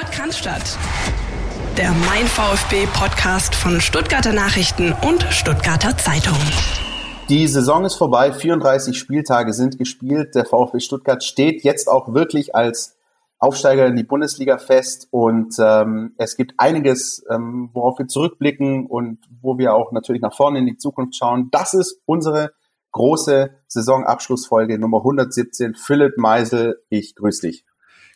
Podcast Der Mein VfB Podcast von Stuttgarter Nachrichten und Stuttgarter Zeitung. Die Saison ist vorbei, 34 Spieltage sind gespielt. Der VfB Stuttgart steht jetzt auch wirklich als Aufsteiger in die Bundesliga fest und ähm, es gibt einiges, ähm, worauf wir zurückblicken und wo wir auch natürlich nach vorne in die Zukunft schauen. Das ist unsere große Saisonabschlussfolge Nummer 117. Philipp Meisel, ich grüße dich.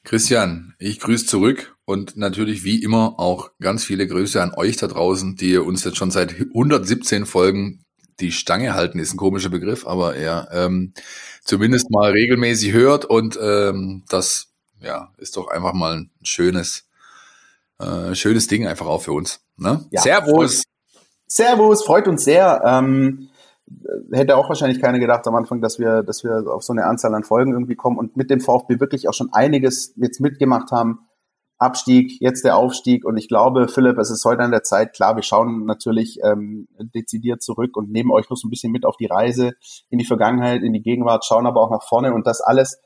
Christian, ich grüße zurück und natürlich wie immer auch ganz viele Grüße an euch da draußen, die uns jetzt schon seit 117 Folgen die Stange halten, ist ein komischer Begriff, aber ja, ähm, zumindest mal regelmäßig hört und ähm, das ja ist doch einfach mal ein schönes, äh, schönes Ding einfach auch für uns. Ne? Ja, Servus. Servus, freut uns sehr. Ähm, hätte auch wahrscheinlich keiner gedacht am Anfang, dass wir, dass wir auf so eine Anzahl an Folgen irgendwie kommen und mit dem VfB wirklich auch schon einiges jetzt mitgemacht haben. Abstieg, jetzt der Aufstieg und ich glaube, Philipp, es ist heute an der Zeit, klar, wir schauen natürlich ähm, dezidiert zurück und nehmen euch noch so ein bisschen mit auf die Reise in die Vergangenheit, in die Gegenwart, schauen aber auch nach vorne und das alles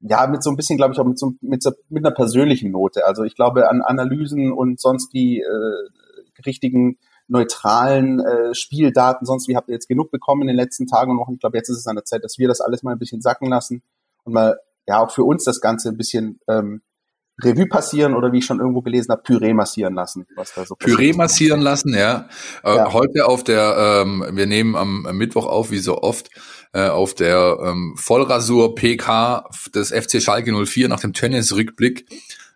ja, mit so ein bisschen, glaube ich, auch mit so, mit so mit einer persönlichen Note. Also ich glaube an Analysen und sonst die äh, richtigen neutralen äh, Spieldaten, sonst wie habt ihr jetzt genug bekommen in den letzten Tagen und Wochen. Ich glaube, jetzt ist es an der Zeit, dass wir das alles mal ein bisschen sacken lassen und mal ja auch für uns das Ganze ein bisschen ähm, Revue passieren oder wie ich schon irgendwo gelesen habe, Püree massieren lassen. Was da so Püree massieren lassen, ja. Äh, ja. Heute auf der, ähm, wir nehmen am Mittwoch auf, wie so oft, äh, auf der ähm, Vollrasur PK des FC Schalke 04 nach dem Tennis-Rückblick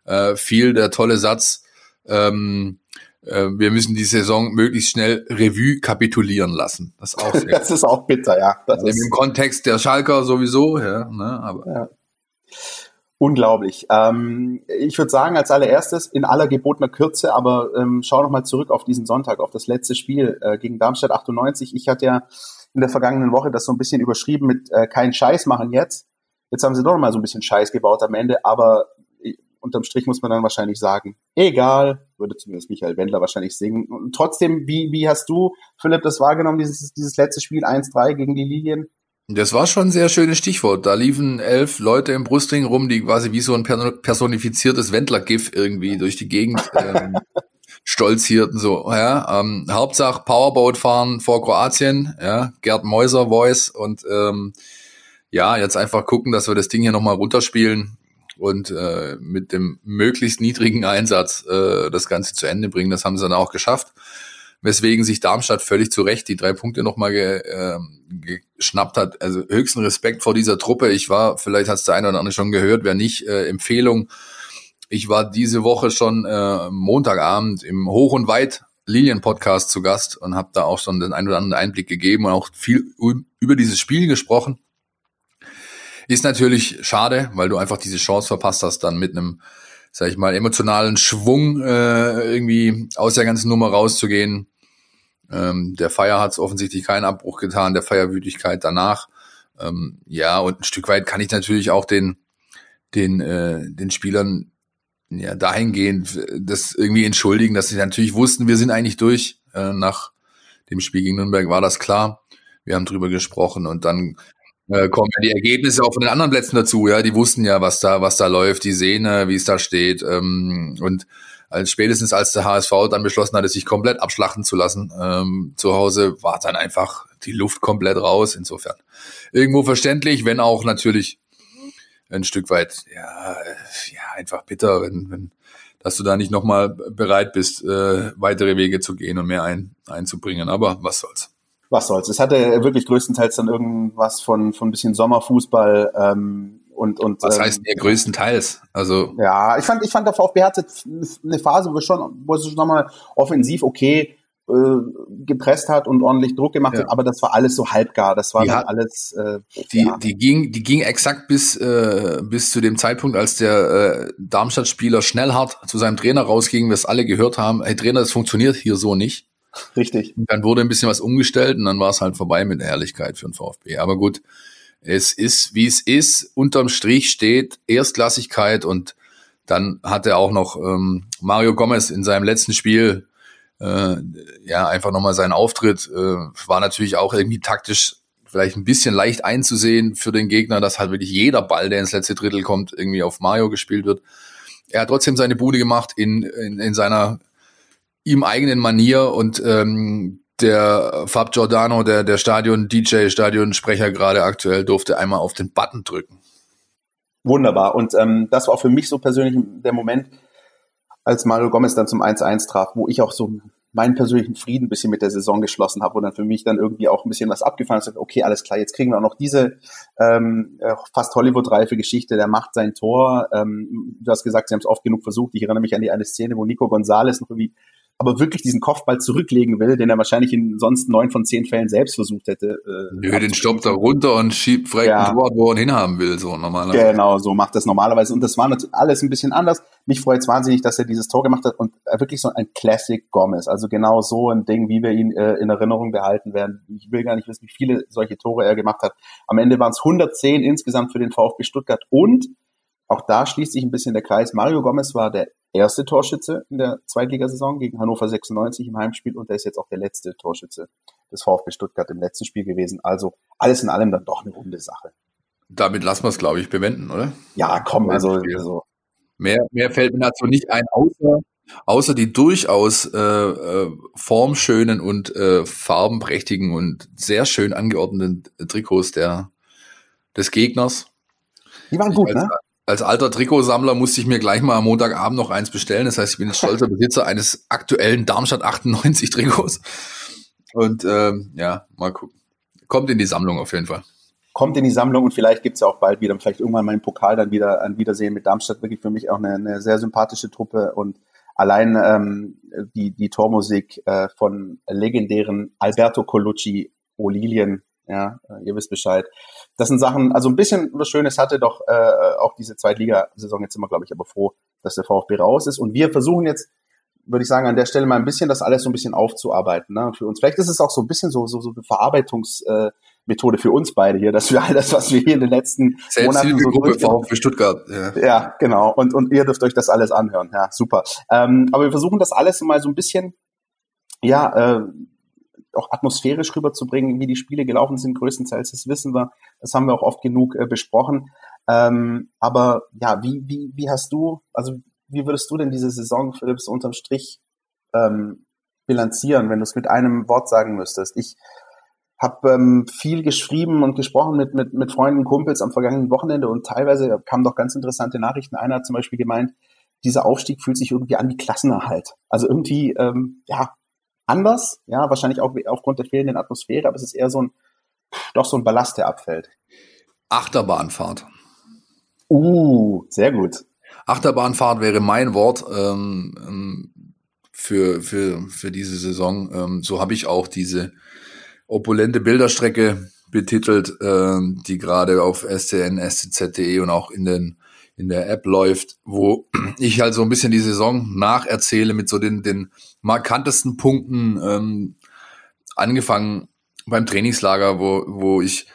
äh, fiel der tolle Satz, ähm, äh, wir müssen die Saison möglichst schnell Revue kapitulieren lassen. Das ist auch, sehr das ist auch bitter, ja. Das also ist Im Kontext der Schalker sowieso, ja. Ne, aber. Ja. Unglaublich. Ähm, ich würde sagen, als allererstes in aller gebotener Kürze, aber ähm, schau noch mal zurück auf diesen Sonntag, auf das letzte Spiel äh, gegen Darmstadt 98. Ich hatte ja in der vergangenen Woche das so ein bisschen überschrieben mit äh, kein Scheiß machen jetzt. Jetzt haben sie doch noch mal so ein bisschen Scheiß gebaut am Ende, aber unterm Strich muss man dann wahrscheinlich sagen, egal, würde zumindest Michael Wendler wahrscheinlich singen. Und trotzdem, wie, wie hast du, Philipp, das wahrgenommen, dieses, dieses letzte Spiel 1-3 gegen die Lilien? Das war schon ein sehr schönes Stichwort. Da liefen elf Leute im Brustring rum, die quasi wie so ein personifiziertes Wendler-GIF irgendwie durch die Gegend ähm, stolzierten. So, ja, ähm, Hauptsache Powerboat fahren vor Kroatien, ja, Gerd Mäuser Voice und ähm, ja, jetzt einfach gucken, dass wir das Ding hier nochmal runterspielen und äh, mit dem möglichst niedrigen Einsatz äh, das Ganze zu Ende bringen. Das haben sie dann auch geschafft. Weswegen sich Darmstadt völlig zu Recht die drei Punkte nochmal ge, äh, geschnappt hat. Also höchsten Respekt vor dieser Truppe. Ich war, vielleicht hast du eine oder andere schon gehört, wer nicht, äh, Empfehlung. Ich war diese Woche schon äh, Montagabend im Hoch und Weit Lilien-Podcast zu Gast und habe da auch schon den ein oder anderen Einblick gegeben und auch viel über dieses Spiel gesprochen. Ist natürlich schade, weil du einfach diese Chance verpasst hast, dann mit einem, sag ich mal, emotionalen Schwung äh, irgendwie aus der ganzen Nummer rauszugehen. Ähm, der Feier hat es offensichtlich keinen Abbruch getan, der Feierwütigkeit danach. Ähm, ja, und ein Stück weit kann ich natürlich auch den, den, äh, den Spielern ja dahingehend das irgendwie entschuldigen, dass sie natürlich wussten, wir sind eigentlich durch. Äh, nach dem Spiel gegen Nürnberg war das klar. Wir haben drüber gesprochen und dann äh, kommen ja die Ergebnisse auch von den anderen Plätzen dazu. Ja, die wussten ja, was da, was da läuft, die sehen, äh, wie es da steht. Ähm, und als spätestens als der HSV dann beschlossen hatte, sich komplett abschlachten zu lassen, ähm, zu Hause war dann einfach die Luft komplett raus. Insofern irgendwo verständlich, wenn auch natürlich ein Stück weit, ja, ja einfach bitter, wenn, wenn dass du da nicht nochmal bereit bist, äh, weitere Wege zu gehen und mehr ein, einzubringen. Aber was soll's was soll's. Es hatte wirklich größtenteils dann irgendwas von, von ein bisschen Sommerfußball ähm, und, und Was heißt ähm, größtenteils? Also ja, ich fand, ich fand der VfB hatte eine Phase, wo schon, wo es schon nochmal offensiv okay äh, gepresst hat und ordentlich Druck gemacht ja. hat, aber das war alles so halbgar. Das war hat, alles. Äh, die, ja. die ging, die ging exakt bis äh, bis zu dem Zeitpunkt, als der äh, Darmstadt-Spieler Schnellhardt zu seinem Trainer rausging, wir es alle gehört haben. Hey Trainer, das funktioniert hier so nicht. Richtig. Und dann wurde ein bisschen was umgestellt und dann war es halt vorbei mit der Herrlichkeit für den VfB. Aber gut, es ist, wie es ist. Unterm Strich steht Erstklassigkeit und dann hat er auch noch ähm, Mario Gomez in seinem letzten Spiel äh, ja einfach nochmal seinen Auftritt. Äh, war natürlich auch irgendwie taktisch vielleicht ein bisschen leicht einzusehen für den Gegner, dass halt wirklich jeder Ball, der ins letzte Drittel kommt, irgendwie auf Mario gespielt wird. er hat trotzdem seine Bude gemacht in, in, in seiner ihm eigenen Manier und ähm, der Fab Giordano, der, der Stadion-DJ, Stadionsprecher gerade aktuell, durfte einmal auf den Button drücken. Wunderbar. Und ähm, das war auch für mich so persönlich der Moment, als Mario Gomez dann zum 1-1 traf, wo ich auch so meinen persönlichen Frieden ein bisschen mit der Saison geschlossen habe und dann für mich dann irgendwie auch ein bisschen was abgefallen ist. Okay, alles klar, jetzt kriegen wir auch noch diese ähm, äh, fast Hollywood-reife Geschichte, der macht sein Tor. Ähm, du hast gesagt, sie haben es oft genug versucht. Ich erinnere mich an die eine Szene, wo Nico Gonzalez noch irgendwie aber wirklich diesen Kopfball zurücklegen will, den er wahrscheinlich in sonst neun von zehn Fällen selbst versucht hätte. Äh, Nö, den stoppt er runter und schiebt frei ja. Tor, wo er ihn hinhaben will, so normalerweise. Genau, so macht das normalerweise. Und das war natürlich alles ein bisschen anders. Mich freut es wahnsinnig, dass er dieses Tor gemacht hat und wirklich so ein Classic Gomez. Also genau so ein Ding, wie wir ihn äh, in Erinnerung behalten werden. Ich will gar nicht wissen, wie viele solche Tore er gemacht hat. Am Ende waren es 110 insgesamt für den VfB Stuttgart und auch da schließt sich ein bisschen der Kreis. Mario Gomez war der erste Torschütze in der Zweitligasaison gegen Hannover 96 im Heimspiel und er ist jetzt auch der letzte Torschütze des VfB Stuttgart im letzten Spiel gewesen. Also alles in allem dann doch eine runde Sache. Damit lassen wir es, glaube ich, bewenden, oder? Ja, komm, also, also mehr, mehr fällt mir dazu nicht ein, außer, außer die durchaus äh, äh, formschönen und äh, farbenprächtigen und sehr schön angeordneten Trikots der, des Gegners. Die waren gut, ne? Als alter Trikotsammler musste ich mir gleich mal am Montagabend noch eins bestellen. Das heißt, ich bin jetzt stolzer Besitzer eines aktuellen Darmstadt 98 Trikots. Und ähm, ja, mal gucken. Kommt in die Sammlung auf jeden Fall. Kommt in die Sammlung und vielleicht gibt's ja auch bald wieder, vielleicht irgendwann mal im Pokal dann wieder ein Wiedersehen mit Darmstadt. Wirklich für mich auch eine, eine sehr sympathische Truppe und allein ähm, die, die Tormusik äh, von legendären Alberto Colucci, Olilien, ja, äh, ihr wisst Bescheid. Das sind Sachen, also ein bisschen was Schönes hatte doch äh, auch diese Zweitligasaison. Jetzt sind wir, glaube ich, aber froh, dass der VfB raus ist. Und wir versuchen jetzt, würde ich sagen, an der Stelle mal ein bisschen das alles so ein bisschen aufzuarbeiten. Ne? Für uns. Vielleicht ist es auch so ein bisschen so, so, so eine Verarbeitungsmethode äh, für uns beide hier, dass wir all das, was wir hier in den letzten Monaten so Gruppe VfB Stuttgart. Ja. ja, genau. Und, und ihr dürft euch das alles anhören. Ja, super. Ähm, aber wir versuchen das alles mal so ein bisschen ja, äh, auch atmosphärisch rüberzubringen, wie die Spiele gelaufen sind, größtenteils, das wissen wir, das haben wir auch oft genug äh, besprochen. Ähm, aber ja, wie, wie, wie hast du, also wie würdest du denn diese Saison, Philipps, unterm Strich ähm, bilanzieren, wenn du es mit einem Wort sagen müsstest? Ich habe ähm, viel geschrieben und gesprochen mit, mit, mit Freunden, Kumpels am vergangenen Wochenende und teilweise kamen doch ganz interessante Nachrichten. Einer hat zum Beispiel gemeint, dieser Aufstieg fühlt sich irgendwie an wie Klassenerhalt. Also irgendwie, ähm, ja, anders, ja, wahrscheinlich auch aufgrund der fehlenden Atmosphäre, aber es ist eher so ein, doch so ein Ballast, der abfällt. Achterbahnfahrt. Uh, sehr gut. Achterbahnfahrt wäre mein Wort ähm, ähm, für, für, für diese Saison. Ähm, so habe ich auch diese opulente Bilderstrecke betitelt, ähm, die gerade auf SCN, SCZ.de und auch in den in der App läuft, wo ich halt so ein bisschen die Saison nacherzähle mit so den, den markantesten Punkten, ähm, angefangen beim Trainingslager, wo, wo ich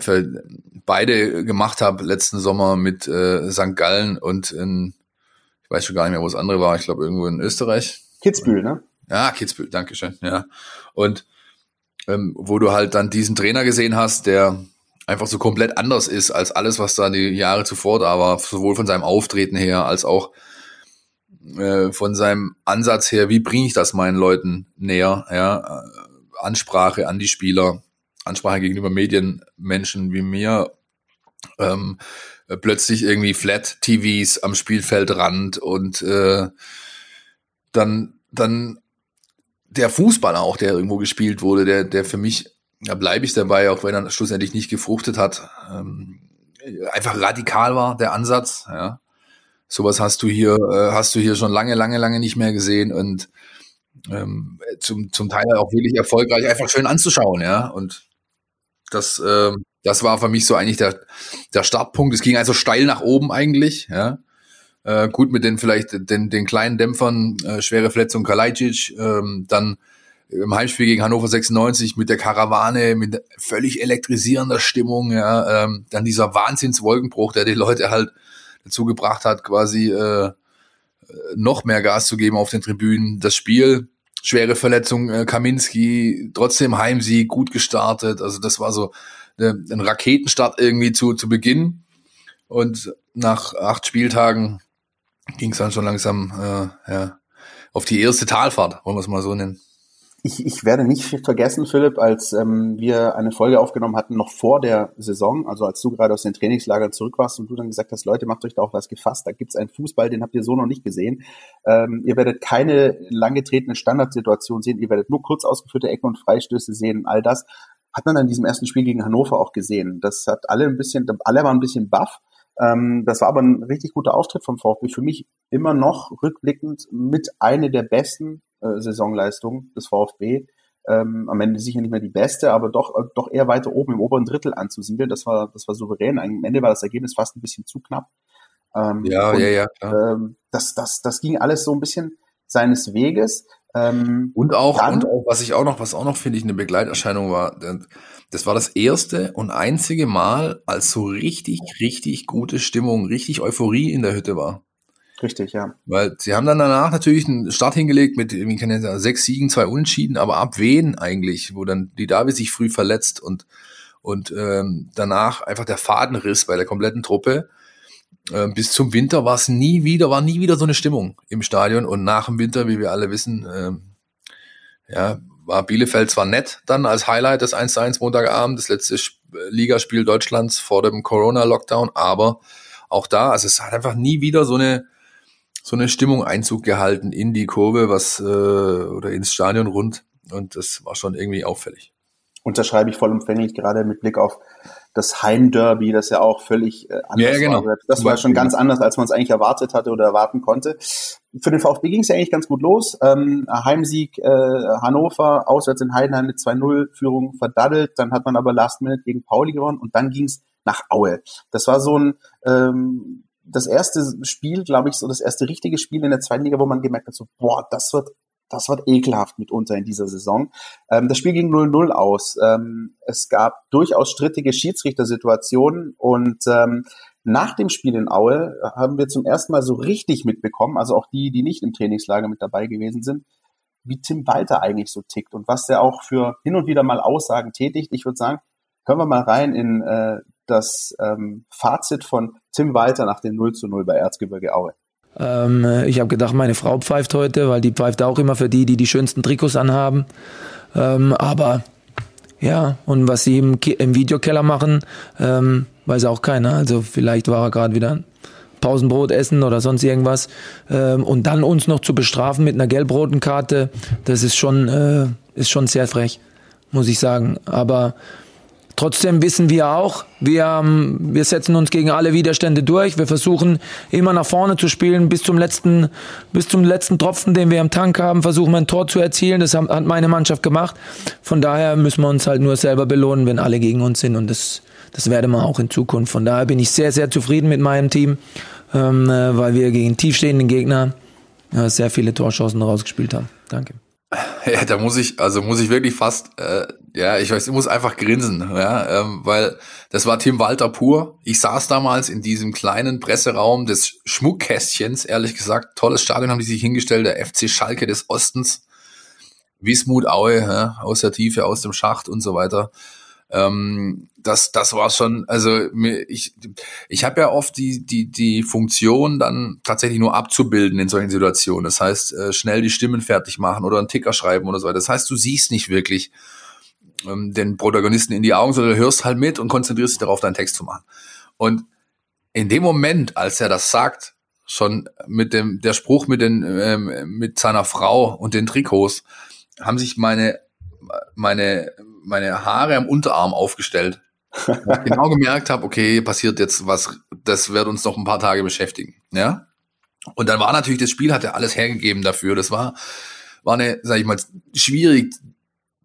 für beide gemacht habe letzten Sommer mit äh, St. Gallen und in, ich weiß schon gar nicht mehr, wo das andere war, ich glaube irgendwo in Österreich. Kitzbühel, ne? Ja, Kitzbühel, Dankeschön, ja. Und ähm, wo du halt dann diesen Trainer gesehen hast, der einfach so komplett anders ist als alles, was da die Jahre zuvor da war, sowohl von seinem Auftreten her als auch äh, von seinem Ansatz her, wie bringe ich das meinen Leuten näher, ja, Ansprache an die Spieler, Ansprache gegenüber Medienmenschen wie mir, ähm, plötzlich irgendwie Flat-TVs am Spielfeldrand und äh, dann, dann der Fußball auch, der irgendwo gespielt wurde, der, der für mich da bleibe ich dabei, auch wenn er schlussendlich nicht gefruchtet hat. Ähm, einfach radikal war der Ansatz. Ja. Sowas hast du hier, äh, hast du hier schon lange, lange, lange nicht mehr gesehen und ähm, zum, zum Teil auch wirklich erfolgreich, einfach schön anzuschauen, ja. Und das, äh, das war für mich so eigentlich der, der Startpunkt. Es ging also steil nach oben eigentlich, ja. Äh, gut mit den vielleicht den, den kleinen Dämpfern, äh, schwere Verletzung Kalajdzic, ähm, dann im Heimspiel gegen Hannover 96 mit der Karawane, mit völlig elektrisierender Stimmung, ja, ähm, dann dieser Wahnsinnswolkenbruch, der die Leute halt dazu gebracht hat, quasi äh, noch mehr Gas zu geben auf den Tribünen. Das Spiel, schwere Verletzung, äh, Kaminski, trotzdem Heimsieg, gut gestartet. Also das war so äh, ein Raketenstart irgendwie zu, zu Beginn. Und nach acht Spieltagen ging es dann schon langsam äh, ja, auf die erste Talfahrt, wollen wir es mal so nennen. Ich, ich werde nicht vergessen, Philipp, als ähm, wir eine Folge aufgenommen hatten, noch vor der Saison, also als du gerade aus den Trainingslagern zurück warst und du dann gesagt hast, Leute, macht euch da auch was gefasst, da gibt's einen Fußball, den habt ihr so noch nicht gesehen. Ähm, ihr werdet keine langgetretene Standardsituation sehen, ihr werdet nur kurz ausgeführte Ecken und Freistöße sehen, all das hat man an diesem ersten Spiel gegen Hannover auch gesehen. Das hat alle ein bisschen, alle waren ein bisschen baff. Ähm, das war aber ein richtig guter Auftritt vom VfB. Für mich immer noch rückblickend mit eine der besten äh, Saisonleistungen des VfB. Ähm, am Ende sicher nicht mehr die beste, aber doch, äh, doch eher weiter oben im oberen Drittel anzusiedeln. Das war, das war souverän. Am Ende war das Ergebnis fast ein bisschen zu knapp. Ähm, ja, und, ja, ja, klar. Ähm, das, das, das ging alles so ein bisschen seines Weges. Ähm, und auch, dann, und auch, was ich auch noch, was auch noch finde ich eine Begleiterscheinung war, das war das erste und einzige Mal, als so richtig, richtig gute Stimmung, richtig Euphorie in der Hütte war. Richtig, ja. Weil sie haben dann danach natürlich einen Start hingelegt mit, wie kann ich sagen, sechs Siegen, zwei Unentschieden, aber ab wen eigentlich, wo dann die David sich früh verletzt und und ähm, danach einfach der Fadenriss bei der kompletten Truppe. Ähm, bis zum Winter war es nie wieder, war nie wieder so eine Stimmung im Stadion und nach dem Winter, wie wir alle wissen, ähm, ja, war Bielefeld zwar nett dann als Highlight des 1-1 Montagabend, das letzte Ligaspiel Deutschlands vor dem Corona-Lockdown, aber auch da, also es hat einfach nie wieder so eine so eine Stimmung Einzug gehalten in die Kurve, was äh, oder ins Stadion rund und das war schon irgendwie auffällig. Unterschreibe ich vollumfänglich gerade mit Blick auf das Heimderby, das ja auch völlig äh, anders ja, genau. war. Das war schon ganz anders, als man es eigentlich erwartet hatte oder erwarten konnte. Für den VfB ging es ja eigentlich ganz gut los. Ähm, Heimsieg äh, Hannover, auswärts in Heidenheim mit 2-0-Führung verdaddelt. Dann hat man aber Last Minute gegen Pauli gewonnen und dann ging es nach Aue. Das war so ein ähm, das erste Spiel, glaube ich, so das erste richtige Spiel in der zweiten Liga, wo man gemerkt hat, so, boah, das wird, das wird ekelhaft mitunter in dieser Saison. Ähm, das Spiel ging 0-0 aus. Ähm, es gab durchaus strittige Schiedsrichtersituationen und ähm, nach dem Spiel in Aue haben wir zum ersten Mal so richtig mitbekommen, also auch die, die nicht im Trainingslager mit dabei gewesen sind, wie Tim Walter eigentlich so tickt und was der auch für hin und wieder mal Aussagen tätigt. Ich würde sagen, hören wir mal rein in äh, das ähm, Fazit von Tim Walter nach dem 0 zu 0 bei Erzgebirge Aue. Ähm, ich habe gedacht, meine Frau pfeift heute, weil die pfeift auch immer für die, die die schönsten Trikots anhaben. Ähm, aber ja, und was sie im, im Videokeller machen, ähm, weiß auch keiner. Also vielleicht war er gerade wieder Pausenbrot essen oder sonst irgendwas. Ähm, und dann uns noch zu bestrafen mit einer gelb-roten Karte, das ist schon, äh, ist schon sehr frech, muss ich sagen. Aber Trotzdem wissen wir auch, wir, wir setzen uns gegen alle Widerstände durch. Wir versuchen immer nach vorne zu spielen, bis zum letzten, bis zum letzten Tropfen, den wir im Tank haben, versuchen wir ein Tor zu erzielen. Das hat meine Mannschaft gemacht. Von daher müssen wir uns halt nur selber belohnen, wenn alle gegen uns sind. Und das, das werden wir auch in Zukunft. Von daher bin ich sehr, sehr zufrieden mit meinem Team, ähm, äh, weil wir gegen tiefstehenden Gegner äh, sehr viele Torchancen rausgespielt haben. Danke. Ja, da muss ich, also muss ich wirklich fast, äh, ja, ich weiß, ich muss einfach grinsen, ja, ähm, weil das war Tim Walter pur. Ich saß damals in diesem kleinen Presseraum des Schmuckkästchens, ehrlich gesagt, tolles Stadion haben die sich hingestellt, der FC Schalke des Ostens, Wismut Aue, ja, aus der Tiefe, aus dem Schacht und so weiter. Ähm, das, das war schon, also ich, ich habe ja oft die, die, die Funktion, dann tatsächlich nur abzubilden in solchen Situationen. Das heißt, äh, schnell die Stimmen fertig machen oder einen Ticker schreiben oder so weiter. Das heißt, du siehst nicht wirklich ähm, den Protagonisten in die Augen, sondern du hörst halt mit und konzentrierst dich darauf, deinen Text zu machen. Und in dem Moment, als er das sagt, schon mit dem, der Spruch mit den, ähm, mit seiner Frau und den Trikots, haben sich meine, meine, meine Haare am Unterarm aufgestellt. genau gemerkt habe, okay, passiert jetzt was, das wird uns noch ein paar Tage beschäftigen. Ja. Und dann war natürlich das Spiel, hat er alles hergegeben dafür. Das war, war eine, sag ich mal, schwierig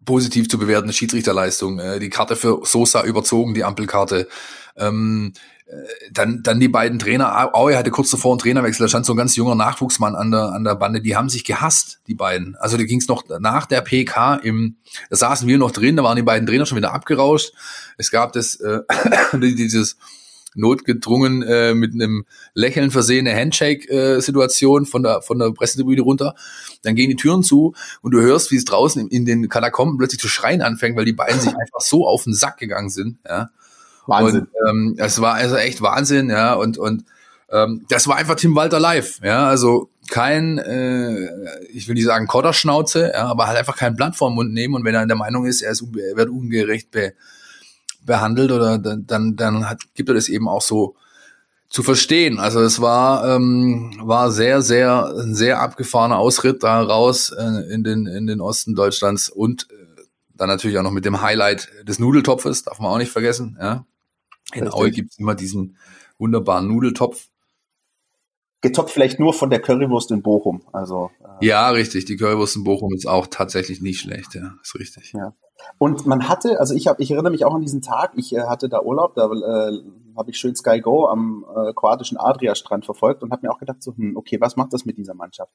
positiv zu bewertende Schiedsrichterleistung. Äh, die Karte für Sosa überzogen, die Ampelkarte. Ähm, dann, dann die beiden Trainer, Aue hatte kurz davor einen Trainerwechsel, da stand so ein ganz junger Nachwuchsmann an der, an der Bande, die haben sich gehasst, die beiden. Also da ging es noch nach der PK im, da saßen wir noch drin, da waren die beiden Trainer schon wieder abgerauscht. Es gab das, äh, dieses notgedrungen äh, mit einem Lächeln versehene Handshake-Situation äh, von der von der Pressetribüne runter. Dann gehen die Türen zu und du hörst, wie es draußen in, in den Katakomben plötzlich zu schreien anfängt, weil die beiden sich einfach so auf den Sack gegangen sind. Ja. Wahnsinn. Und, ähm, es war also echt Wahnsinn, ja, und, und Ähm, das war einfach Tim Walter live, ja, also kein, äh, ich will nicht sagen Kotterschnauze, ja, aber halt einfach kein Blatt vor Mund nehmen und wenn er in der Meinung ist, er, ist, er wird ungerecht be, behandelt oder dann, dann, dann hat, gibt er das eben auch so zu verstehen. Also es war ähm, war sehr sehr ein sehr abgefahrener Ausritt da raus äh, in den in den Osten Deutschlands und äh, dann natürlich auch noch mit dem Highlight des Nudeltopfes darf man auch nicht vergessen. Ja, in Aue gibt's immer diesen wunderbaren Nudeltopf getoppt vielleicht nur von der Currywurst in Bochum. Also äh, ja, richtig. Die Currywurst in Bochum ist auch tatsächlich nicht schlecht. Ja, ist richtig. Ja. Und man hatte, also ich habe, ich erinnere mich auch an diesen Tag. Ich äh, hatte da Urlaub, da äh, habe ich schön Sky Go am äh, kroatischen Adria-Strand verfolgt und habe mir auch gedacht, so, hm, okay, was macht das mit dieser Mannschaft?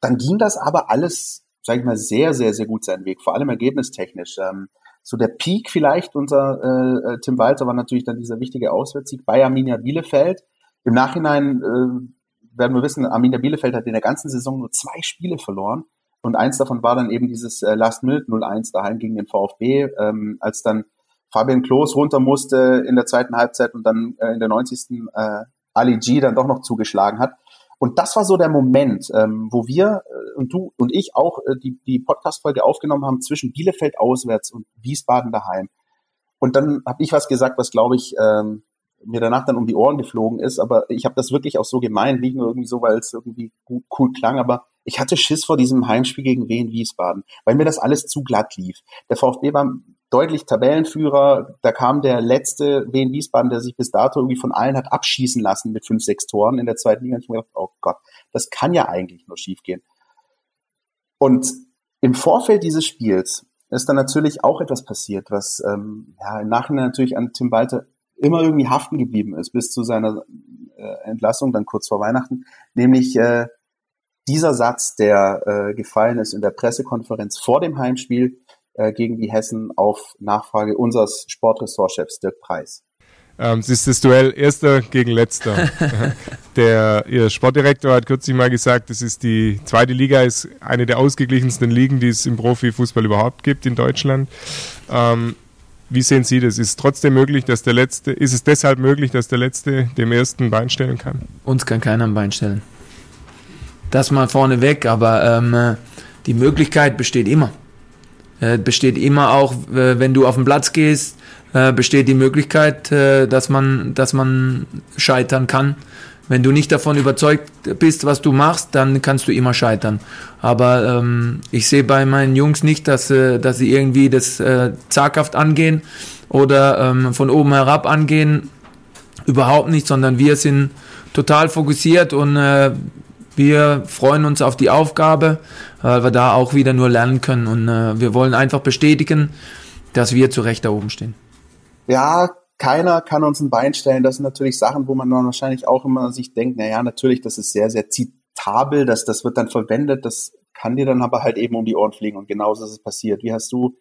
Dann ging das aber alles, sage ich mal, sehr, sehr, sehr gut seinen Weg. Vor allem ergebnistechnisch. Ähm, so der Peak vielleicht unser äh, äh Tim Walter war natürlich dann dieser wichtige Auswärtssieg bei Arminia Bielefeld. Im Nachhinein äh, werden wir wissen, Arminia Bielefeld hat in der ganzen Saison nur zwei Spiele verloren. Und eins davon war dann eben dieses äh, Last Minute 0-1 daheim gegen den VfB, ähm, als dann Fabian Klos runter musste in der zweiten Halbzeit und dann äh, in der 90. Äh, Ali G dann doch noch zugeschlagen hat. Und das war so der Moment, ähm, wo wir äh, und du und ich auch äh, die, die Podcast-Folge aufgenommen haben zwischen Bielefeld auswärts und Wiesbaden daheim. Und dann habe ich was gesagt, was glaube ich ähm, mir danach dann um die Ohren geflogen ist, aber ich habe das wirklich auch so gemeint, nicht nur irgendwie so, weil es irgendwie gut, cool klang, aber ich hatte Schiss vor diesem Heimspiel gegen Wien Wiesbaden, weil mir das alles zu glatt lief. Der VfB war deutlich Tabellenführer, da kam der letzte Wien Wiesbaden, der sich bis dato irgendwie von allen hat abschießen lassen mit fünf, sechs Toren in der zweiten Liga. Und ich mir gedacht, oh Gott, das kann ja eigentlich nur schiefgehen. Und im Vorfeld dieses Spiels ist dann natürlich auch etwas passiert, was ähm, ja, im Nachhinein natürlich an Tim Walter immer irgendwie haften geblieben ist bis zu seiner äh, Entlassung, dann kurz vor Weihnachten, nämlich äh, dieser Satz, der äh, gefallen ist in der Pressekonferenz vor dem Heimspiel äh, gegen die Hessen auf Nachfrage unseres Sportressortchefs Dirk Preis. Ähm, es ist das Duell Erster gegen Letzter. der ihr Sportdirektor hat kürzlich mal gesagt, das ist die zweite Liga, ist eine der ausgeglichensten Ligen, die es im Profifußball überhaupt gibt in Deutschland. Ähm, wie sehen Sie das? Ist es trotzdem möglich, dass der Letzte, ist es deshalb möglich, dass der Letzte dem Ersten Bein stellen kann? Uns kann keiner ein Bein stellen. Das mal vorneweg, aber ähm, äh, die Möglichkeit besteht immer. Äh, besteht immer auch, äh, wenn du auf den Platz gehst, äh, besteht die Möglichkeit, äh, dass man, dass man scheitern kann. Wenn du nicht davon überzeugt bist, was du machst, dann kannst du immer scheitern. Aber ähm, ich sehe bei meinen Jungs nicht, dass, äh, dass sie irgendwie das äh, zaghaft angehen oder ähm, von oben herab angehen. Überhaupt nicht, sondern wir sind total fokussiert und äh, wir freuen uns auf die Aufgabe, weil wir da auch wieder nur lernen können. Und äh, wir wollen einfach bestätigen, dass wir zu Recht da oben stehen. Ja, keiner kann uns ein Bein stellen. Das sind natürlich Sachen, wo man dann wahrscheinlich auch immer sich denkt, na ja, natürlich, das ist sehr, sehr zitabel, dass das wird dann verwendet, das kann dir dann aber halt eben um die Ohren fliegen und genauso ist es passiert. Wie hast du,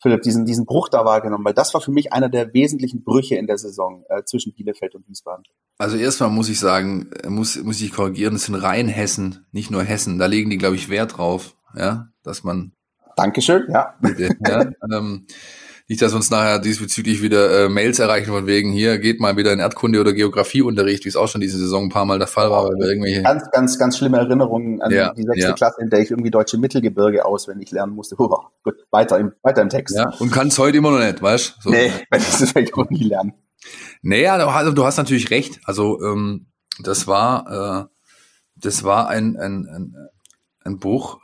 Philipp, diesen, diesen Bruch da wahrgenommen? Weil das war für mich einer der wesentlichen Brüche in der Saison äh, zwischen Bielefeld und Wiesbaden. Also erstmal muss ich sagen, muss, muss ich korrigieren, es sind rein Hessen, nicht nur Hessen. Da legen die, glaube ich, Wert drauf, ja, dass man Dankeschön, ja. Bitte, ja ähm, nicht, dass uns nachher diesbezüglich wieder äh, Mails erreichen von wegen, hier geht mal wieder in Erdkunde oder Geografieunterricht, wie es auch schon diese Saison ein paar Mal der Fall war, weil wir irgendwelche ganz, ganz, ganz schlimme Erinnerungen an ja, die sechste ja. Klasse, in der ich irgendwie deutsche Mittelgebirge auswendig lernen musste. Oh, gut, weiter im, weiter im Text. Ja, und kann es heute immer noch nicht, weißt du? So. Nee, das werde ich auch nie lernen. Naja, also du hast natürlich recht. Also ähm, das war, äh, das war ein, ein, ein, ein Buch,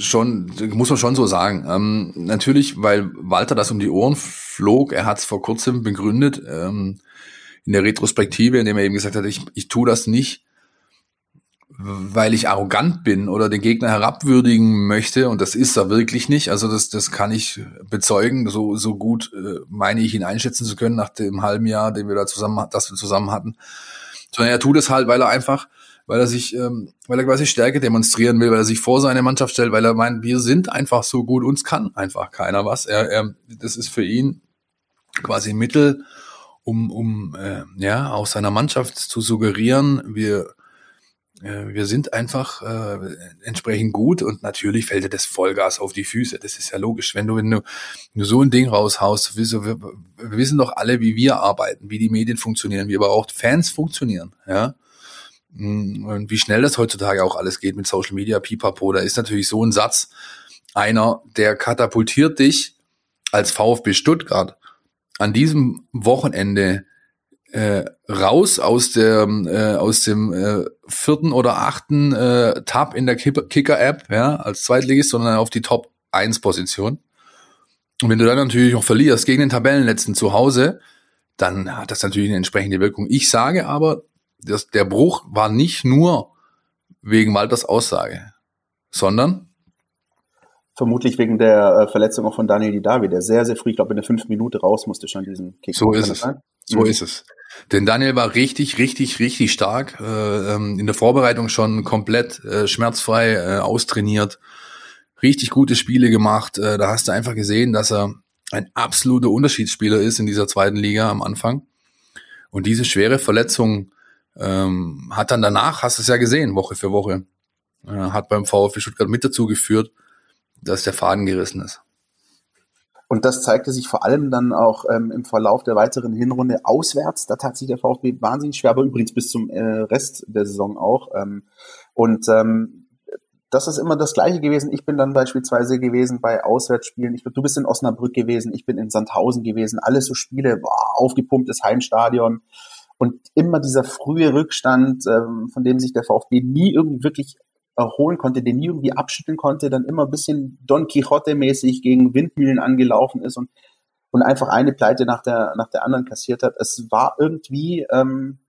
Schon, muss man schon so sagen. Ähm, natürlich, weil Walter das um die Ohren flog, er hat es vor kurzem begründet, ähm, in der Retrospektive, indem er eben gesagt hat, ich, ich tue das nicht, weil ich arrogant bin oder den Gegner herabwürdigen möchte, und das ist er wirklich nicht. Also das, das kann ich bezeugen. So, so gut äh, meine ich ihn einschätzen zu können nach dem halben Jahr, den wir da zusammen, das wir zusammen hatten. Sondern er tut es halt, weil er einfach weil er sich, ähm, weil er quasi Stärke demonstrieren will, weil er sich vor seine Mannschaft stellt, weil er meint, wir sind einfach so gut, uns kann einfach keiner was. Er, er, das ist für ihn quasi Mittel, um, um äh, ja, aus seiner Mannschaft zu suggerieren, wir äh, wir sind einfach äh, entsprechend gut und natürlich fällt dir das Vollgas auf die Füße. Das ist ja logisch. Wenn du, wenn du, du so ein Ding raushaust, wir, wir wissen doch alle, wie wir arbeiten, wie die Medien funktionieren, wie aber auch Fans funktionieren, ja. Mm, und wie schnell das heutzutage auch alles geht mit Social Media, Pipapo, da ist natürlich so ein Satz einer, der katapultiert dich als VfB Stuttgart an diesem Wochenende äh, raus aus der äh, aus dem äh, vierten oder achten äh, Tab in der Kicker-App, ja, als Zweitligist, sondern auf die Top 1 Position. Und wenn du dann natürlich noch verlierst gegen den Tabellenletzten zu Hause, dann hat das natürlich eine entsprechende Wirkung. Ich sage aber, dass der Bruch war nicht nur wegen Walters Aussage, sondern vermutlich wegen der äh, Verletzung auch von Daniel Didavi, der sehr, sehr früh, ich glaube in der fünf Minute raus musste schon diesen Kick. So ist es. So mhm. ist es. Denn Daniel war richtig, richtig, richtig stark. Äh, ähm, in der Vorbereitung schon komplett äh, schmerzfrei äh, austrainiert. Richtig gute Spiele gemacht. Äh, da hast du einfach gesehen, dass er ein absoluter Unterschiedsspieler ist in dieser zweiten Liga am Anfang. Und diese schwere Verletzung ähm, hat dann danach, hast du es ja gesehen, Woche für Woche, äh, hat beim VfB Stuttgart mit dazu geführt, dass der Faden gerissen ist. Und das zeigte sich vor allem dann auch ähm, im Verlauf der weiteren Hinrunde auswärts. Da tat sich der VfB wahnsinnig schwer, aber übrigens bis zum äh, Rest der Saison auch. Ähm, und ähm, das ist immer das Gleiche gewesen. Ich bin dann beispielsweise gewesen bei Auswärtsspielen. Ich, du bist in Osnabrück gewesen, ich bin in Sandhausen gewesen. Alles so Spiele, boah, aufgepumptes Heimstadion. Und immer dieser frühe Rückstand, ähm, von dem sich der VfB nie irgendwie wirklich erholen konnte, den nie irgendwie abschütteln konnte, dann immer ein bisschen Don Quixote-mäßig gegen Windmühlen angelaufen ist und, und einfach eine Pleite nach der, nach der anderen kassiert hat. Es war irgendwie, ähm,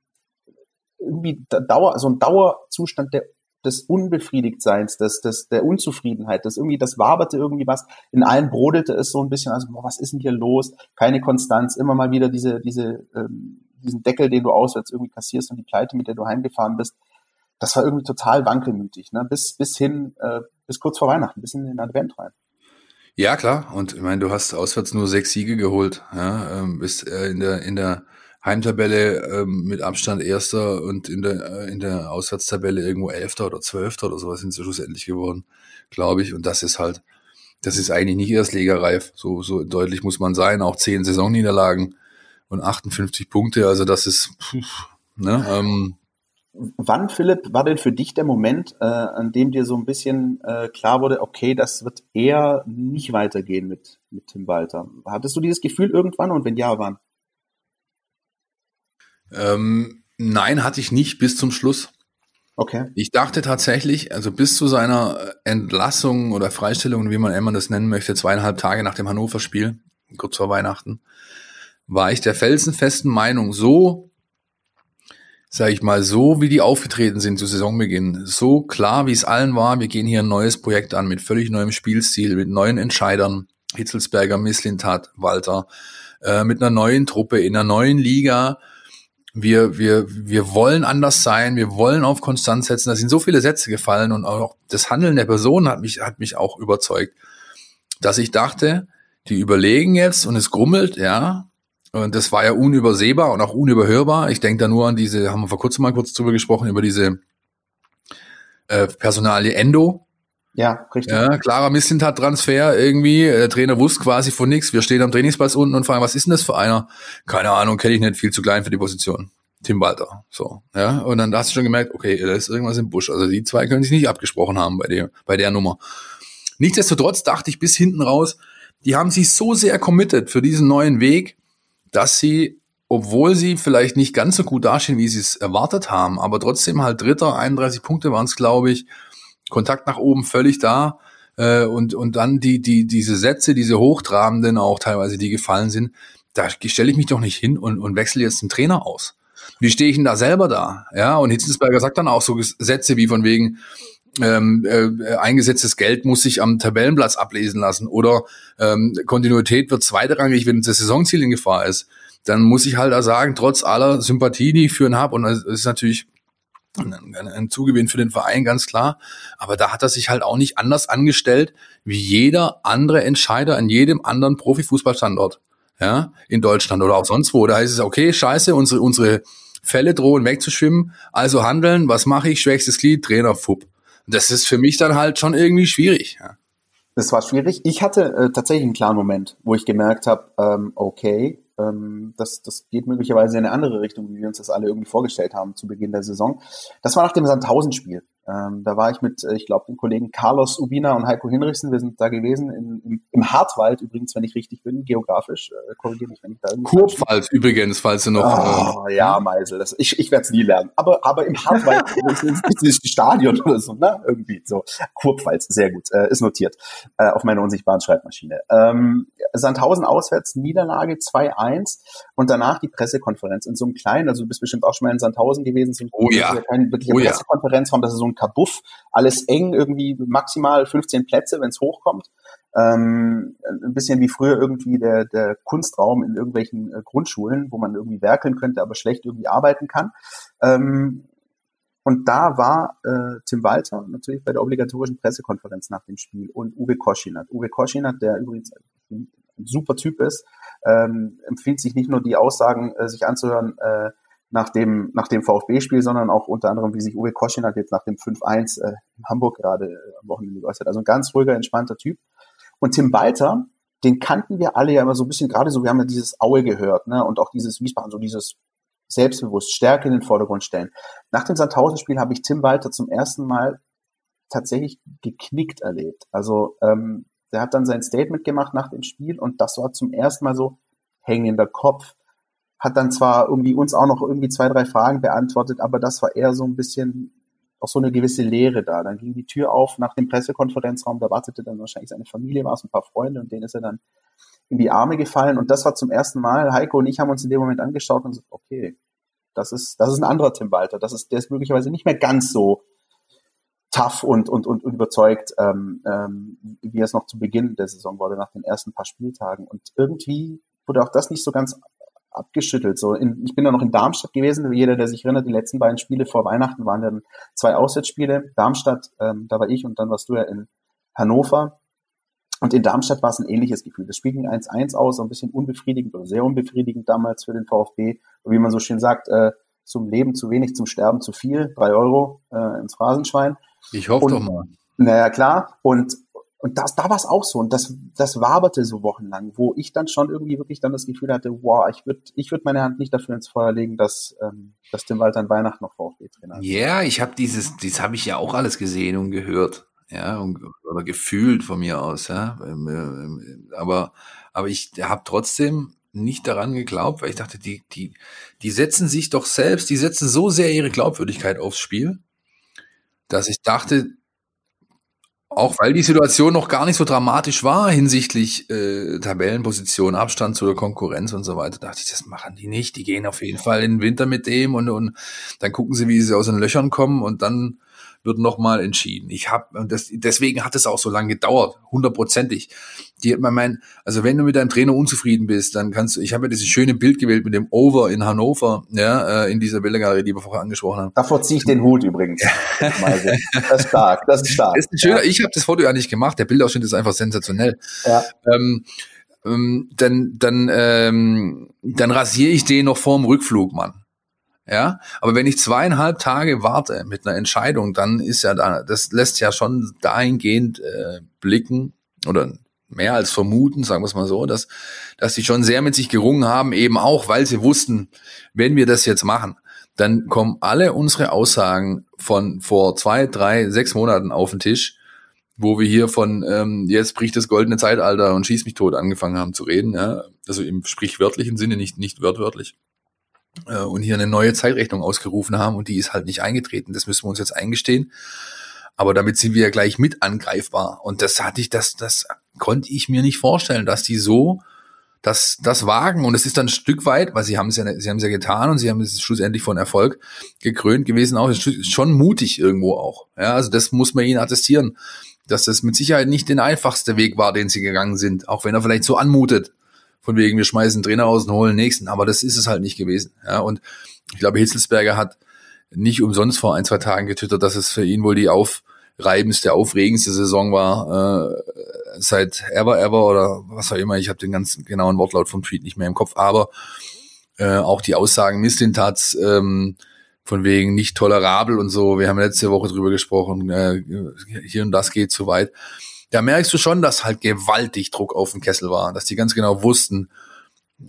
irgendwie Dauer, so ein Dauerzustand der, des Unbefriedigtseins, des, des, der Unzufriedenheit, das irgendwie, das waberte irgendwie was. In allen brodelte es so ein bisschen, also, boah, was ist denn hier los? Keine Konstanz, immer mal wieder diese, diese, ähm, diesen Deckel, den du auswärts irgendwie kassierst und die Pleite, mit der du heimgefahren bist das war irgendwie total wankelmütig, ne? bis, bis hin, äh, bis kurz vor Weihnachten, bis in den Advent rein. Ja, klar. Und ich meine, du hast auswärts nur sechs Siege geholt. Ja? Ähm, bist äh, in der, in der Heimtabelle ähm, mit Abstand Erster und in der, äh, in der Auswärtstabelle irgendwo Elfter oder Zwölfter oder sowas sind sie schlussendlich geworden, glaube ich. Und das ist halt, das ist eigentlich nicht erstligareif. So, so deutlich muss man sein. Auch zehn Saisonniederlagen und 58 Punkte. Also das ist, pff, ne, ähm, Wann, Philipp, war denn für dich der Moment, äh, an dem dir so ein bisschen äh, klar wurde, okay, das wird eher nicht weitergehen mit, mit Tim Walter? Hattest du dieses Gefühl irgendwann und wenn ja, wann? Ähm, nein, hatte ich nicht bis zum Schluss. Okay. Ich dachte tatsächlich, also bis zu seiner Entlassung oder Freistellung, wie man immer das nennen möchte, zweieinhalb Tage nach dem Hannover-Spiel, kurz vor Weihnachten, war ich der felsenfesten Meinung, so sage ich mal, so wie die aufgetreten sind zu Saisonbeginn, so klar wie es allen war, wir gehen hier ein neues Projekt an mit völlig neuem Spielstil, mit neuen Entscheidern, Hitzelsberger, Misslintat, Walter, äh, mit einer neuen Truppe in einer neuen Liga. Wir, wir, wir wollen anders sein, wir wollen auf Konstanz setzen. Da sind so viele Sätze gefallen und auch das Handeln der Person hat mich, hat mich auch überzeugt, dass ich dachte, die überlegen jetzt und es grummelt, ja, und das war ja unübersehbar und auch unüberhörbar. Ich denke da nur an diese, haben wir vor kurzem mal kurz drüber gesprochen, über diese äh, Personalie Endo. Ja, richtig. Ja, klarer Misslintat-Transfer irgendwie. Der Trainer wusste quasi von nichts. Wir stehen am Trainingsplatz unten und fragen, was ist denn das für einer? Keine Ahnung, kenne ich nicht, viel zu klein für die Position. Tim Walter. So, ja. Und dann hast du schon gemerkt, okay, da ist irgendwas im Busch. Also die zwei können sich nicht abgesprochen haben bei der, bei der Nummer. Nichtsdestotrotz dachte ich bis hinten raus, die haben sich so sehr committed für diesen neuen Weg, dass sie, obwohl sie vielleicht nicht ganz so gut dastehen, wie sie es erwartet haben, aber trotzdem halt Dritter, 31 Punkte waren es, glaube ich, Kontakt nach oben völlig da. Äh, und, und dann die, die, diese Sätze, diese hochtrabenden auch teilweise, die gefallen sind, da stelle ich mich doch nicht hin und, und wechsle jetzt den Trainer aus. Wie stehe ich denn da selber da? Ja, und Hitzensberger sagt dann auch so Sätze wie von wegen, ähm, äh, eingesetztes Geld muss sich am Tabellenplatz ablesen lassen oder ähm, Kontinuität wird zweitrangig, wenn das Saisonziel in Gefahr ist. Dann muss ich halt da sagen, trotz aller Sympathie, die ich für ihn habe, und es ist natürlich ein, ein Zugewinn für den Verein, ganz klar. Aber da hat er sich halt auch nicht anders angestellt wie jeder andere Entscheider an jedem anderen Profifußballstandort. Ja, in Deutschland oder auch sonst wo. Da heißt es, okay, scheiße, unsere, unsere Fälle drohen wegzuschwimmen, also handeln, was mache ich, schwächstes Glied, Trainer, Fupp. Das ist für mich dann halt schon irgendwie schwierig. Ja. Das war schwierig. Ich hatte äh, tatsächlich einen klaren Moment, wo ich gemerkt habe, ähm, okay, ähm, das, das geht möglicherweise in eine andere Richtung, wie wir uns das alle irgendwie vorgestellt haben zu Beginn der Saison. Das war nach dem Sandhausen-Spiel. Ähm, da war ich mit, äh, ich glaube, den Kollegen Carlos Ubina und Heiko Hinrichsen. Wir sind da gewesen in, im, im Hartwald übrigens, wenn ich richtig bin, geografisch. Äh, Korrigiere mich, wenn ich da irgendwie Kurpfalz übrigens, falls du noch. Oh, äh, ja, Meisel, das, ich, ich werde es nie lernen. Aber, aber im Hartwald ist das Stadion oder so, ne? Irgendwie so. Kurpfalz, sehr gut, äh, ist notiert äh, auf meiner unsichtbaren Schreibmaschine. Ähm, Sandhausen auswärts, Niederlage 2-1 und danach die Pressekonferenz in so einem kleinen, also du bist bestimmt auch schon mal in Sandhausen gewesen, so oh, ja. keine wirkliche oh, Pressekonferenzraum, das ist so ein Kabuff, alles eng, irgendwie maximal 15 Plätze, wenn es hochkommt. Ähm, ein bisschen wie früher irgendwie der, der Kunstraum in irgendwelchen äh, Grundschulen, wo man irgendwie werkeln könnte, aber schlecht irgendwie arbeiten kann. Ähm, und da war äh, Tim Walter natürlich bei der obligatorischen Pressekonferenz nach dem Spiel und Uwe Koschinat. Uwe Koschinat, der übrigens ein super Typ ist, ähm, empfiehlt sich nicht nur die Aussagen äh, sich anzuhören, äh, nach dem, nach dem VfB-Spiel, sondern auch unter anderem, wie sich Uwe Koschin hat jetzt nach dem 5-1 äh, in Hamburg gerade äh, am Wochenende geäußert. Also ein ganz ruhiger, entspannter Typ. Und Tim Balter, den kannten wir alle ja immer so ein bisschen, gerade so, wir haben ja dieses Aue gehört, ne, und auch dieses Wiesbaden, so dieses selbstbewusst, Stärke in den Vordergrund stellen. Nach dem Sandhausen-Spiel habe ich Tim Walter zum ersten Mal tatsächlich geknickt erlebt. Also ähm, der hat dann sein Statement gemacht nach dem Spiel und das war zum ersten Mal so hängender Kopf hat dann zwar irgendwie uns auch noch irgendwie zwei, drei Fragen beantwortet, aber das war eher so ein bisschen auch so eine gewisse Leere da. Dann ging die Tür auf nach dem Pressekonferenzraum, da wartete dann wahrscheinlich seine Familie, war es ein paar Freunde und denen ist er dann in die Arme gefallen und das war zum ersten Mal. Heiko und ich haben uns in dem Moment angeschaut und gesagt, okay, das ist, das ist ein anderer Tim Walter. Das ist, der ist möglicherweise nicht mehr ganz so tough und, und, und, überzeugt, ähm, ähm, wie es noch zu Beginn der Saison wurde, nach den ersten paar Spieltagen. Und irgendwie wurde auch das nicht so ganz abgeschüttelt. So, in, ich bin da noch in Darmstadt gewesen. Jeder, der sich erinnert, die letzten beiden Spiele vor Weihnachten waren dann zwei Auswärtsspiele. Darmstadt, ähm, da war ich und dann warst du ja in Hannover. Und in Darmstadt war es ein ähnliches Gefühl. Das Spiel ging 1-1 aus, ein bisschen unbefriedigend oder sehr unbefriedigend damals für den VfB. Und wie man so schön sagt, äh, zum Leben zu wenig, zum Sterben zu viel. Drei Euro äh, ins Phrasenschwein. Ich hoffe und, doch mal. Naja, klar. Und, und das, da war es auch so. Und das, das waberte so wochenlang, wo ich dann schon irgendwie wirklich dann das Gefühl hatte, wow, ich würde ich würd meine Hand nicht dafür ins Feuer legen, dass, ähm, dass Tim Walter an Weihnachten noch VfB-Trainer ist. Ja, yeah, ich habe dieses, das habe ich ja auch alles gesehen und gehört. Ja, und, oder gefühlt von mir aus, ja. Ähm, ähm, aber, aber ich habe trotzdem nicht daran geglaubt, weil ich dachte, die, die, die setzen sich doch selbst, die setzen so sehr ihre Glaubwürdigkeit aufs Spiel, dass ich dachte, auch weil die Situation noch gar nicht so dramatisch war hinsichtlich äh, Tabellenposition, Abstand zu der Konkurrenz und so weiter, dachte ich, das machen die nicht. Die gehen auf jeden Fall in den Winter mit dem und, und dann gucken sie, wie sie aus den Löchern kommen und dann wird nochmal entschieden. Ich habe deswegen hat es auch so lange gedauert, hundertprozentig. Die man mein, also wenn du mit deinem Trainer unzufrieden bist, dann kannst du. Ich habe ja dieses schöne Bild gewählt mit dem Over in Hannover, ja, äh, in dieser Bildergalerie, die wir vorher angesprochen haben. Davor ziehe ich den Hut übrigens. das ist stark, das ist stark. Das ist ein schöner, ja. Ich habe das Foto ja nicht gemacht. Der Bildausschnitt ist einfach sensationell. Ja. Ähm, ähm, dann, dann, ähm, dann rasiere ich den noch vorm Rückflug, Mann. Ja, aber wenn ich zweieinhalb Tage warte mit einer Entscheidung, dann ist ja da, das lässt ja schon dahingehend äh, blicken oder mehr als vermuten, sagen wir es mal so, dass, dass sie schon sehr mit sich gerungen haben, eben auch, weil sie wussten, wenn wir das jetzt machen, dann kommen alle unsere Aussagen von vor zwei, drei, sechs Monaten auf den Tisch, wo wir hier von ähm, jetzt bricht das goldene Zeitalter und schieß mich tot angefangen haben zu reden, ja, also im sprichwörtlichen Sinne, nicht, nicht wörtwörtlich äh, und hier eine neue Zeitrechnung ausgerufen haben und die ist halt nicht eingetreten. Das müssen wir uns jetzt eingestehen. Aber damit sind wir ja gleich mit angreifbar. Und das hatte ich, das, das konnte ich mir nicht vorstellen, dass die so das, das wagen. Und es ist dann ein Stück weit, weil sie haben es ja, sie haben es ja getan und sie haben es schlussendlich von Erfolg gekrönt gewesen auch. Schon mutig irgendwo auch. Ja, also das muss man ihnen attestieren, dass das mit Sicherheit nicht der einfachste Weg war, den sie gegangen sind. Auch wenn er vielleicht so anmutet von wegen, wir schmeißen Trainer aus und holen den nächsten. Aber das ist es halt nicht gewesen. Ja, und ich glaube, Hitzelsberger hat nicht umsonst vor ein, zwei Tagen getwittert, dass es für ihn wohl die aufreibendste, aufregendste Saison war, äh, seit ever, ever oder was auch immer. Ich habe den ganz genauen Wortlaut vom Tweet nicht mehr im Kopf. Aber Äh, auch die Aussagen Mislintats, ähm, von wegen nicht tolerabel und so. Wir haben letzte Woche drüber gesprochen, äh, hier und das geht zu weit. Da merkst du schon, dass halt gewaltig Druck auf dem Kessel war, dass die ganz genau wussten,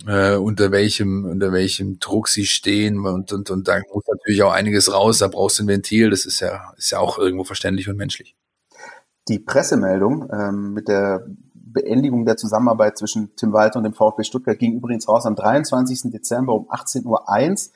äh, unter welchem unter welchem Druck sie stehen und und und da muss natürlich auch einiges raus. Da brauchst du ein Ventil. Das ist ja ist ja auch irgendwo verständlich und menschlich. Die Pressemeldung ähm, mit der Beendigung der Zusammenarbeit zwischen Tim Walter und dem VfB Stuttgart ging übrigens raus am 23. Dezember um 18.01 Uhr.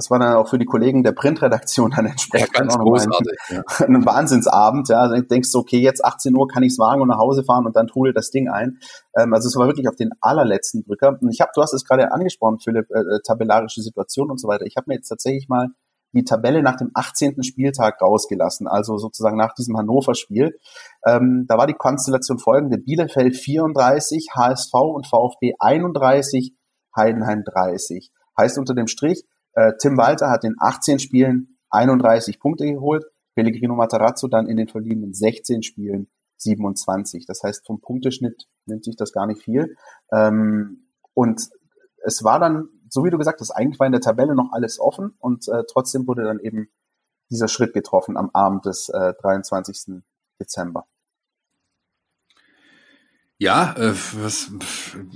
Das war dann auch für die Kollegen der Printredaktion dann entsprechend ja, auch ein, ja. ein Wahnsinnsabend. Ja. Also denkst du, okay, jetzt 18 Uhr kann ich es wagen und nach Hause fahren und dann trudelt das Ding ein. Ähm, also es war wirklich auf den allerletzten Drücker. Und ich habe, du hast es gerade angesprochen, Philipp, äh, äh, tabellarische Situation und so weiter. Ich habe mir jetzt tatsächlich mal die Tabelle nach dem 18. Spieltag rausgelassen, also sozusagen nach diesem Hannover-Spiel. Ähm, da war die Konstellation folgende. Bielefeld 34, HSV und VfB 31, Heidenheim 30. Heißt unter dem Strich, äh, Tim Walter hat in 18 Spielen 31 Punkte geholt, Pellegrino Matarazzo dann in den verliehenen 16 Spielen 27. Das heißt, vom Punkteschnitt nimmt sich das gar nicht viel. Ähm, und es war dann, so wie du gesagt hast, eigentlich war in der Tabelle noch alles offen und äh, trotzdem wurde dann eben dieser Schritt getroffen am Abend des äh, 23. Dezember. Ja, äh, was,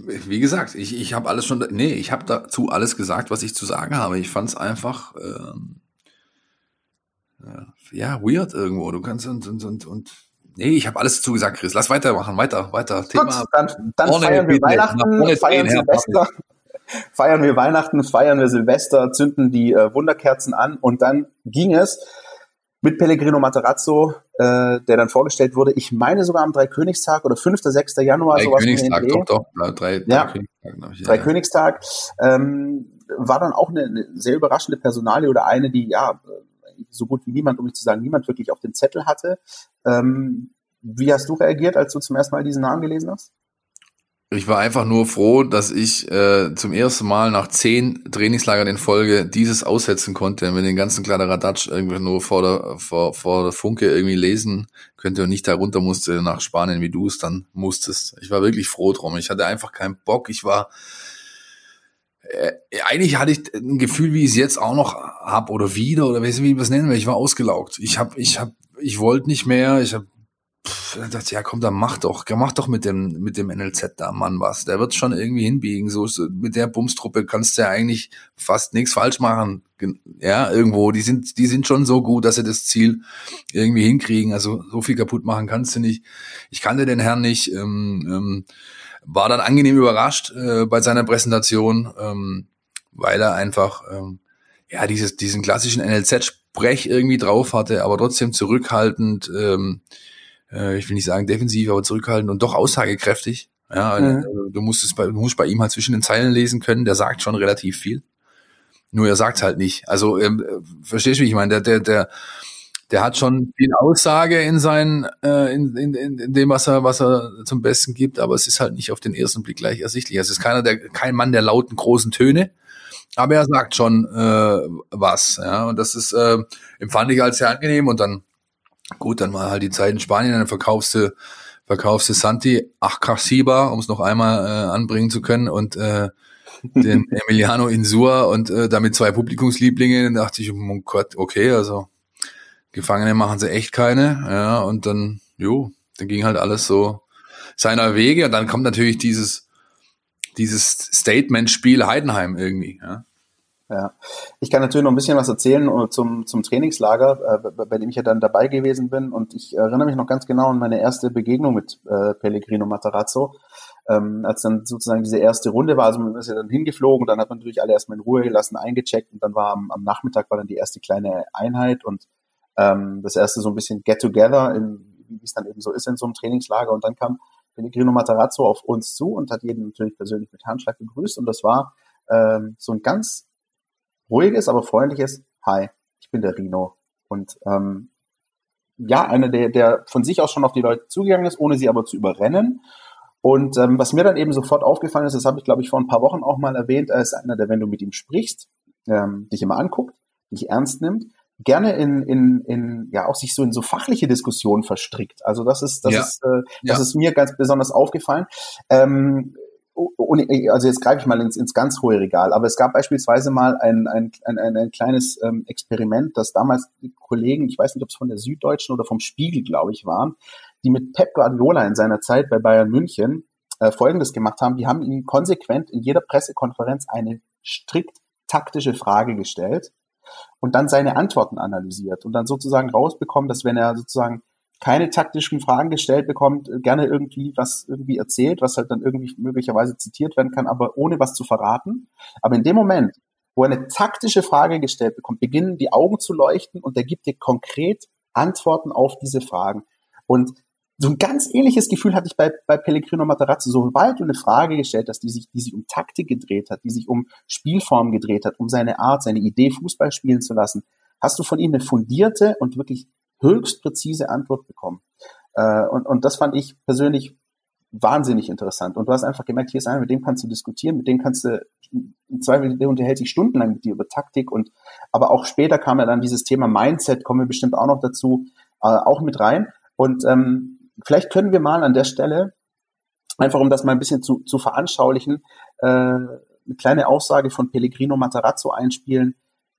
wie gesagt, ich, ich habe alles schon, nee, ich habe dazu alles gesagt, was ich zu sagen habe. Ich fand es einfach, ähm, ja, weird irgendwo. Du kannst und, und, und, und nee, ich habe alles dazu gesagt, Chris. Lass weitermachen, weiter, weiter. Thema. Gut, dann, dann feiern wir Weihnachten, feiern Silvester, feiern wir Weihnachten, feiern wir Silvester, zünden die äh, Wunderkerzen an und dann ging es mit Pellegrino Materazzo, äh, der dann vorgestellt wurde. Ich meine sogar am Dreikönigstag oder 5. 6. Januar. Drei Königstag, doch, doch. Drei, ja, drei Königstag, ich, drei ja, Königstag. Ähm, war dann auch eine, eine sehr überraschende Personalie oder eine, die ja so gut wie niemand, um nicht zu sagen, niemand wirklich auf dem Zettel hatte. Ähm, wie hast du reagiert, als du zum ersten Mal diesen Namen gelesen hast? Ich war einfach nur froh, dass ich äh, zum ersten Mal nach zehn Trainingslagern in Folge dieses aussetzen konnte, mit den ganzen Kladderadatsch irgendwie nur vor der, vor, vor der Funke irgendwie lesen könnte und nicht da runter musste nach Spanien, wie du es dann musstest. Ich war wirklich froh drum. Ich hatte einfach keinen Bock. Ich war äh, eigentlich hatte ich ein Gefühl, wie ich es jetzt auch noch hab oder wieder oder wie ich es nennen will. Ich war ausgelaugt. Ich habe, ich habe, ich wollte nicht mehr. Ich habe pff, dachte, ja komm, dann mach doch, mach doch mit dem, mit dem NLZ da Mann was. Der wird schon irgendwie hinbiegen. So, so mit der Bumstruppe kannst du ja eigentlich fast nichts falsch machen. Ja, irgendwo. Die sind, die sind schon so gut, dass sie das Ziel irgendwie hinkriegen. Also so viel kaputt machen kannst du nicht. Ich kannte den Herrn nicht. Ähm, ähm, war dann angenehm überrascht äh, bei seiner Präsentation, ähm, weil er einfach ähm, ja dieses, diesen klassischen NLZ-Sprech irgendwie drauf hatte, aber trotzdem zurückhaltend. Ähm, äh, ich will nicht sagen defensiv, aber zurückhaltend und doch aussagekräftig. Ja, mhm. Äh, du musst es bei, du musst bei ihm halt zwischen den Zeilen lesen können. Der sagt schon relativ viel. Nur er sagt halt nicht. Also ähm, verstehst du, wie ich meine? Der, der, der, der hat schon viel Aussage in seinen, äh, in, in, in dem, was er, was er zum Besten gibt, aber es ist halt nicht auf den ersten Blick gleich ersichtlich. Es ist keiner der, kein Mann der lauten großen Töne, aber er sagt schon äh, was. Ja, und das ist äh, empfand ich als sehr angenehm und dann Gut, dann war halt die Zeit in Spanien, dann verkaufst du, verkaufst du Santi Achkasiba, um es noch einmal äh, anbringen zu können, und äh, den Emiliano Insua und äh, damit zwei Publikumslieblinge. Dann dachte ich, oh Gott, okay, also Gefangene machen sie echt keine. Ja, und dann, jo, dann ging halt alles so seiner Wege. Und dann kommt natürlich dieses, dieses Statement-Spiel Heidenheim irgendwie. Ja. Ja, ich kann natürlich noch ein bisschen was erzählen äh, zum, zum Trainingslager, äh, bei dem ich ja dann dabei gewesen bin. Und ich erinnere mich noch ganz genau an meine erste Begegnung mit äh, Pellegrino Matarazzo, ähm, als dann sozusagen diese erste Runde war. Also man ist ja dann hingeflogen, dann hat man natürlich alle erstmal in Ruhe gelassen, eingecheckt und dann war am, am Nachmittag war dann die erste kleine Einheit und ähm, das erste so ein bisschen Get-Together, wie es dann eben so ist in so einem Trainingslager. Und dann kam Pellegrino Matarazzo auf uns zu und hat jeden natürlich persönlich mit Handschlag begrüßt. Und das war ähm, so ein ganz ruhiges, aber freundliches Hi, ich bin der Rino. Und ähm, ja, einer, der, der von sich aus schon auf die Leute zugegangen ist, ohne sie aber zu überrennen. Und ähm, was mir dann eben sofort aufgefallen ist, das habe ich, glaube ich, vor ein paar Wochen auch mal erwähnt, er ist einer, der, wenn du mit ihm sprichst, ähm, dich immer anguckt, dich ernst nimmt, gerne in, in, in ja auch sich so in so fachliche Diskussionen verstrickt. Also das ist das ja. ist äh, das ja. ist mir ganz besonders aufgefallen. Ähm, also jetzt greife ich mal ins, ins ganz hohe Regal, aber es gab beispielsweise mal ein, ein, ein, ein, ein kleines ähm, Experiment, das damals Kollegen, ich weiß nicht, ob es von der Süddeutschen oder vom Spiegel, glaube ich, waren, die mit Pep Guardiola in seiner Zeit bei Bayern München äh, Folgendes gemacht haben. Die haben ihm konsequent in jeder Pressekonferenz eine strikt taktische Frage gestellt und dann seine Antworten analysiert und dann sozusagen rausbekommen, dass wenn er sozusagen keine taktischen Fragen gestellt bekommt, gerne irgendwie was irgendwie erzählt, was halt dann irgendwie möglicherweise zitiert werden kann, aber ohne was zu verraten. Aber in dem Moment, wo er eine taktische Frage gestellt bekommt, beginnen die Augen zu leuchten und er gibt dir konkret Antworten auf diese Fragen. Und so ein ganz ähnliches Gefühl hatte ich bei, bei Pellegrino Matarazzo. Sobald du eine Frage gestellt hast, die sich, die sich um Taktik gedreht hat, die sich um Spielform gedreht hat, um seine Art, seine Idee, Fußball spielen zu lassen, hast du von ihm eine fundierte und wirklich höchst präzise Antwort bekommen. Äh, und, und das fand ich persönlich wahnsinnig interessant. Und du hast einfach gemerkt, hier ist einer, mit dem kannst du diskutieren, mit dem kannst du, im Zweifel, der unterhält sich stundenlang mit dir über Taktik und, aber auch später kam ja dann dieses Thema Mindset, kommen wir bestimmt auch noch dazu, äh, auch mit rein. Und ähm, vielleicht können wir mal an der Stelle, einfach um das mal ein bisschen zu, zu veranschaulichen, äh, eine kleine Aussage von Pellegrino Matarazzo einspielen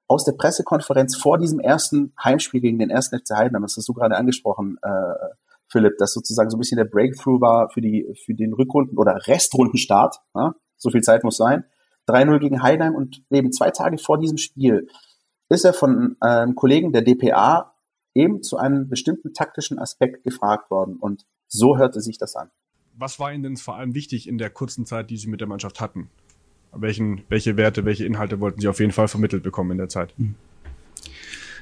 aus der Pressekonferenz vor diesem ersten Heimspiel gegen den ersten FC Heidenheim. Das hast du gerade angesprochen, äh, Philipp, dass sozusagen so ein bisschen der Breakthrough war für die für den Rückrunden- oder Restrundenstart. Ja? So viel Zeit muss sein. 3-0 gegen Heidenheim und eben zwei Tage vor diesem Spiel ist er von einem Kollegen der DPA eben zu einem bestimmten taktischen Aspekt gefragt worden. Und so hörte sich das an. Was war Ihnen denn vor allem wichtig in der kurzen Zeit, die Sie mit der Mannschaft hatten? Welchen, welche Werte, welche Inhalte wollten Sie auf jeden Fall vermittelt bekommen in der Zeit? Hm.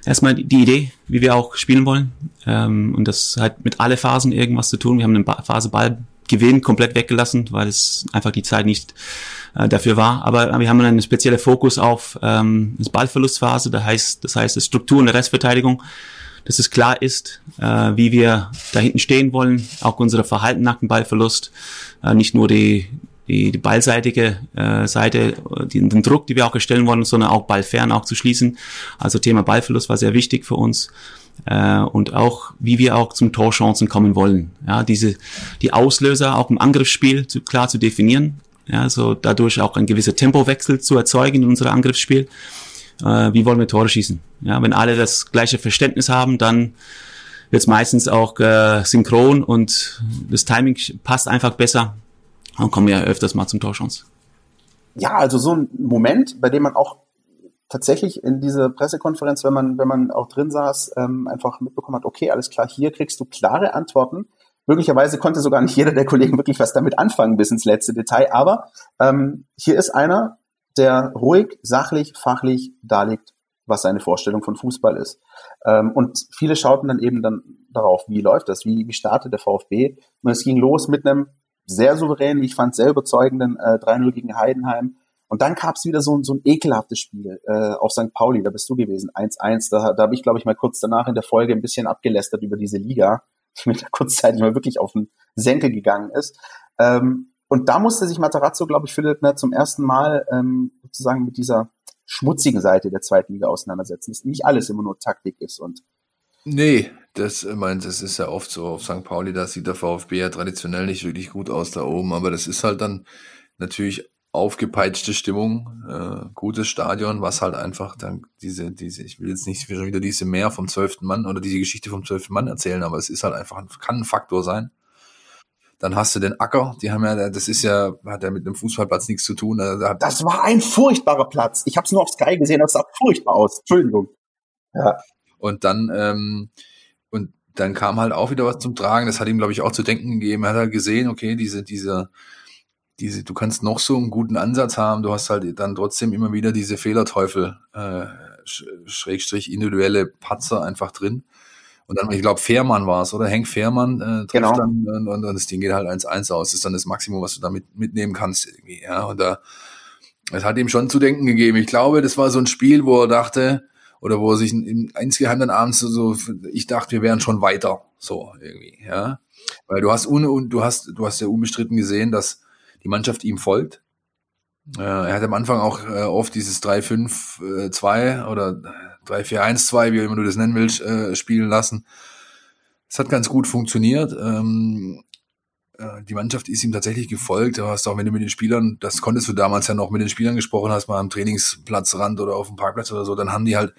Erstmal die Idee, wie wir auch spielen wollen. Ähm, und das hat mit alle Phasen irgendwas zu tun. Wir haben eine Phase Ballgewinn komplett weggelassen, weil es einfach die Zeit nicht äh, dafür war. Aber wir haben einen speziellen Fokus auf ähm, das Ballverlustphase, das heißt, das heißt, die Struktur und der Restverteidigung dass es klar ist, äh, wie wir da hinten stehen wollen, auch unser Verhalten nach dem Ballverlust, äh, nicht nur die, die, die ballseitige äh, Seite, die, den Druck, die wir auch erstellen wollen, sondern auch ballfern auch zu schließen. Also Thema Ballverlust war sehr wichtig für uns. Äh, und auch, wie wir auch zum Torchancen kommen wollen. Ja, diese, die Auslöser auch im Angriffsspiel zu, klar zu definieren. Ja, so dadurch auch ein gewisser Tempowechsel zu erzeugen in unserem Angriffsspiel äh, wie wollen wir Tore schießen. Ja, wenn alle das gleiche Verständnis haben, dann wird es meistens auch äh, synchron und das Timing passt einfach besser und kommen wir öfters mal zum Torchance. Ja, also so ein Moment, bei dem man auch tatsächlich in dieser Pressekonferenz, wenn man, wenn man auch drin saß, ähm, einfach mitbekommen hat, okay, alles klar, hier kriegst du klare Antworten. Möglicherweise konnte sogar nicht jeder der Kollegen wirklich was damit anfangen bis ins letzte Detail, aber ähm, hier ist einer, der ruhig, sachlich, fachlich darlegt, was seine Vorstellung von Fußball ist. Ähm, und viele schauten dann eben dann darauf, wie läuft das, wie, wie startet der VfB. Und es ging los mit einem sehr souveränen, wie ich fand, sehr überzeugenden äh, 3-0 gegen Heidenheim. Und dann gab es wieder so, so ein ekelhaftes Spiel äh, auf St. Pauli, da bist du gewesen, 1-1. Da, da habe ich, glaube ich, mal kurz danach in der Folge ein bisschen abgelästert über diese Liga, die mir da kurzzeitig mal wirklich auf den Senkel gegangen ist. Ähm, und da musste sich Matarazzo, glaube ich, Philipp, ne, zum ersten Mal ähm, sozusagen mit dieser schmutzigen Seite der zweiten Liga auseinandersetzen. Dass nicht alles immer nur Taktik ist und Nee, das äh, meint, das ist ja oft so auf St. Pauli, da sieht der VfB ja traditionell nicht wirklich gut aus da oben, aber das ist halt dann natürlich aufgepeitschte Stimmung, äh, gutes Stadion, was halt einfach dann diese, diese, ich will jetzt nicht wieder diese Mehr vom zwölften Mann oder diese Geschichte vom zwölften Mann erzählen, aber es ist halt einfach, kann ein Faktor sein. Dann hast du den Acker, die haben ja, das ist ja, hat ja mit einem Fußballplatz nichts zu tun. Da das war ein furchtbarer Platz. Ich habe es nur auf Sky gesehen, das sah furchtbar aus. Entschuldigung. Ja. Und dann, ähm, dann kam halt auch wieder was zum Tragen. Das hat ihm, glaube ich, auch zu denken gegeben. Er hat halt gesehen, okay, diese, diese, diese, du kannst noch so einen guten Ansatz haben, du hast halt dann trotzdem immer wieder diese Fehlerteufel, äh, Schrägstrich individuelle Patzer einfach drin. Und dann, ich glaube, Fährmann war es, oder? Henk Fährmann äh, trifft genau. dann und, und, und das Ding geht halt 1-1 aus. Das ist dann das Maximum, was du damit mitnehmen kannst. Irgendwie, ja, und da, es hat ihm schon zu denken gegeben. Ich glaube, das war so ein Spiel, wo er dachte, oder wo er sich in, insgeheim dann abends so, ich dachte, wir wären schon weiter, so irgendwie, ja. Weil du hast un, du hast, du hast ja unbestritten gesehen, dass die Mannschaft ihm folgt. Äh, er hat am Anfang auch äh, oft dieses 3-5-2 äh, oder 3-4-1-2, wie immer du das nennen willst, äh, spielen lassen. Es hat ganz gut funktioniert. Ähm, äh, die Mannschaft ist ihm tatsächlich gefolgt. Du hast auch, wenn du mit den Spielern, das konntest du damals ja noch mit den Spielern gesprochen hast, mal am Trainingsplatzrand oder auf dem Parkplatz oder so, dann haben die halt,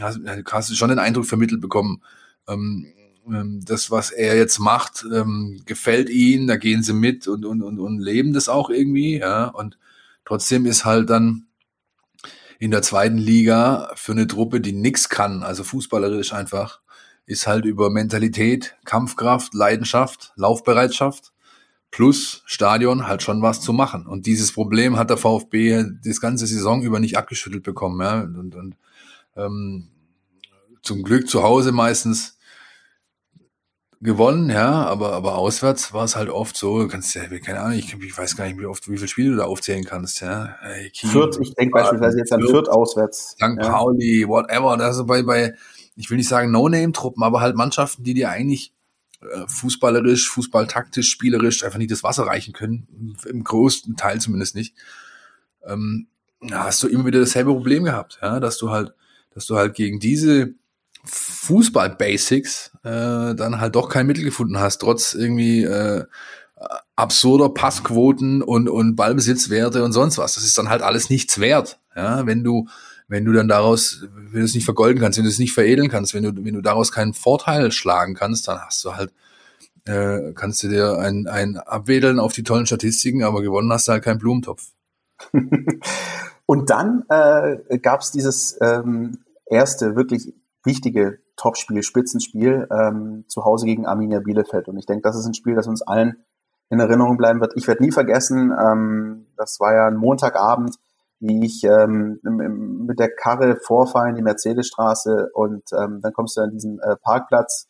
hast, hast du schon den Eindruck vermittelt bekommen, ähm, ähm, das, was er jetzt macht, ähm, gefällt ihnen, da gehen sie mit und, und, und, und leben das auch irgendwie, ja, und trotzdem ist halt dann in der zweiten Liga für eine Truppe, die nix kann, also fußballerisch einfach, ist halt über Mentalität, Kampfkraft, Leidenschaft, Laufbereitschaft plus Stadion halt schon was zu machen. Und dieses Problem hat der VfB das ganze Saison über nicht abgeschüttelt bekommen. Ja? Und, und ähm, zum Glück zu Hause meistens gewonnen, ja, aber, aber auswärts war es halt oft so, kannst ja, keine Ahnung, ich, ich weiß gar nicht, wie oft, wie viele Spiele du da aufzählen kannst, ja. Hey, Fürth, ich denke beispielsweise jetzt an Fürth auswärts. St. Ja. Pauli, whatever, also bei, bei, ich will nicht sagen No-Name-Truppen, aber halt Mannschaften, die dir eigentlich äh, fußballerisch, fußballtaktisch, spielerisch einfach nicht das Wasser reichen können, im größten Teil zumindest nicht, ähm, hast du immer wieder dasselbe Problem gehabt, ja, dass du halt, dass du halt gegen diese Fußball-Basics äh, dann halt doch kein Mittel gefunden hast, trotz irgendwie äh, absurder Passquoten und, und Ballbesitzwerte und sonst was. Das ist dann halt alles nichts wert, ja, wenn du wenn du dann daraus, wenn du es nicht vergolden kannst, wenn du es nicht veredeln kannst, wenn du, wenn du daraus keinen Vorteil schlagen kannst, dann hast du halt, äh, kannst du dir ein, ein abwedeln auf die tollen Statistiken, aber gewonnen hast du halt keinen Blumentopf. Und dann äh, gab es dieses ähm, erste wirklich wichtige Topspiel, Spitzenspiel ähm, zu Hause gegen Arminia Bielefeld. Und ich denke, das ist ein Spiel, das uns allen in Erinnerung bleiben wird. Ich werde nie vergessen, ähm, das war ja ein Montagabend, wie ich ähm, mit der Karre vorfahre in die Mercedesstraße und ähm, dann kommst du an diesen äh, Parkplatz,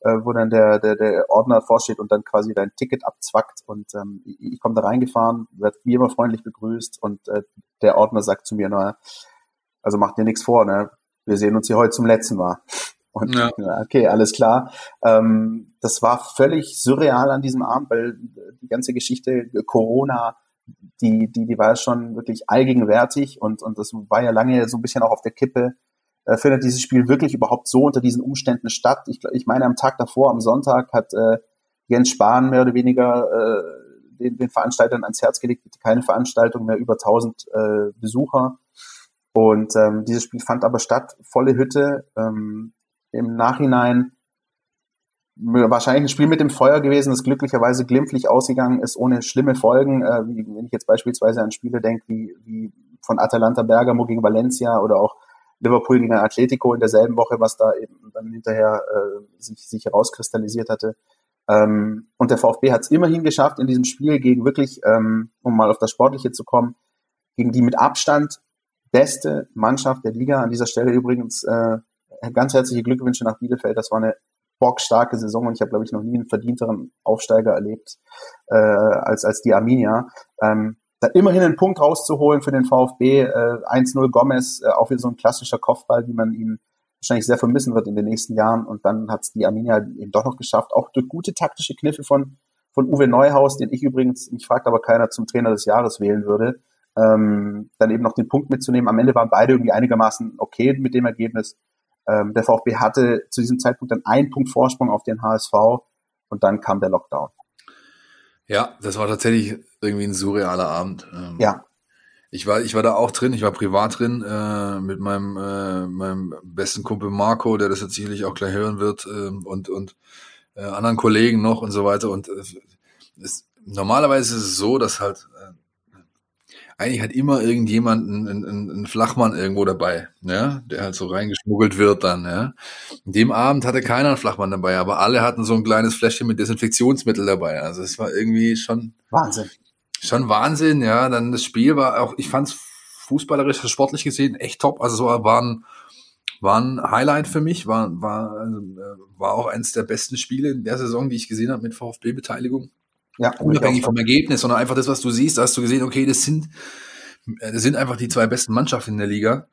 äh, wo dann der, der, der Ordner vorsteht und dann quasi dein Ticket abzwackt und ähm, ich, ich komme da reingefahren, werde wie immer freundlich begrüßt und äh, der Ordner sagt zu mir, na, also mach dir nichts vor, ne? wir sehen uns hier heute zum letzten Mal. Und ja. okay, alles klar. Ähm, das war völlig surreal an diesem Abend, weil die ganze Geschichte Corona, die, die, die war schon wirklich allgegenwärtig und, und das war ja lange so ein bisschen auch auf der Kippe. Äh, findet dieses Spiel wirklich überhaupt so unter diesen Umständen statt? Ich, ich meine, am Tag davor, am Sonntag, hat äh, Jens Spahn mehr oder weniger äh, den, den Veranstaltern ans Herz gelegt, keine Veranstaltung mehr über 1000 äh, Besucher. Und ähm, dieses Spiel fand aber statt, volle Hütte. Ähm, Im Nachhinein wahrscheinlich ein Spiel mit dem Feuer gewesen, das glücklicherweise glimpflich ausgegangen ist, ohne schlimme Folgen. Äh, wie, wenn ich jetzt beispielsweise an Spiele denke, wie, wie von Atalanta Bergamo gegen Valencia oder auch Liverpool gegen Atletico in derselben Woche, was da eben dann hinterher äh, sich, sich herauskristallisiert hatte. Ähm, und der VfB hat es immerhin geschafft, in diesem Spiel gegen wirklich, ähm, um mal auf das Sportliche zu kommen, gegen die mit Abstand beste Mannschaft der Liga. An dieser Stelle übrigens äh, ganz herzliche Glückwünsche nach Bielefeld. Das war eine bockstarke Saison und ich habe, glaube ich, noch nie einen verdienteren Aufsteiger erlebt äh, als, als die Arminia. Ähm, da immerhin einen Punkt rauszuholen für den VfB, äh, 1-0 Gomez, äh, auch wieder so ein klassischer Kopfball, wie man ihn wahrscheinlich sehr vermissen wird in den nächsten Jahren. Und dann hat es die Arminia eben doch noch geschafft, auch durch gute taktische Kniffe von, von Uwe Neuhaus, den ich übrigens, mich fragt aber keiner, zum Trainer des Jahres wählen würde, ähm, dann eben noch den Punkt mitzunehmen. Am Ende waren beide irgendwie einigermaßen okay mit dem Ergebnis. Ähm, der VfB hatte zu diesem Zeitpunkt dann einen Punkt Vorsprung auf den HSV und dann kam der Lockdown. Ja, das war tatsächlich irgendwie ein surrealer Abend. Ähm, ja. Ich war, ich war da auch drin, ich war privat drin äh, mit meinem, äh, meinem besten Kumpel Marco, der das jetzt sicherlich auch gleich hören wird, äh, und, und äh, anderen Kollegen noch und so weiter. Und äh, es, normalerweise ist es so, dass halt eigentlich hat immer irgendjemand einen, einen, einen Flachmann irgendwo dabei, ja, der halt so reingeschmuggelt wird dann, ja. In dem Abend hatte keiner einen Flachmann dabei, aber alle hatten so ein kleines Fläschchen mit Desinfektionsmittel dabei. Also es war irgendwie schon Wahnsinn. Schon Wahnsinn, ja. Dann das Spiel war auch, ich fand es fußballerisch, sportlich gesehen echt top. Also so war ein, war ein Highlight für mich, war, war, also, äh, war auch eines der besten Spiele in der Saison, die ich gesehen habe mit VfB-Beteiligung. Ja, unabhängig vom Ergebnis, sondern einfach das, was du siehst, da hast du gesehen, okay, das sind, das sind einfach die zwei besten Mannschaften in der Liga.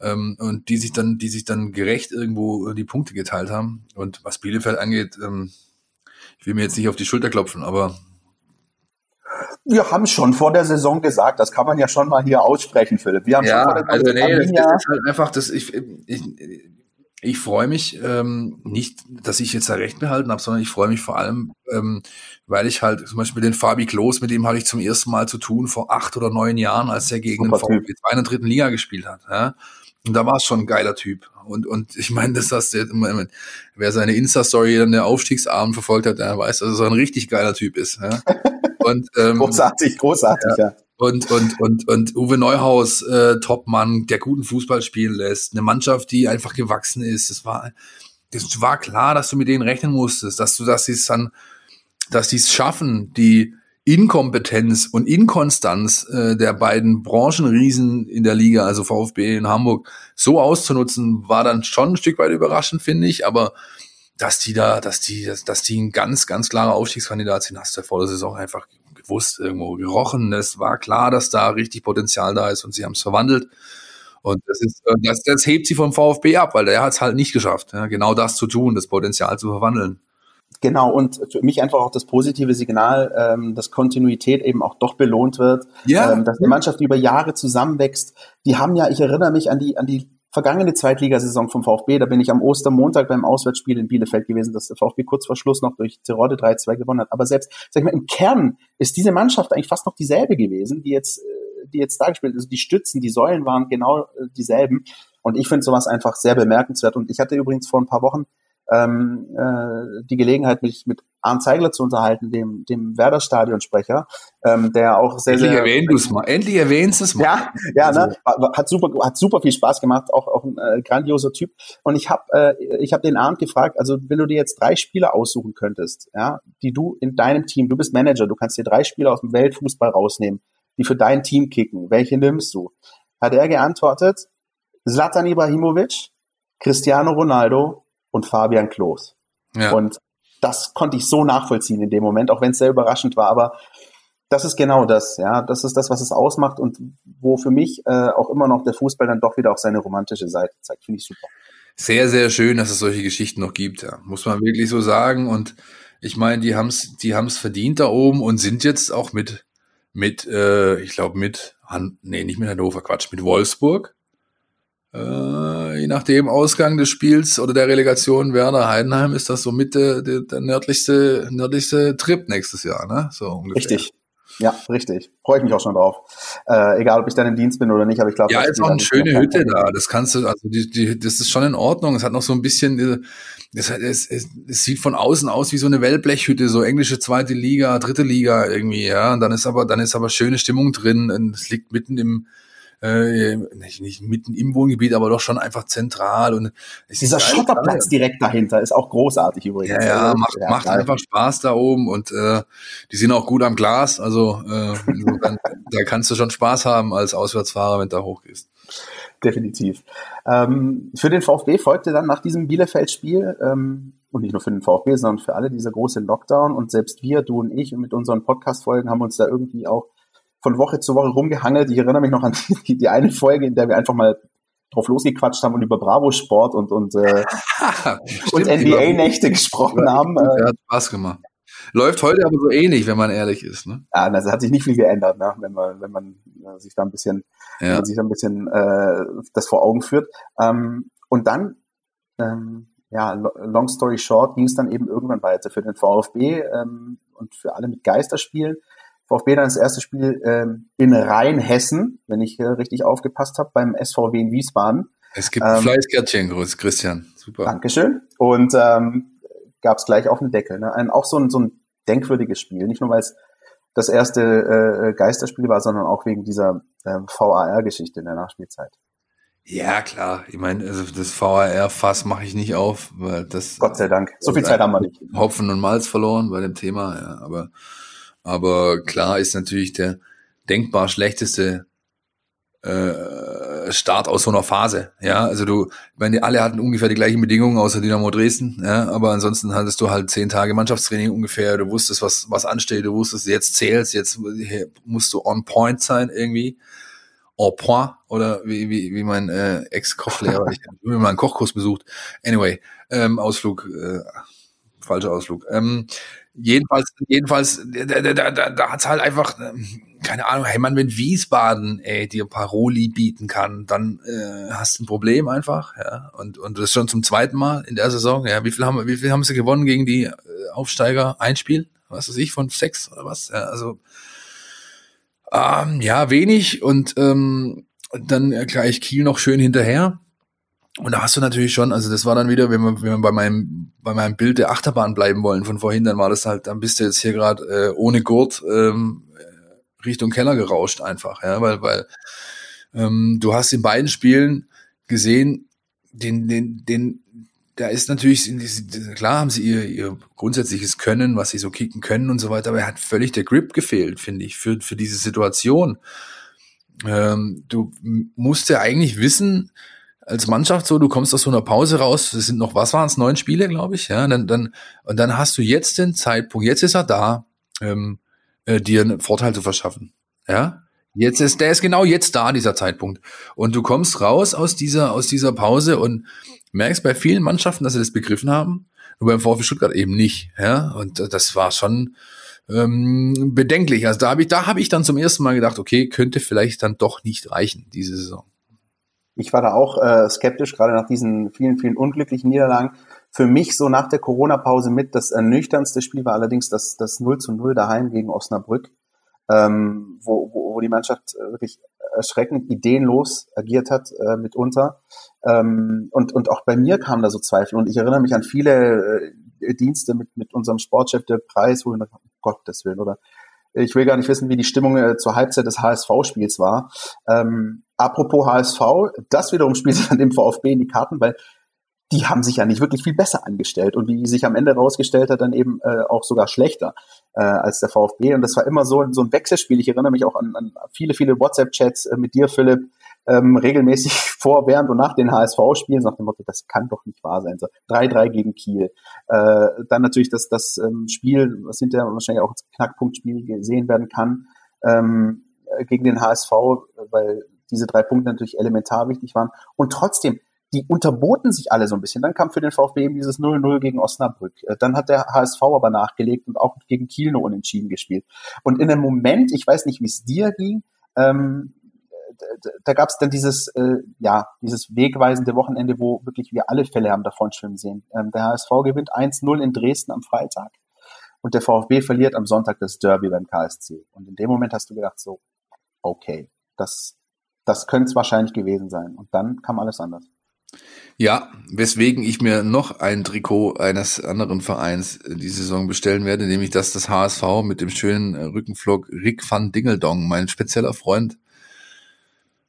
Ähm, und die sich dann, die sich dann gerecht irgendwo die Punkte geteilt haben. Und was Bielefeld angeht, ähm, ich will mir jetzt nicht auf die Schulter klopfen, aber wir haben schon vor der Saison gesagt, das kann man ja schon mal hier aussprechen, Philipp. Wir haben ja, schon vor der also nee, das, das, ist halt einfach, das, ich, ich, ich freue mich ähm, nicht, dass ich jetzt da Recht behalten habe, sondern ich freue mich vor allem, ähm, weil ich halt zum Beispiel den Fabi Klos, mit dem hatte ich zum ersten Mal zu tun vor acht oder neun Jahren, als er gegen Super den VfB 2 in der dritten Liga gespielt hat. Ja? Und da war es schon ein geiler Typ. Und, und ich meine, dass das der, wer seine Insta-Story dann der Aufstiegsabend verfolgt hat, der weiß, dass er so ein richtig geiler Typ ist. Ja? Und, ähm, großartig, großartig, ja. ja. Und, und, und, und Uwe Neuhaus, äh, Topmann, der guten Fußball spielen lässt. Eine Mannschaft, die einfach gewachsen ist. Es war, das war klar, dass du mit denen rechnen musstest, dass du, dass sie es dann, dass sie es schaffen, die Inkompetenz und Inkonstanz äh, der beiden Branchenriesen in der Liga, also VfB in Hamburg, so auszunutzen, war dann schon ein Stück weit überraschend, finde ich. Aber dass die da, dass die, dass, dass die ein ganz, ganz klarer Aufstiegskandidat sind, hast du vor der Saison einfach gewusst, irgendwo gerochen. Es war klar, dass da richtig Potenzial da ist und sie haben es verwandelt. Und das ist, äh, das, das hebt sie vom VfB ab, weil der hat es halt nicht geschafft, ja, genau das zu tun, das Potenzial zu verwandeln. Genau, und für mich einfach auch das positive Signal, ähm, dass Kontinuität eben auch doch belohnt wird, ja. ähm, dass die Mannschaft über Jahre zusammenwächst. Die haben ja, ich erinnere mich an die, an die vergangene Zweitligasaison vom VfB, da bin ich am Ostermontag beim Auswärtsspiel in Bielefeld gewesen, dass der VfB kurz vor Schluss noch durch Tirode 3-2 gewonnen hat. Aber selbst, sag ich mal, im Kern ist diese Mannschaft eigentlich fast noch dieselbe gewesen, die jetzt, äh, die jetzt da gespielt Also die Stützen, die Säulen waren genau äh, dieselben. Und ich finde sowas einfach sehr bemerkenswert. Und ich hatte übrigens vor ein paar Wochen ähm, äh, die Gelegenheit, mich mit Arndt Zeigler zu unterhalten, dem, dem Werder-Stadionsprecher, ähm, der auch sehr, Endlich sehr... Erwähnt du's mal. Endlich erwähnst du es mal. Ja, ja ne? Also hat, super, hat super viel Spaß gemacht, auch, auch ein äh, grandioser Typ. Und ich habe äh, ich hab den Arndt gefragt, also wenn du dir jetzt drei Spieler aussuchen könntest, ja, die du in deinem Team, du bist Manager, du kannst dir drei Spieler aus dem Weltfußball rausnehmen, die für dein Team kicken, welche nimmst du? Hat er geantwortet, Zlatan Ibrahimovic, Cristiano Ronaldo und Fabian Klos. Ja. Und das konnte ich so nachvollziehen in dem Moment, auch wenn es sehr überraschend war. Aber das ist genau das, ja. Das ist das, was es ausmacht und wo für mich äh, auch immer noch der Fußball dann doch wieder auch seine romantische Seite zeigt. Finde ich super. Sehr, sehr schön, dass es solche Geschichten noch gibt, ja. Muss man wirklich so sagen. Und ich meine, die haben es die haben's verdient da oben und sind jetzt auch mit, mit äh, ich glaube, mit, Han nee, nicht mit Hannover, Quatsch, mit Wolfsburg äh, je nach dem Ausgang des Spiels oder der Relegation Werder Heidenheim ist das so mit der, der, der nördlichste, nördlichste Trip nächstes Jahr, ne? So ungefähr. Richtig. Ja, richtig. Freue ich mich auch schon drauf. Äh, egal, ob ich dann im Dienst bin oder nicht, aber ich glaube. Ja, ist auch eine schöne Hütte da. Das kannst du, also die, die, das ist schon in Ordnung. Es hat noch so ein bisschen, es, es, es, es sieht von außen aus wie so eine Wellblechhütte, so englische zweite Liga, dritte Liga irgendwie, ja. Und dann ist aber, dann ist aber schöne Stimmung drin. Und es liegt mitten im, äh, nicht, nicht mitten im Wohngebiet, aber doch schon einfach zentral. Und Dieser Schotterplatz direkt dahinter ist auch großartig übrigens. Ja, ja, also, macht, ja, macht einfach Spaß da oben und äh, die sind auch gut am Glas. Also äh, dann, da kannst du schon Spaß haben als Auswärtsfahrer, wenn du da hochgehst. Definitiv. Ähm, für den VfB folgte dann nach diesem Bielefeld-Spiel ähm, und nicht nur für den VfB, sondern für alle dieser große Lockdown und selbst wir, du und ich, und mit unseren Podcast-Folgen haben uns da irgendwie auch von Woche zu Woche rumgehangelt. Ich erinnere mich noch an die, die eine Folge, in der wir einfach mal drauf losgequatscht haben und über Bravo Sport und und, äh, und NBA-Nächte gesprochen haben. Äh, hat Spaß gemacht. Läuft heute aber so ähnlich, wenn man ehrlich ist. Ne? Ja, also hat sich nicht viel geändert, ne? wenn man wenn man äh, sich da ein bisschen, ja. sich da ein bisschen äh, das vor Augen führt. Ähm, und dann, ähm, ja, long story short, ging es dann eben irgendwann weiter für den VfB ähm, und für alle mit Geisterspielen. VfB dann das erste Spiel ähm, in Rheinhessen, wenn ich äh, richtig aufgepasst habe, beim SVW in Wiesbaden. Es gibt ein ähm, Fleißkärtchen, Christian. Super. Dankeschön. Und ähm, gab es gleich auf den Deckel. Ne? Ein, auch so ein, so ein denkwürdiges Spiel. Nicht nur, weil es das erste äh, Geisterspiel war, sondern auch wegen dieser äh, VAR-Geschichte in der Nachspielzeit. Ja, klar. Ich meine, also das VAR-Fass mache ich nicht auf, weil das. Gott sei Dank. So viel Zeit haben wir nicht. Hopfen und Malz verloren bei dem Thema, ja. Aber aber klar ist natürlich der denkbar schlechteste äh, Start aus so einer Phase. Ja, also du, ich meine, alle hatten ungefähr die gleichen Bedingungen außer Dynamo Dresden, ja, aber ansonsten hattest du halt zehn Tage Mannschaftstraining ungefähr, du wusstest, was, was ansteht, du wusstest, jetzt zählst, jetzt musst du on point sein irgendwie. En point, oder wie, wie, wie mein äh, Ex-Kochlehrer, ich habe immer mal einen Kochkurs besucht. Anyway, ähm, Ausflug, äh, falscher Ausflug. Ähm, jedenfalls, jedenfalls, da, da, da, da hat's halt einfach, keine Ahnung, hey man, wenn Wiesbaden ey, dir Paroli bieten kann, dann äh, hast du ein Problem einfach, ja. Und, und das schon zum zweiten Mal in der Saison. Ja, wie viel haben, wie viel haben sie gewonnen gegen die äh, Aufsteiger? Ein Spiel? Was weiß ich, von sechs oder was? Ja, also ähm, ja, wenig und ähm, dann gleich Kiel noch schön hinterher. Und da hast du natürlich schon, also das war dann wieder, wenn wir, wenn wir bei meinem, bei meinem Bild der Achterbahn bleiben wollen von vorhin, dann war das halt, dann bist du jetzt hier gerade äh, ohne Gurt ähm, Richtung Keller gerauscht einfach, ja, weil, weil ähm, du hast in beiden Spielen gesehen, den, den, den, da ist natürlich, klar haben sie ihr, ihr grundsätzliches Können, was sie so kicken können und so weiter, aber er hat völlig der Grip gefehlt, finde ich, für, für diese Situation. Ähm, du musst ja eigentlich wissen, als Mannschaft so, du kommst aus so einer Pause raus, es sind noch, was waren es, neun Spiele, glaube ich, ja, dann, dann, und dann hast du jetzt den Zeitpunkt, jetzt ist er da, ähm, äh, dir einen Vorteil zu verschaffen. Ja, jetzt ist, der ist genau jetzt da, dieser Zeitpunkt. Und du kommst raus aus dieser, aus dieser Pause und merkst bei vielen Mannschaften, dass sie das begriffen haben, nur beim VfB Stuttgart eben nicht. Ja, und äh, das war schon ähm, bedenklich. Also da habe ich, da habe ich dann zum ersten Mal gedacht, okay, könnte vielleicht dann doch nicht reichen diese Saison. Ich war da auch äh, skeptisch, gerade nach diesen vielen, vielen unglücklichen Niederlagen. Für mich so nach der Corona-Pause mit das ernüchterndste Spiel war allerdings das, das 0 zu 0 daheim gegen Osnabrück, ähm, wo, wo, wo die Mannschaft äh, wirklich erschreckend ideenlos agiert hat äh, mitunter. Ähm, und, und auch bei mir kamen da so Zweifel. Und ich erinnere mich an viele äh, Dienste mit, mit unserem Sportchef der Preis, wo wir um Gottes Willen, oder ich will gar nicht wissen, wie die Stimmung äh, zur Halbzeit des HSV-Spiels war. Ähm, apropos HSV, das wiederum spielt dann dem VfB in die Karten, weil die haben sich ja nicht wirklich viel besser angestellt und wie sich am Ende rausgestellt hat, dann eben äh, auch sogar schlechter äh, als der VfB. Und das war immer so, so ein Wechselspiel. Ich erinnere mich auch an, an viele, viele WhatsApp-Chats äh, mit dir, Philipp, ähm, regelmäßig vor, während und nach den HSV-Spielen, nach dem Motto, das kann doch nicht wahr sein. So 3-3 gegen Kiel. Äh, dann natürlich das, das ähm, Spiel, was hinterher wahrscheinlich auch als Knackpunktspiel gesehen werden kann, ähm, gegen den HSV, weil diese drei Punkte natürlich elementar wichtig waren. Und trotzdem, die unterboten sich alle so ein bisschen. Dann kam für den VfB eben dieses 0-0 gegen Osnabrück. Äh, dann hat der HSV aber nachgelegt und auch gegen Kiel nur unentschieden gespielt. Und in einem Moment, ich weiß nicht, wie es dir ging, ähm, da gab es dann dieses, äh, ja, dieses wegweisende Wochenende, wo wirklich wir alle Fälle haben davon schwimmen sehen. Ähm, der HSV gewinnt 1-0 in Dresden am Freitag und der VfB verliert am Sonntag das Derby beim KSC. Und in dem Moment hast du gedacht so, okay, das, das könnte es wahrscheinlich gewesen sein. Und dann kam alles anders. Ja, weswegen ich mir noch ein Trikot eines anderen Vereins die Saison bestellen werde, nämlich das das HSV mit dem schönen Rückenflog Rick van Dingeldong, mein spezieller Freund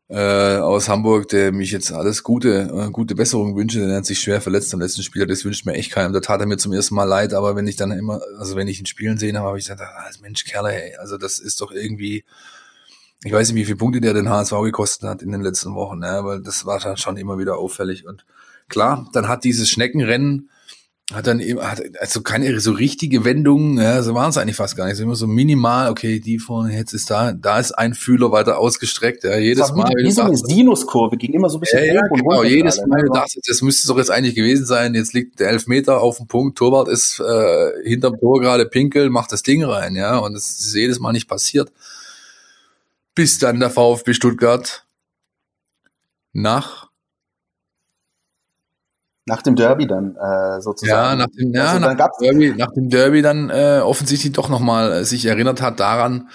äh, aus Hamburg, der mich jetzt alles Gute, äh, gute Besserung wünsche, der hat sich schwer verletzt am letzten Spieler, das wünscht mir echt keinem. Da tat er mir zum ersten Mal leid, aber wenn ich dann immer, also wenn ich ihn spielen sehen habe, habe ich gesagt, ah, Mensch, Kerle, ey, also das ist doch irgendwie, ich weiß nicht, wie viele Punkte der den HSV gekostet hat in den letzten Wochen, ja, weil das war dann schon immer wieder auffällig. Und klar, dann hat dieses Schneckenrennen hat dann eben, hat also keine so richtige Wendung, ja, so waren es eigentlich fast gar nicht. So immer so minimal, okay, die vorne, jetzt ist da, da ist ein Fühler weiter ausgestreckt, ja, jedes Mal. Wie, so eine Sinuskurve, ging immer so ein bisschen ja, ja, genau, jedes Mal, ne? das, das müsste doch jetzt eigentlich gewesen sein, jetzt liegt der Elfmeter auf dem Punkt, Torwart ist äh, hinterm Tor gerade pinkel, macht das Ding rein, ja, und das ist jedes Mal nicht passiert. Bis dann der VfB Stuttgart nach nach dem Derby dann äh, sozusagen. Ja, nach dem, ja, also, nach, dem Derby, nach dem Derby dann äh, offensichtlich doch nochmal äh, sich erinnert hat daran,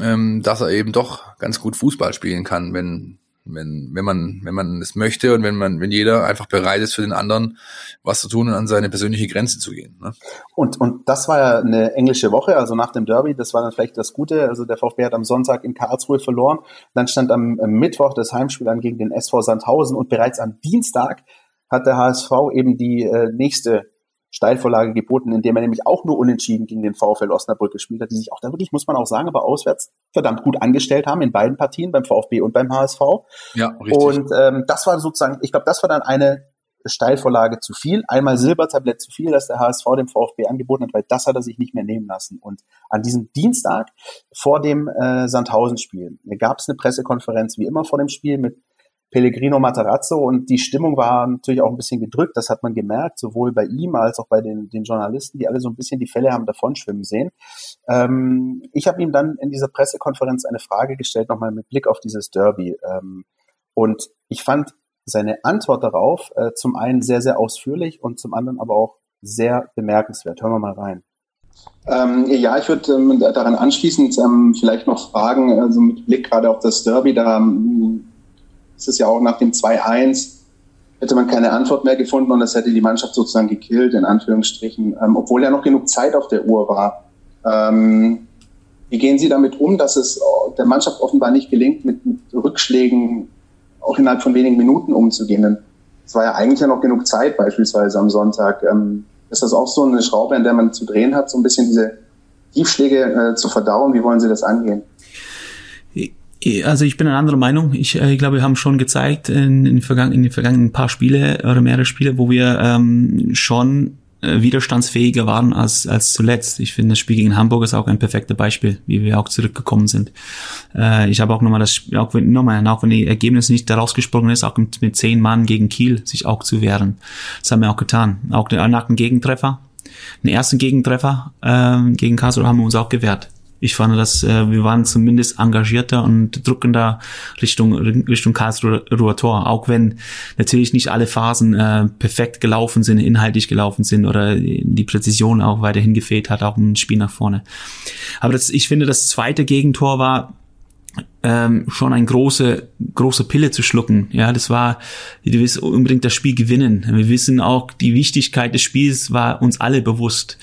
ähm, dass er eben doch ganz gut Fußball spielen kann, wenn wenn wenn man wenn man es möchte und wenn man wenn jeder einfach bereit ist für den anderen was zu tun und an seine persönliche Grenze zu gehen. Ne? Und und das war ja eine englische Woche, also nach dem Derby, das war dann vielleicht das Gute. Also der VfB hat am Sonntag in Karlsruhe verloren, dann stand am Mittwoch das Heimspiel an gegen den SV Sandhausen und bereits am Dienstag hat der HSV eben die äh, nächste Steilvorlage geboten, indem er nämlich auch nur unentschieden gegen den VfL Osnabrück gespielt hat, die sich auch da wirklich, muss man auch sagen, aber auswärts verdammt gut angestellt haben in beiden Partien, beim VfB und beim HSV. Ja, richtig. Und ähm, das war sozusagen, ich glaube, das war dann eine Steilvorlage zu viel, einmal Silbertablett zu viel, dass der HSV dem VfB angeboten hat, weil das hat er sich nicht mehr nehmen lassen. Und an diesem Dienstag vor dem äh, Sandhausen-Spiel gab es eine Pressekonferenz, wie immer vor dem Spiel, mit Pellegrino Matarazzo und die Stimmung war natürlich auch ein bisschen gedrückt. Das hat man gemerkt, sowohl bei ihm als auch bei den, den Journalisten, die alle so ein bisschen die Fälle haben davonschwimmen sehen. Ähm, ich habe ihm dann in dieser Pressekonferenz eine Frage gestellt, nochmal mit Blick auf dieses Derby. Ähm, und ich fand seine Antwort darauf äh, zum einen sehr, sehr ausführlich und zum anderen aber auch sehr bemerkenswert. Hören wir mal rein. Ähm, ja, ich würde ähm, daran anschließend ähm, vielleicht noch fragen, also mit Blick gerade auf das Derby, da ähm, ist es ja auch nach dem 2-1, hätte man keine Antwort mehr gefunden und das hätte die Mannschaft sozusagen gekillt, in Anführungsstrichen, ähm, obwohl ja noch genug Zeit auf der Uhr war. Ähm, wie gehen Sie damit um, dass es der Mannschaft offenbar nicht gelingt, mit, mit Rückschlägen auch innerhalb von wenigen Minuten umzugehen? Denn es war ja eigentlich ja noch genug Zeit, beispielsweise am Sonntag. Ähm, ist das auch so eine Schraube, an der man zu drehen hat, so ein bisschen diese Tiefschläge äh, zu verdauen? Wie wollen Sie das angehen? Also ich bin eine andere Meinung. Ich, äh, ich glaube, wir haben schon gezeigt in, in, den, vergangenen, in den vergangenen paar Spiele oder mehrere Spiele, wo wir ähm, schon äh, widerstandsfähiger waren als, als zuletzt. Ich finde, das Spiel gegen Hamburg ist auch ein perfektes Beispiel, wie wir auch zurückgekommen sind. Äh, ich habe auch nochmal das Spiel, auch wenn, nochmal, auch wenn die Ergebnis nicht daraus gesprungen ist, auch mit, mit zehn Mann gegen Kiel sich auch zu wehren. Das haben wir auch getan. Auch nach dem Gegentreffer, den ersten Gegentreffer äh, gegen Karlsruhe haben wir uns auch gewehrt ich fand, dass äh, wir waren zumindest engagierter und drückender Richtung Richtung Karlsruher Tor, auch wenn natürlich nicht alle Phasen äh, perfekt gelaufen sind, inhaltlich gelaufen sind oder die Präzision auch weiterhin gefehlt hat, auch im Spiel nach vorne. Aber das, ich finde, das zweite Gegentor war ähm, schon ein große große Pille zu schlucken. Ja, das war, du willst unbedingt das Spiel gewinnen. Wir wissen auch, die Wichtigkeit des Spiels war uns alle bewusst.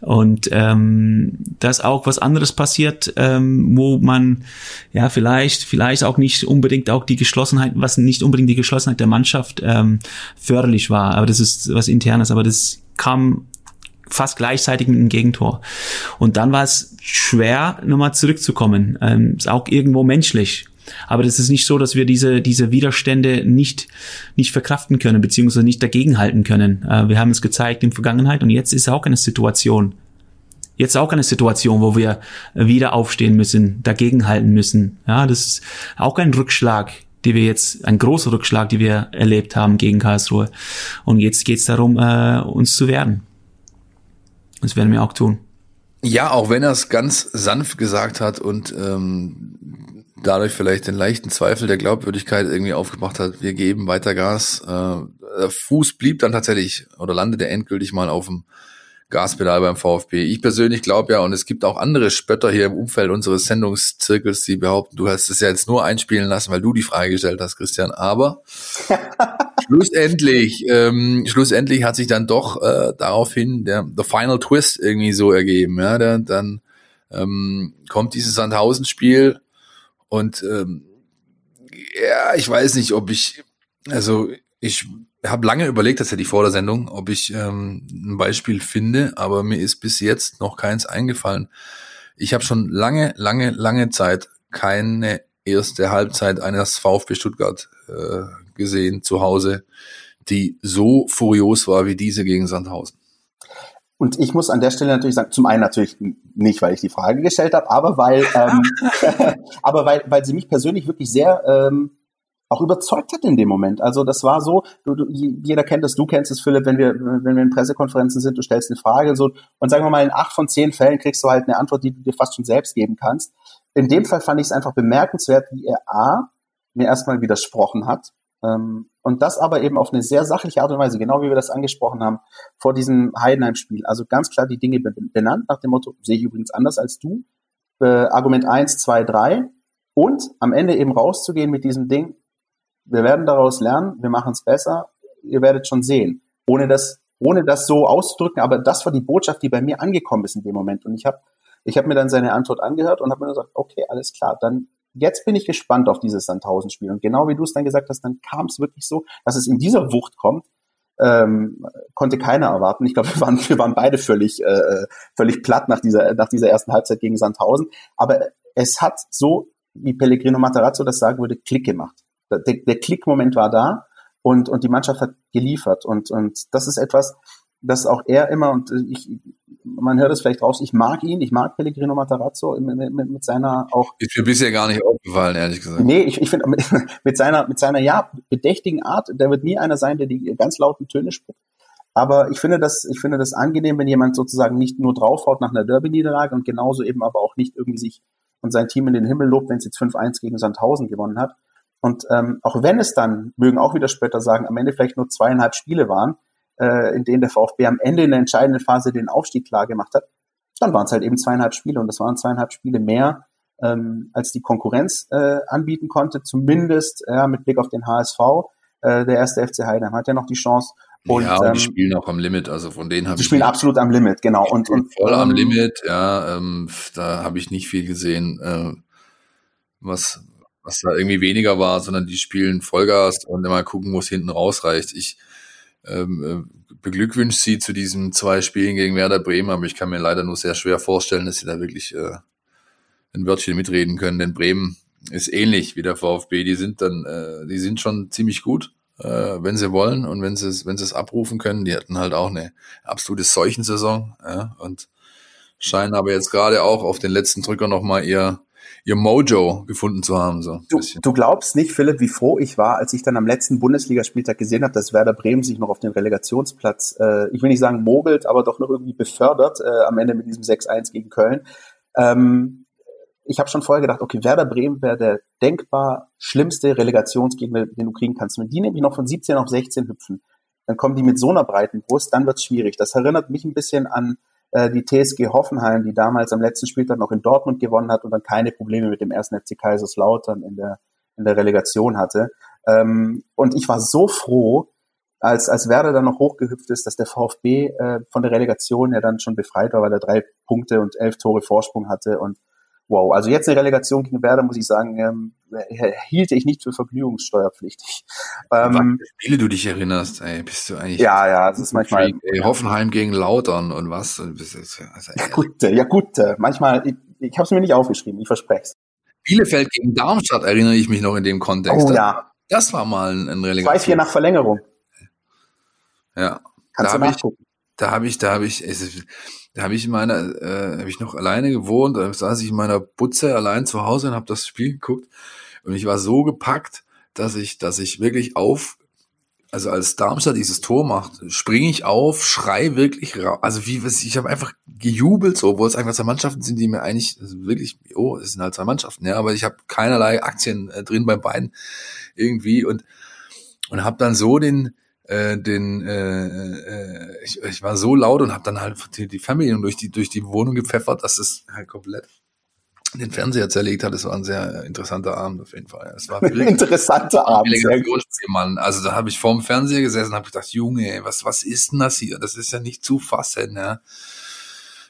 Und ähm, dass auch was anderes passiert, ähm, wo man ja vielleicht, vielleicht auch nicht unbedingt auch die Geschlossenheit, was nicht unbedingt die Geschlossenheit der Mannschaft ähm, förderlich war. Aber das ist was internes, aber das kam fast gleichzeitig mit einem Gegentor. Und dann war es schwer, nochmal zurückzukommen. Ähm, ist auch irgendwo menschlich. Aber das ist nicht so, dass wir diese, diese Widerstände nicht, nicht verkraften können, beziehungsweise nicht dagegenhalten können. Äh, wir haben es gezeigt in Vergangenheit und jetzt ist auch eine Situation. Jetzt auch eine Situation, wo wir wieder aufstehen müssen, dagegenhalten müssen. Ja, das ist auch ein Rückschlag, die wir jetzt, ein großer Rückschlag, die wir erlebt haben gegen Karlsruhe. Und jetzt geht es darum, äh, uns zu werden. Das werden wir auch tun. Ja, auch wenn er es ganz sanft gesagt hat und ähm, dadurch vielleicht den leichten Zweifel der Glaubwürdigkeit irgendwie aufgebracht hat, wir geben weiter Gas. Äh, der Fuß blieb dann tatsächlich oder landete endgültig mal auf dem Gaspedal beim VfB. Ich persönlich glaube ja, und es gibt auch andere Spötter hier im Umfeld unseres Sendungszirkels, die behaupten, du hast es ja jetzt nur einspielen lassen, weil du die Frage gestellt hast, Christian. Aber schlussendlich, ähm, schlussendlich hat sich dann doch äh, daraufhin der the Final Twist irgendwie so ergeben. Ja, der, dann ähm, kommt dieses Sandhausen-Spiel und ähm, ja, ich weiß nicht, ob ich, also ich habe lange überlegt tatsächlich vor der Sendung, ob ich ähm, ein Beispiel finde, aber mir ist bis jetzt noch keins eingefallen. Ich habe schon lange, lange, lange Zeit keine erste Halbzeit eines VfB Stuttgart äh, gesehen zu Hause, die so furios war wie diese gegen Sandhausen. Und ich muss an der Stelle natürlich sagen, zum einen natürlich nicht, weil ich die Frage gestellt habe, aber weil, ähm, aber weil, weil sie mich persönlich wirklich sehr ähm, auch überzeugt hat in dem Moment. Also das war so, du, du, jeder kennt es, du kennst es, Philipp, wenn wir, wenn wir in Pressekonferenzen sind, du stellst eine Frage so und sagen wir mal, in acht von zehn Fällen kriegst du halt eine Antwort, die du dir fast schon selbst geben kannst. In dem Fall fand ich es einfach bemerkenswert, wie er A, mir erstmal widersprochen hat. Ähm, und das aber eben auf eine sehr sachliche Art und Weise, genau wie wir das angesprochen haben, vor diesem Heidenheim-Spiel. Also ganz klar die Dinge benannt, nach dem Motto, sehe ich übrigens anders als du. Äh, Argument eins, zwei, drei. Und am Ende eben rauszugehen mit diesem Ding, wir werden daraus lernen, wir machen es besser, ihr werdet schon sehen. Ohne das, ohne das so auszudrücken, aber das war die Botschaft, die bei mir angekommen ist in dem Moment. Und ich habe ich hab mir dann seine Antwort angehört und habe mir gesagt, okay, alles klar, dann jetzt bin ich gespannt auf dieses Sandhausen-Spiel. Und genau wie du es dann gesagt hast, dann kam es wirklich so, dass es in dieser Wucht kommt, ähm, konnte keiner erwarten. Ich glaube, wir waren, wir waren beide völlig, äh, völlig platt nach dieser, nach dieser ersten Halbzeit gegen Sandhausen. Aber es hat so, wie Pellegrino Matarazzo das sagen würde, Klick gemacht der, der Klickmoment war da und, und die Mannschaft hat geliefert. Und, und das ist etwas, dass auch er immer, und ich, man hört es vielleicht raus, ich mag ihn, ich mag Pellegrino Matarazzo mit, mit, mit seiner auch. Ist mir bisher gar nicht aufgefallen, ehrlich gesagt. Nee, ich, ich finde, mit seiner, mit seiner, ja, bedächtigen Art, der wird nie einer sein, der die ganz lauten Töne spricht. Aber ich finde das, ich finde das angenehm, wenn jemand sozusagen nicht nur draufhaut nach einer Derby-Niederlage und genauso eben aber auch nicht irgendwie sich und sein Team in den Himmel lobt, wenn es jetzt 5-1 gegen Sandhausen gewonnen hat. Und ähm, auch wenn es dann, mögen auch wieder Spötter sagen, am Ende vielleicht nur zweieinhalb Spiele waren, äh, in denen der VfB am Ende in der entscheidenden Phase den Aufstieg klar gemacht hat, dann waren es halt eben zweieinhalb Spiele und das waren zweieinhalb Spiele mehr, ähm, als die Konkurrenz äh, anbieten konnte, zumindest ja, mit Blick auf den HSV. Äh, der erste FC Heidenheim hat ja noch die Chance. Und, ja, und ähm, die spielen auch am Limit, also von denen habe ich. Die spielen absolut am Limit, genau. Und, und voll am ähm, Limit, ja, ähm, da habe ich nicht viel gesehen, äh, was, was da irgendwie weniger war, sondern die spielen Vollgas und immer gucken, wo es hinten rausreicht. Ich ähm, äh, beglückwünsche sie zu diesen zwei Spielen gegen Werder Bremen, aber ich kann mir leider nur sehr schwer vorstellen, dass sie da wirklich äh, ein Wörtchen mitreden können, denn Bremen ist ähnlich wie der VfB. Die sind dann, äh, die sind schon ziemlich gut, äh, wenn sie wollen und wenn sie es, wenn sie es abrufen können. Die hatten halt auch eine absolute Seuchensaison ja, und scheinen aber jetzt gerade auch auf den letzten Drücker nochmal ihr ihr Mojo gefunden zu haben. So du, du, glaubst nicht, Philipp, wie froh ich war, als ich dann am letzten Bundesligaspieltag gesehen habe, dass Werder Bremen sich noch auf den Relegationsplatz, äh, ich will nicht sagen mogelt, aber doch noch irgendwie befördert äh, am Ende mit diesem 6-1 gegen Köln. Ähm, ich habe schon vorher gedacht, okay, Werder Bremen wäre der denkbar schlimmste Relegationsgegner, den du kriegen kannst. Wenn die nämlich noch von 17 auf 16 hüpfen, dann kommen die mit so einer breiten Brust, dann wird's schwierig. Das erinnert mich ein bisschen an äh, die TSG Hoffenheim, die damals am letzten Spieltag noch in Dortmund gewonnen hat und dann keine Probleme mit dem ersten FC Kaiserslautern in der, in der Relegation hatte. Ähm, und ich war so froh, als, als Werder dann noch hochgehüpft ist, dass der VfB äh, von der Relegation ja dann schon befreit war, weil er drei Punkte und elf Tore Vorsprung hatte und wow. Also jetzt eine Relegation gegen Werder, muss ich sagen, ähm, hielte ich nicht für vergnügungssteuerpflichtig. Ähm, Spiele du dich erinnerst, ey, bist du eigentlich. Ja, ja, es ist manchmal. Ey, Hoffenheim gegen Lautern und was? Also, ja, gut, ja, gut. Manchmal, ich, ich habe es mir nicht aufgeschrieben, ich verspreche es. Bielefeld gegen Darmstadt erinnere ich mich noch in dem Kontext. Oh ja. Das war mal ein, ein Relegation. 2-4 nach Verlängerung. Ja. Kannst da du nachgucken. Da habe ich, da habe ich, da habe ich in meiner, äh, habe ich noch alleine gewohnt, da saß ich in meiner Butze allein zu Hause und habe das Spiel geguckt. Und ich war so gepackt, dass ich, dass ich wirklich auf, also als Darmstadt dieses Tor macht, springe ich auf, schrei wirklich raus, also wie, ich habe einfach gejubelt, so, obwohl es einfach zwei Mannschaften sind, die mir eigentlich also wirklich, oh, es sind halt zwei Mannschaften, ja, aber ich habe keinerlei Aktien äh, drin bei beiden irgendwie und und habe dann so den äh, den äh, äh, ich, ich war so laut und habe dann halt die, die Fernbedienung durch die durch die Wohnung gepfeffert, dass es halt komplett den Fernseher zerlegt hat. Es war ein sehr interessanter Abend auf jeden Fall. Es war wirklich interessanter Abend. Mann. Also da habe ich vorm Fernseher gesessen und habe gedacht, Junge, was was ist denn das hier? Das ist ja nicht zu fassen, ja.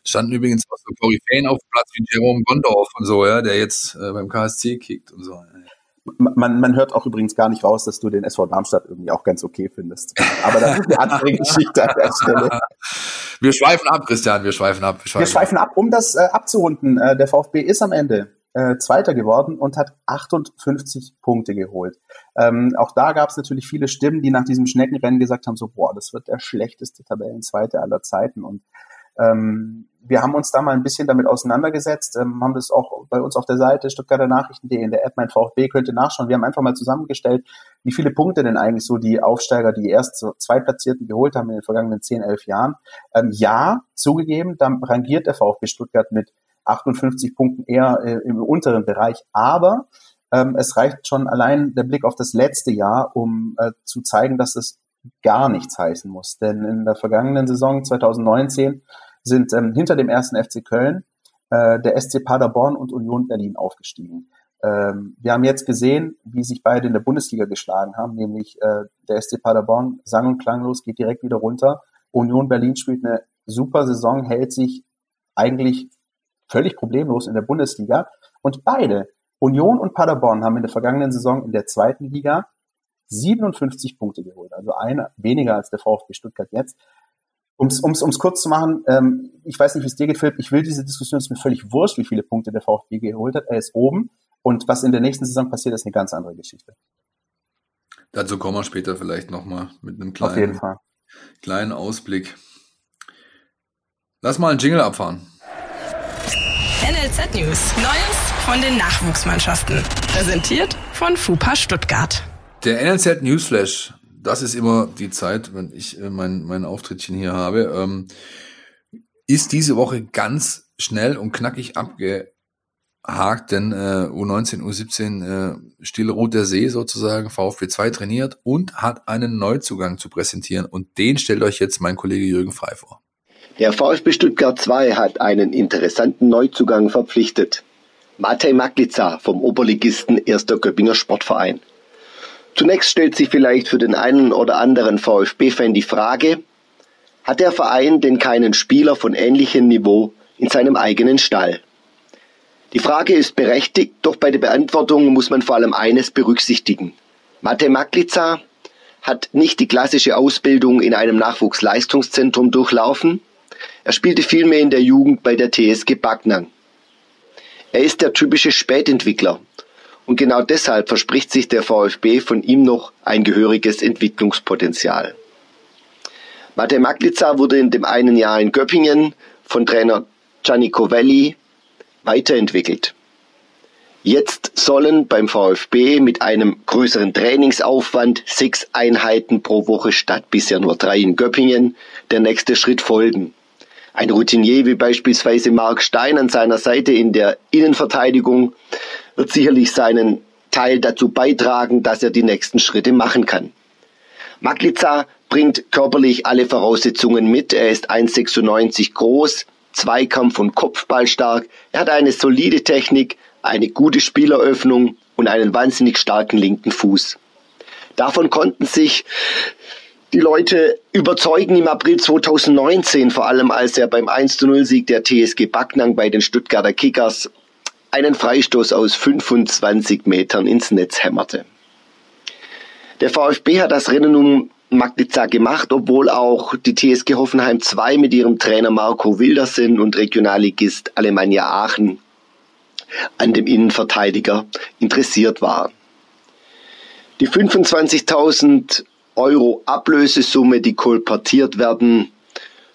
Standen übrigens auch so Koryphäen auf dem Platz wie Jerome Gondorf und so, ja, der jetzt äh, beim KSC kickt und so. Ja man, man hört auch übrigens gar nicht raus, dass du den SV Darmstadt irgendwie auch ganz okay findest. Aber das ist eine andere Geschichte an der Stelle. Wir schweifen ab, Christian, wir schweifen ab. Wir schweifen, wir schweifen ab. Um das äh, abzurunden, äh, der VfB ist am Ende äh, Zweiter geworden und hat 58 Punkte geholt. Ähm, auch da gab es natürlich viele Stimmen, die nach diesem Schneckenrennen gesagt haben, so, boah, das wird der schlechteste Tabellenzweite aller Zeiten. Und ähm, wir haben uns da mal ein bisschen damit auseinandergesetzt, ähm, haben das auch bei uns auf der Seite Stuttgarter Nachrichten.de in der App Mein VfB könnte nachschauen. Wir haben einfach mal zusammengestellt, wie viele Punkte denn eigentlich so die Aufsteiger, die erst so zwei Platzierten geholt haben in den vergangenen 10, 11 Jahren. Ähm, ja, zugegeben, da rangiert der VfB Stuttgart mit 58 Punkten eher äh, im unteren Bereich, aber ähm, es reicht schon allein der Blick auf das letzte Jahr, um äh, zu zeigen, dass es gar nichts heißen muss. Denn in der vergangenen Saison 2019 sind ähm, hinter dem ersten FC Köln äh, der SC Paderborn und Union Berlin aufgestiegen. Ähm, wir haben jetzt gesehen, wie sich beide in der Bundesliga geschlagen haben, nämlich äh, der SC Paderborn sang- und klanglos geht direkt wieder runter. Union Berlin spielt eine super Saison, hält sich eigentlich völlig problemlos in der Bundesliga. Und beide, Union und Paderborn, haben in der vergangenen Saison in der zweiten Liga 57 Punkte geholt, also eine weniger als der VfB Stuttgart jetzt. Ums, ums kurz zu machen, ähm, ich weiß nicht, wie es dir geht, Philipp, ich will diese Diskussion, es ist mir völlig wurscht, wie viele Punkte der VfB geholt hat. Er ist oben und was in der nächsten Saison passiert, ist eine ganz andere Geschichte. Dazu kommen wir später vielleicht nochmal mit einem kleinen, Auf jeden Fall. kleinen Ausblick. Lass mal einen Jingle abfahren. NLZ News. Neues von den Nachwuchsmannschaften. Präsentiert von FUPA Stuttgart. Der NLZ Newsflash, das ist immer die Zeit, wenn ich äh, mein, mein Auftrittchen hier habe, ähm, ist diese Woche ganz schnell und knackig abgehakt, denn äh, U19, U17 äh, Stille Ruht der See sozusagen, VfB 2 trainiert und hat einen Neuzugang zu präsentieren und den stellt euch jetzt mein Kollege Jürgen Frei vor. Der VfB Stuttgart 2 hat einen interessanten Neuzugang verpflichtet. Matej Maklica vom Oberligisten 1. Göppinger Sportverein. Zunächst stellt sich vielleicht für den einen oder anderen VfB-Fan die Frage, hat der Verein denn keinen Spieler von ähnlichem Niveau in seinem eigenen Stall? Die Frage ist berechtigt, doch bei der Beantwortung muss man vor allem eines berücksichtigen. Mate Maklica hat nicht die klassische Ausbildung in einem Nachwuchsleistungszentrum durchlaufen, er spielte vielmehr in der Jugend bei der TSG Backnang. Er ist der typische Spätentwickler und genau deshalb verspricht sich der VfB von ihm noch ein gehöriges Entwicklungspotenzial. Mate Maklica wurde in dem einen Jahr in Göppingen von Trainer Gianni Covelli weiterentwickelt. Jetzt sollen beim VfB mit einem größeren Trainingsaufwand sechs Einheiten pro Woche statt bisher nur drei in Göppingen der nächste Schritt folgen. Ein Routinier wie beispielsweise Mark Stein an seiner Seite in der Innenverteidigung wird sicherlich seinen Teil dazu beitragen, dass er die nächsten Schritte machen kann. Maglica bringt körperlich alle Voraussetzungen mit. Er ist 1,96 groß, Zweikampf- und Kopfball stark. Er hat eine solide Technik, eine gute Spieleröffnung und einen wahnsinnig starken linken Fuß. Davon konnten sich die Leute überzeugen im April 2019, vor allem als er beim 1-0-Sieg der TSG Backnang bei den Stuttgarter Kickers einen Freistoß aus 25 Metern ins Netz hämmerte. Der VfB hat das Rennen um Magdica gemacht, obwohl auch die TSG Hoffenheim 2 mit ihrem Trainer Marco Wildersen und Regionalligist Alemannia Aachen an dem Innenverteidiger interessiert war. Die 25.000 Euro Ablösesumme, die kolportiert werden,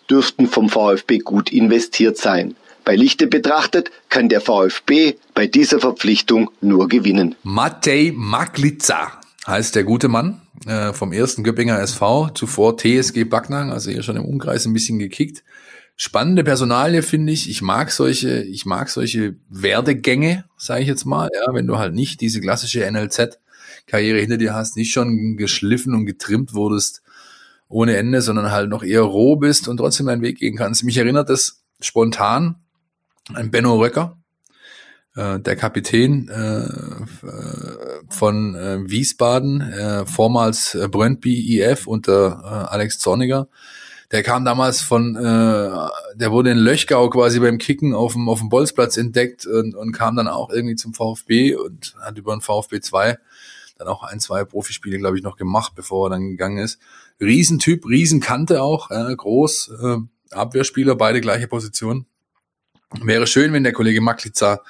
dürften vom VfB gut investiert sein. Bei Lichte betrachtet kann der VfB bei dieser Verpflichtung nur gewinnen. Matej Maklica heißt der gute Mann äh, vom ersten Göppinger SV, zuvor TSG Backnang, also hier schon im Umkreis ein bisschen gekickt. Spannende Personalie finde ich. Ich mag solche, ich mag solche Werdegänge, sage ich jetzt mal. Ja, wenn du halt nicht diese klassische NLZ Karriere hinter dir hast, nicht schon geschliffen und getrimmt wurdest ohne Ende, sondern halt noch eher roh bist und trotzdem deinen Weg gehen kannst. Mich erinnert das spontan an Benno Röcker, äh, der Kapitän äh, von äh, Wiesbaden, äh, vormals äh, Brøndby IF unter äh, Alex Zorniger. Der kam damals von, äh, der wurde in Löchgau quasi beim Kicken auf dem, auf dem Bolzplatz entdeckt und, und kam dann auch irgendwie zum VfB und hat über den VfB 2 dann auch ein, zwei Profispiele, glaube ich, noch gemacht, bevor er dann gegangen ist. Riesentyp, Riesenkante auch, äh, groß, äh, Abwehrspieler, beide gleiche Position. Wäre schön, wenn der Kollege Maklica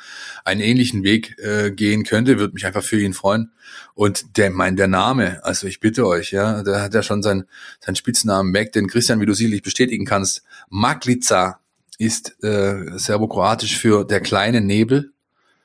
einen ähnlichen Weg äh, gehen könnte, würde mich einfach für ihn freuen. Und der, mein, der Name, also ich bitte euch, ja, der hat ja schon seinen sein Spitznamen weg, den Christian, wie du sicherlich bestätigen kannst. Maklica ist äh, serbokroatisch für der kleine Nebel.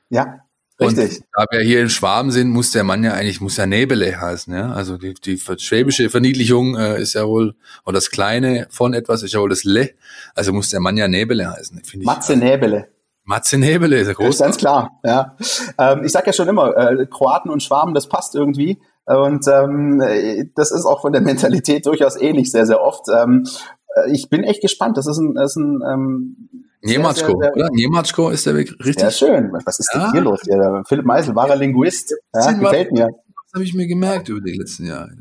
Ja. Richtig. Und da wir hier in Schwaben sind, muss der Mann ja eigentlich, muss ja Nebele heißen, ja. Also die, die schwäbische Verniedlichung äh, ist ja wohl, oder das Kleine von etwas ist ja wohl das Le. Also muss der Mann ja Nebele heißen, finde ich. Matze Nebele. Matze Nebele ist ja groß. Ganz klar, ja. Ähm, ich sag ja schon immer, äh, Kroaten und Schwaben, das passt irgendwie. Und ähm, das ist auch von der Mentalität durchaus ähnlich, sehr, sehr oft. Ähm, äh, ich bin echt gespannt. Das ist ein, das ist ein ähm, Niematschko, oder? Niematschko ist der Weg richtig. Sehr schön. Was ist ja. denn hier los? Ja, Philipp Meisel, wahrer Linguist. Ja, gefällt mir. Das habe ich mir gemerkt über die letzten Jahre.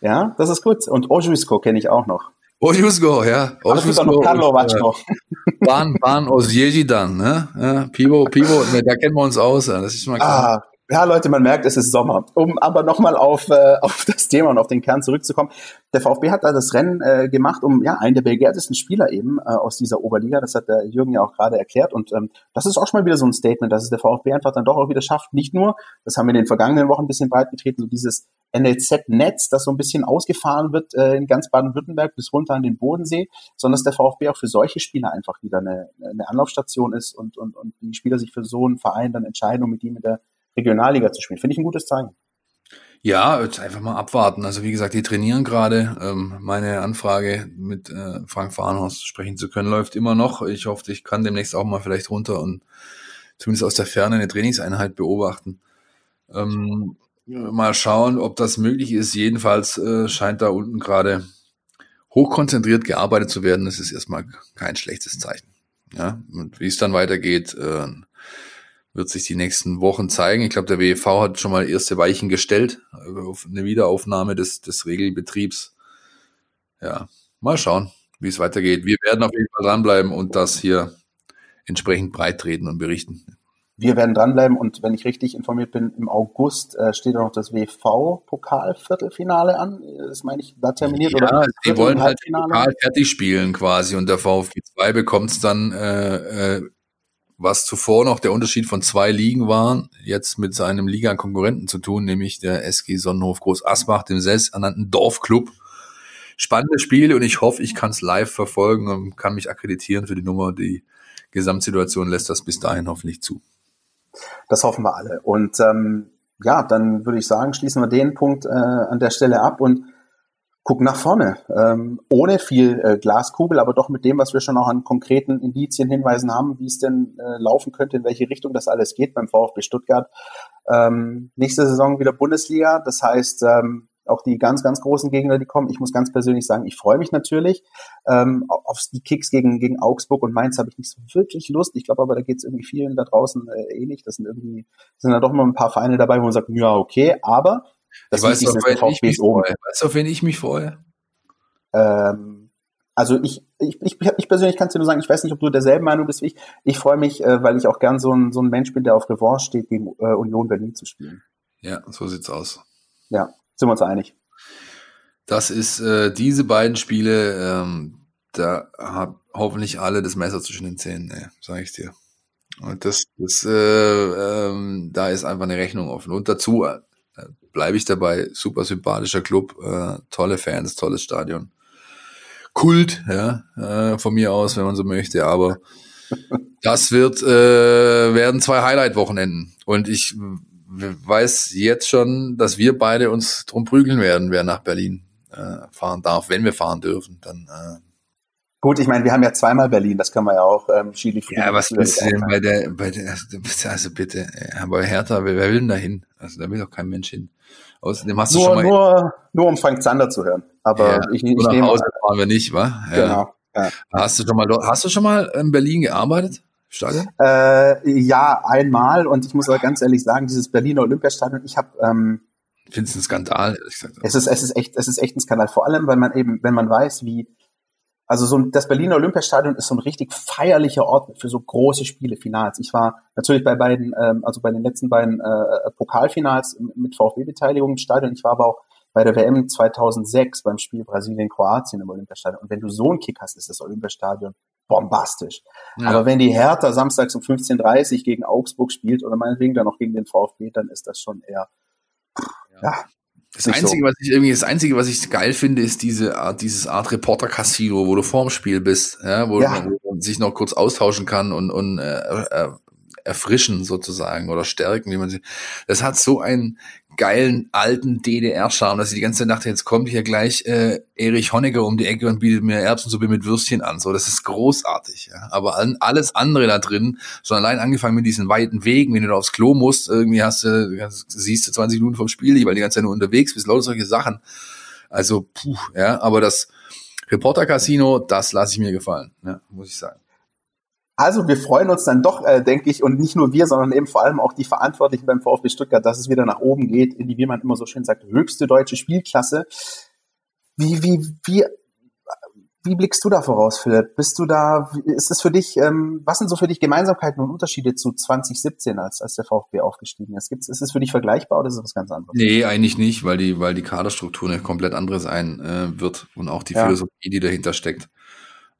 Ja, das ist gut. Und Ojusko kenne ich auch noch. Ojusko, ja. Ojusko. noch Karlovac Bahn, Bahn aus Jejidan, ne? Ja, Pivo, Pivo, ne, da kennen wir uns aus. Das ist mal klar. Ah, Ja, Leute, man merkt, es ist Sommer. Um aber nochmal auf, äh, auf das Thema und auf den Kern zurückzukommen. Der VfB hat da das Rennen äh, gemacht um ja einen der begehrtesten Spieler eben äh, aus dieser Oberliga. Das hat der Jürgen ja auch gerade erklärt. Und ähm, das ist auch schon mal wieder so ein Statement, dass es der VfB einfach dann doch auch wieder schafft. Nicht nur, das haben wir in den vergangenen Wochen ein bisschen breit getreten, so dieses NLZ-Netz, das so ein bisschen ausgefahren wird äh, in ganz Baden-Württemberg bis runter an den Bodensee, sondern dass der VfB auch für solche Spieler einfach wieder eine, eine Anlaufstation ist und, und, und die Spieler sich für so einen Verein dann entscheiden, um mit ihm in der Regionalliga zu spielen. Finde ich ein gutes Zeichen. Ja, jetzt einfach mal abwarten. Also wie gesagt, die trainieren gerade. Ähm, meine Anfrage mit äh, Frank Farnhorst sprechen zu können läuft immer noch. Ich hoffe, ich kann demnächst auch mal vielleicht runter und zumindest aus der Ferne eine Trainingseinheit beobachten. Ähm, mal schauen, ob das möglich ist. Jedenfalls äh, scheint da unten gerade hochkonzentriert gearbeitet zu werden. Das ist erstmal kein schlechtes Zeichen. Ja, und wie es dann weitergeht, äh, wird sich die nächsten Wochen zeigen. Ich glaube, der WEV hat schon mal erste Weichen gestellt auf eine Wiederaufnahme des, des Regelbetriebs. Ja, mal schauen, wie es weitergeht. Wir werden auf jeden Fall dranbleiben und das hier entsprechend breit treten und berichten. Wir werden dranbleiben und wenn ich richtig informiert bin, im August äh, steht auch das WV-Pokal-Viertelfinale an. Das meine ich, da terminiert ja, oder? Die wollen halt Pokal fertig spielen quasi und der VfB 2 bekommt es dann äh, äh, was zuvor noch der Unterschied von zwei Ligen war, jetzt mit seinem Liga-Konkurrenten zu tun, nämlich der SG Sonnenhof Groß Asbach, dem selbsternannten Dorfclub. Spannendes Spiel und ich hoffe, ich kann es live verfolgen und kann mich akkreditieren für die Nummer. Die Gesamtsituation lässt das bis dahin hoffentlich zu. Das hoffen wir alle. Und ähm, ja, dann würde ich sagen, schließen wir den Punkt äh, an der Stelle ab und gucken nach vorne. Ähm, ohne viel äh, Glaskugel, aber doch mit dem, was wir schon auch an konkreten Indizien, Hinweisen haben, wie es denn äh, laufen könnte, in welche Richtung das alles geht beim VfB Stuttgart. Ähm, nächste Saison wieder Bundesliga. Das heißt, ähm, auch die ganz, ganz großen Gegner, die kommen. Ich muss ganz persönlich sagen, ich freue mich natürlich. Ähm, auf die Kicks gegen, gegen Augsburg und Mainz habe ich nicht so wirklich Lust. Ich glaube aber, da geht es irgendwie vielen da draußen äh, ähnlich. Das sind irgendwie, sind da doch mal ein paar Vereine dabei, wo man sagt, ja, okay, aber das ich weiß, auf wen ich mich freue. Weißt du, auf wen ich mich freue? Ähm, also ich, ich, ich, ich persönlich kann es dir nur sagen, ich weiß nicht, ob du derselben Meinung bist wie ich. Ich freue mich, äh, weil ich auch gern so ein, so ein Mensch bin, der auf Revanche steht, gegen äh, Union Berlin zu spielen. Ja, so sieht's aus. Ja, sind wir uns einig. Das ist äh, diese beiden Spiele, ähm, da hat hoffentlich alle das Messer zwischen den Zähnen, ne, sage ich dir. Und das, das äh, ähm, da ist einfach eine Rechnung offen. Und dazu bleibe ich dabei, super sympathischer Club, äh, tolle Fans, tolles Stadion. Kult, ja, äh, von mir aus, wenn man so möchte, aber das wird, äh, werden zwei Highlight-Wochenenden. Und ich weiß jetzt schon, dass wir beide uns drum prügeln werden, wer nach Berlin äh, fahren darf, wenn wir fahren dürfen. Dann äh, Gut, ich meine, wir haben ja zweimal Berlin, das können wir ja auch ähm, Skili Ja, was willst du denn bei der, bei der, also bitte, bei Hertha, wer, wer will denn da hin? Also da will doch kein Mensch hin. Außerdem hast nur, du schon mal. Nur, nur um Frank Zander zu hören. Aber ja, ich, ich nach nehme Hause fahren wir nicht, wa? Ja. Genau. Ja. Hast du schon mal, hast du schon mal in Berlin gearbeitet? Stadion? Äh, ja, einmal. Und ich muss aber ganz ehrlich sagen, dieses Berliner Olympiastadion, ich habe ähm, Findest du ein Skandal? Es ist, es ist echt, es ist echt ein Skandal. Vor allem, weil man eben, wenn man weiß, wie, also so das Berliner Olympiastadion ist so ein richtig feierlicher Ort für so große Spiele, Finals. Ich war natürlich bei beiden, ähm, also bei den letzten beiden äh, Pokalfinals mit VfB-Beteiligung im Stadion. Ich war aber auch bei der WM 2006 beim Spiel Brasilien-Kroatien im Olympiastadion. Und wenn du so einen Kick hast, ist das Olympiastadion bombastisch. Ja. Aber wenn die Hertha samstags um 15.30 Uhr gegen Augsburg spielt oder meinetwegen dann noch gegen den VfB, dann ist das schon eher, ja, ja das Einzige, so. was ich irgendwie, das Einzige, was ich geil finde, ist diese Art, dieses Art Reporter-Casino, wo du vorm Spiel bist, ja, wo, ja. man sich noch kurz austauschen kann und, und äh, äh, erfrischen sozusagen oder stärken, wie man sie. Das hat so einen geilen alten DDR-Charme, dass ich die ganze dachte, jetzt kommt hier gleich äh, Erich Honecker um die Ecke und bietet mir Erbsensuppe mit Würstchen an. So, das ist großartig. Ja. Aber an, alles andere da drin, schon allein angefangen mit diesen weiten Wegen, wenn du da aufs Klo musst, irgendwie hast du, siehst du 20 Minuten vom Spiel weil die ganze Zeit nur unterwegs bist, lauter solche Sachen. Also, puh, ja, aber das Reporter-Casino, das lasse ich mir gefallen, ja, muss ich sagen. Also wir freuen uns dann doch, äh, denke ich, und nicht nur wir, sondern eben vor allem auch die Verantwortlichen beim VfB Stuttgart, dass es wieder nach oben geht, in die, wie man immer so schön sagt, höchste deutsche Spielklasse. Wie, wie, wie, wie blickst du da voraus, Philipp? Bist du da, ist es für dich, ähm, was sind so für dich Gemeinsamkeiten und Unterschiede zu 2017, als, als der VfB aufgestiegen ist? Gibt's, ist es für dich vergleichbar oder ist es was ganz anderes? Nee, eigentlich nicht, weil die, weil die Kaderstruktur eine komplett andere sein äh, wird und auch die ja. Philosophie, die dahinter steckt.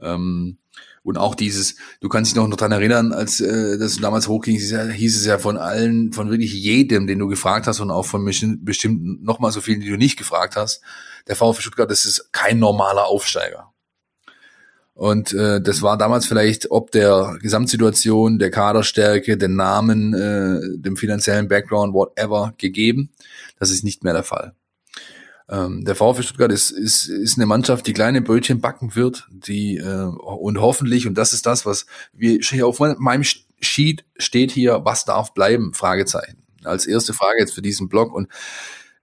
Ähm, und auch dieses, du kannst dich noch daran erinnern, als äh, das damals hochging, hieß es ja von allen, von wirklich jedem, den du gefragt hast und auch von bestimmt noch mal so vielen, die du nicht gefragt hast, der VfB Stuttgart, das ist kein normaler Aufsteiger. Und äh, das war damals vielleicht ob der Gesamtsituation, der Kaderstärke, den Namen, äh, dem finanziellen Background, whatever, gegeben. Das ist nicht mehr der Fall. Ähm, der VfB Stuttgart ist, ist, ist eine Mannschaft, die kleine Brötchen backen wird, die äh, und hoffentlich, und das ist das, was wir hier auf meinem Sheet steht hier, was darf bleiben? Fragezeichen. Als erste Frage jetzt für diesen Blog. Und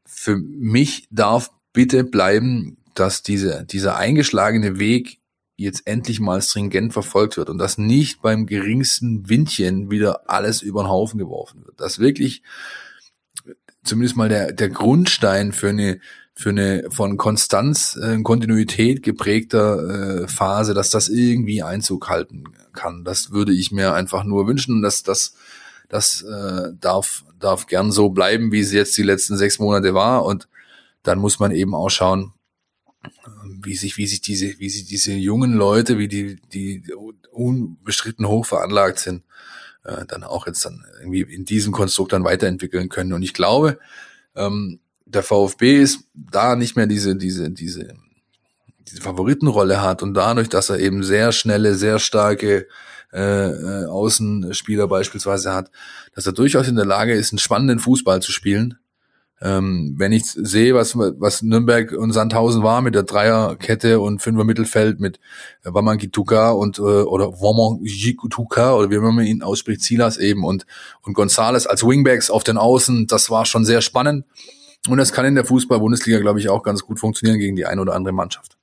für mich darf bitte bleiben, dass diese, dieser eingeschlagene Weg jetzt endlich mal stringent verfolgt wird und dass nicht beim geringsten Windchen wieder alles über den Haufen geworfen wird. Dass wirklich zumindest mal der, der Grundstein für eine für eine von Konstanz, äh, Kontinuität geprägter äh, Phase, dass das irgendwie Einzug halten kann. Das würde ich mir einfach nur wünschen, dass das das äh, darf darf gern so bleiben, wie es jetzt die letzten sechs Monate war und dann muss man eben auch schauen, wie sich wie sich diese wie sich diese jungen Leute, wie die die unbestritten hoch veranlagt sind, äh, dann auch jetzt dann irgendwie in diesem Konstrukt dann weiterentwickeln können. Und ich glaube, ähm, der VfB ist da nicht mehr diese, diese, diese, diese Favoritenrolle hat und dadurch, dass er eben sehr schnelle, sehr starke äh, äh, Außenspieler beispielsweise hat, dass er durchaus in der Lage ist, einen spannenden Fußball zu spielen. Ähm, wenn ich sehe, was, was Nürnberg und Sandhausen war mit der Dreierkette und Fünfer Mittelfeld mit Wamangituka und äh, oder Wamangituka oder wie man ihn ausspricht, Silas eben und und Gonzales als Wingbacks auf den Außen, das war schon sehr spannend. Und das kann in der Fußball-Bundesliga, glaube ich, auch ganz gut funktionieren gegen die eine oder andere Mannschaft.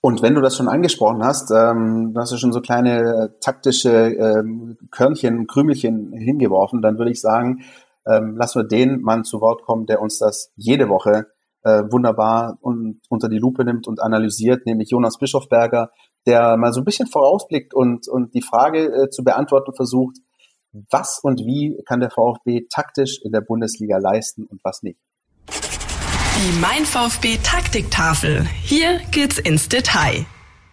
Und wenn du das schon angesprochen hast, ähm, du hast ja schon so kleine taktische ähm, Körnchen, Krümelchen hingeworfen, dann würde ich sagen, ähm, lassen wir den Mann zu Wort kommen, der uns das jede Woche äh, wunderbar und unter die Lupe nimmt und analysiert, nämlich Jonas Bischofberger, der mal so ein bisschen vorausblickt und, und die Frage äh, zu beantworten versucht, was und wie kann der VfB taktisch in der Bundesliga leisten und was nicht. Die Mein VfB Taktiktafel. Hier geht's ins Detail.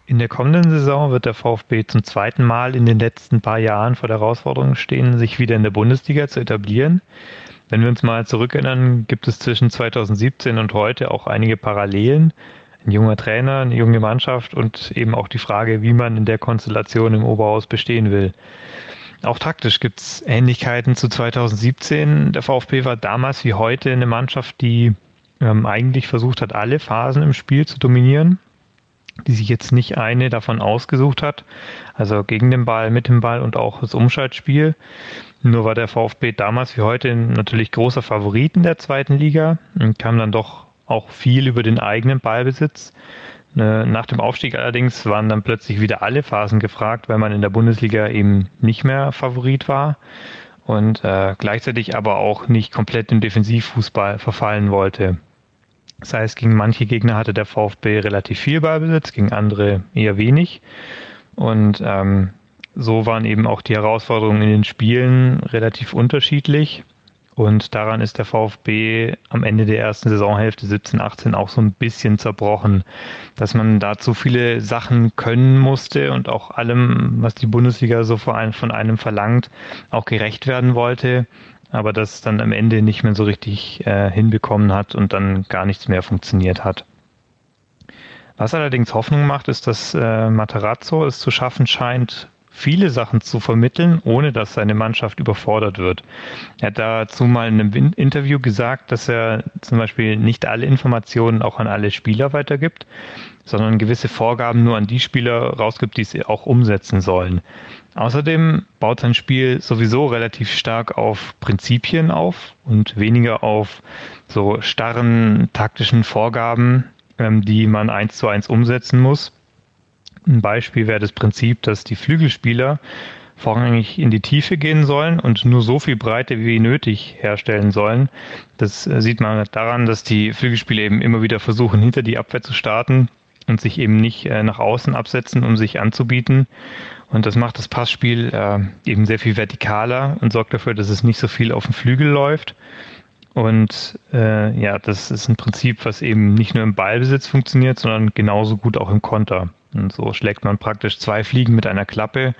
In der kommenden Saison wird der VfB zum zweiten Mal in den letzten paar Jahren vor der Herausforderung stehen, sich wieder in der Bundesliga zu etablieren. Wenn wir uns mal zurückerinnern, gibt es zwischen 2017 und heute auch einige Parallelen. Ein junger Trainer, eine junge Mannschaft und eben auch die Frage, wie man in der Konstellation im Oberhaus bestehen will. Auch taktisch gibt es Ähnlichkeiten zu 2017. Der VfB war damals wie heute eine Mannschaft, die ähm, eigentlich versucht hat, alle Phasen im Spiel zu dominieren, die sich jetzt nicht eine davon ausgesucht hat. Also gegen den Ball, mit dem Ball und auch das Umschaltspiel. Nur war der VfB damals wie heute natürlich großer Favorit in der zweiten Liga und kam dann doch auch viel über den eigenen Ballbesitz. Äh, nach dem Aufstieg allerdings waren dann plötzlich wieder alle Phasen gefragt, weil man in der Bundesliga eben nicht mehr Favorit war und äh, gleichzeitig aber auch nicht komplett im Defensivfußball verfallen wollte. Das heißt, gegen manche Gegner hatte der VfB relativ viel Ballbesitz, gegen andere eher wenig. Und ähm, so waren eben auch die Herausforderungen in den Spielen relativ unterschiedlich. Und daran ist der VfB am Ende der ersten Saisonhälfte 17, 18 auch so ein bisschen zerbrochen, dass man da zu viele Sachen können musste und auch allem, was die Bundesliga so von einem verlangt, auch gerecht werden wollte, aber das dann am Ende nicht mehr so richtig äh, hinbekommen hat und dann gar nichts mehr funktioniert hat. Was allerdings Hoffnung macht, ist, dass äh, Materazzo es zu schaffen scheint, viele Sachen zu vermitteln, ohne dass seine Mannschaft überfordert wird. Er hat dazu mal in einem Interview gesagt, dass er zum Beispiel nicht alle Informationen auch an alle Spieler weitergibt, sondern gewisse Vorgaben nur an die Spieler rausgibt, die sie auch umsetzen sollen. Außerdem baut sein Spiel sowieso relativ stark auf Prinzipien auf und weniger auf so starren taktischen Vorgaben, ähm, die man eins zu eins umsetzen muss. Ein Beispiel wäre das Prinzip, dass die Flügelspieler vorrangig in die Tiefe gehen sollen und nur so viel Breite wie nötig herstellen sollen. Das äh, sieht man daran, dass die Flügelspieler eben immer wieder versuchen, hinter die Abwehr zu starten und sich eben nicht äh, nach außen absetzen, um sich anzubieten. Und das macht das Passspiel äh, eben sehr viel vertikaler und sorgt dafür, dass es nicht so viel auf dem Flügel läuft. Und äh, ja, das ist ein Prinzip, was eben nicht nur im Ballbesitz funktioniert, sondern genauso gut auch im Konter. Und so schlägt man praktisch zwei Fliegen mit einer Klappe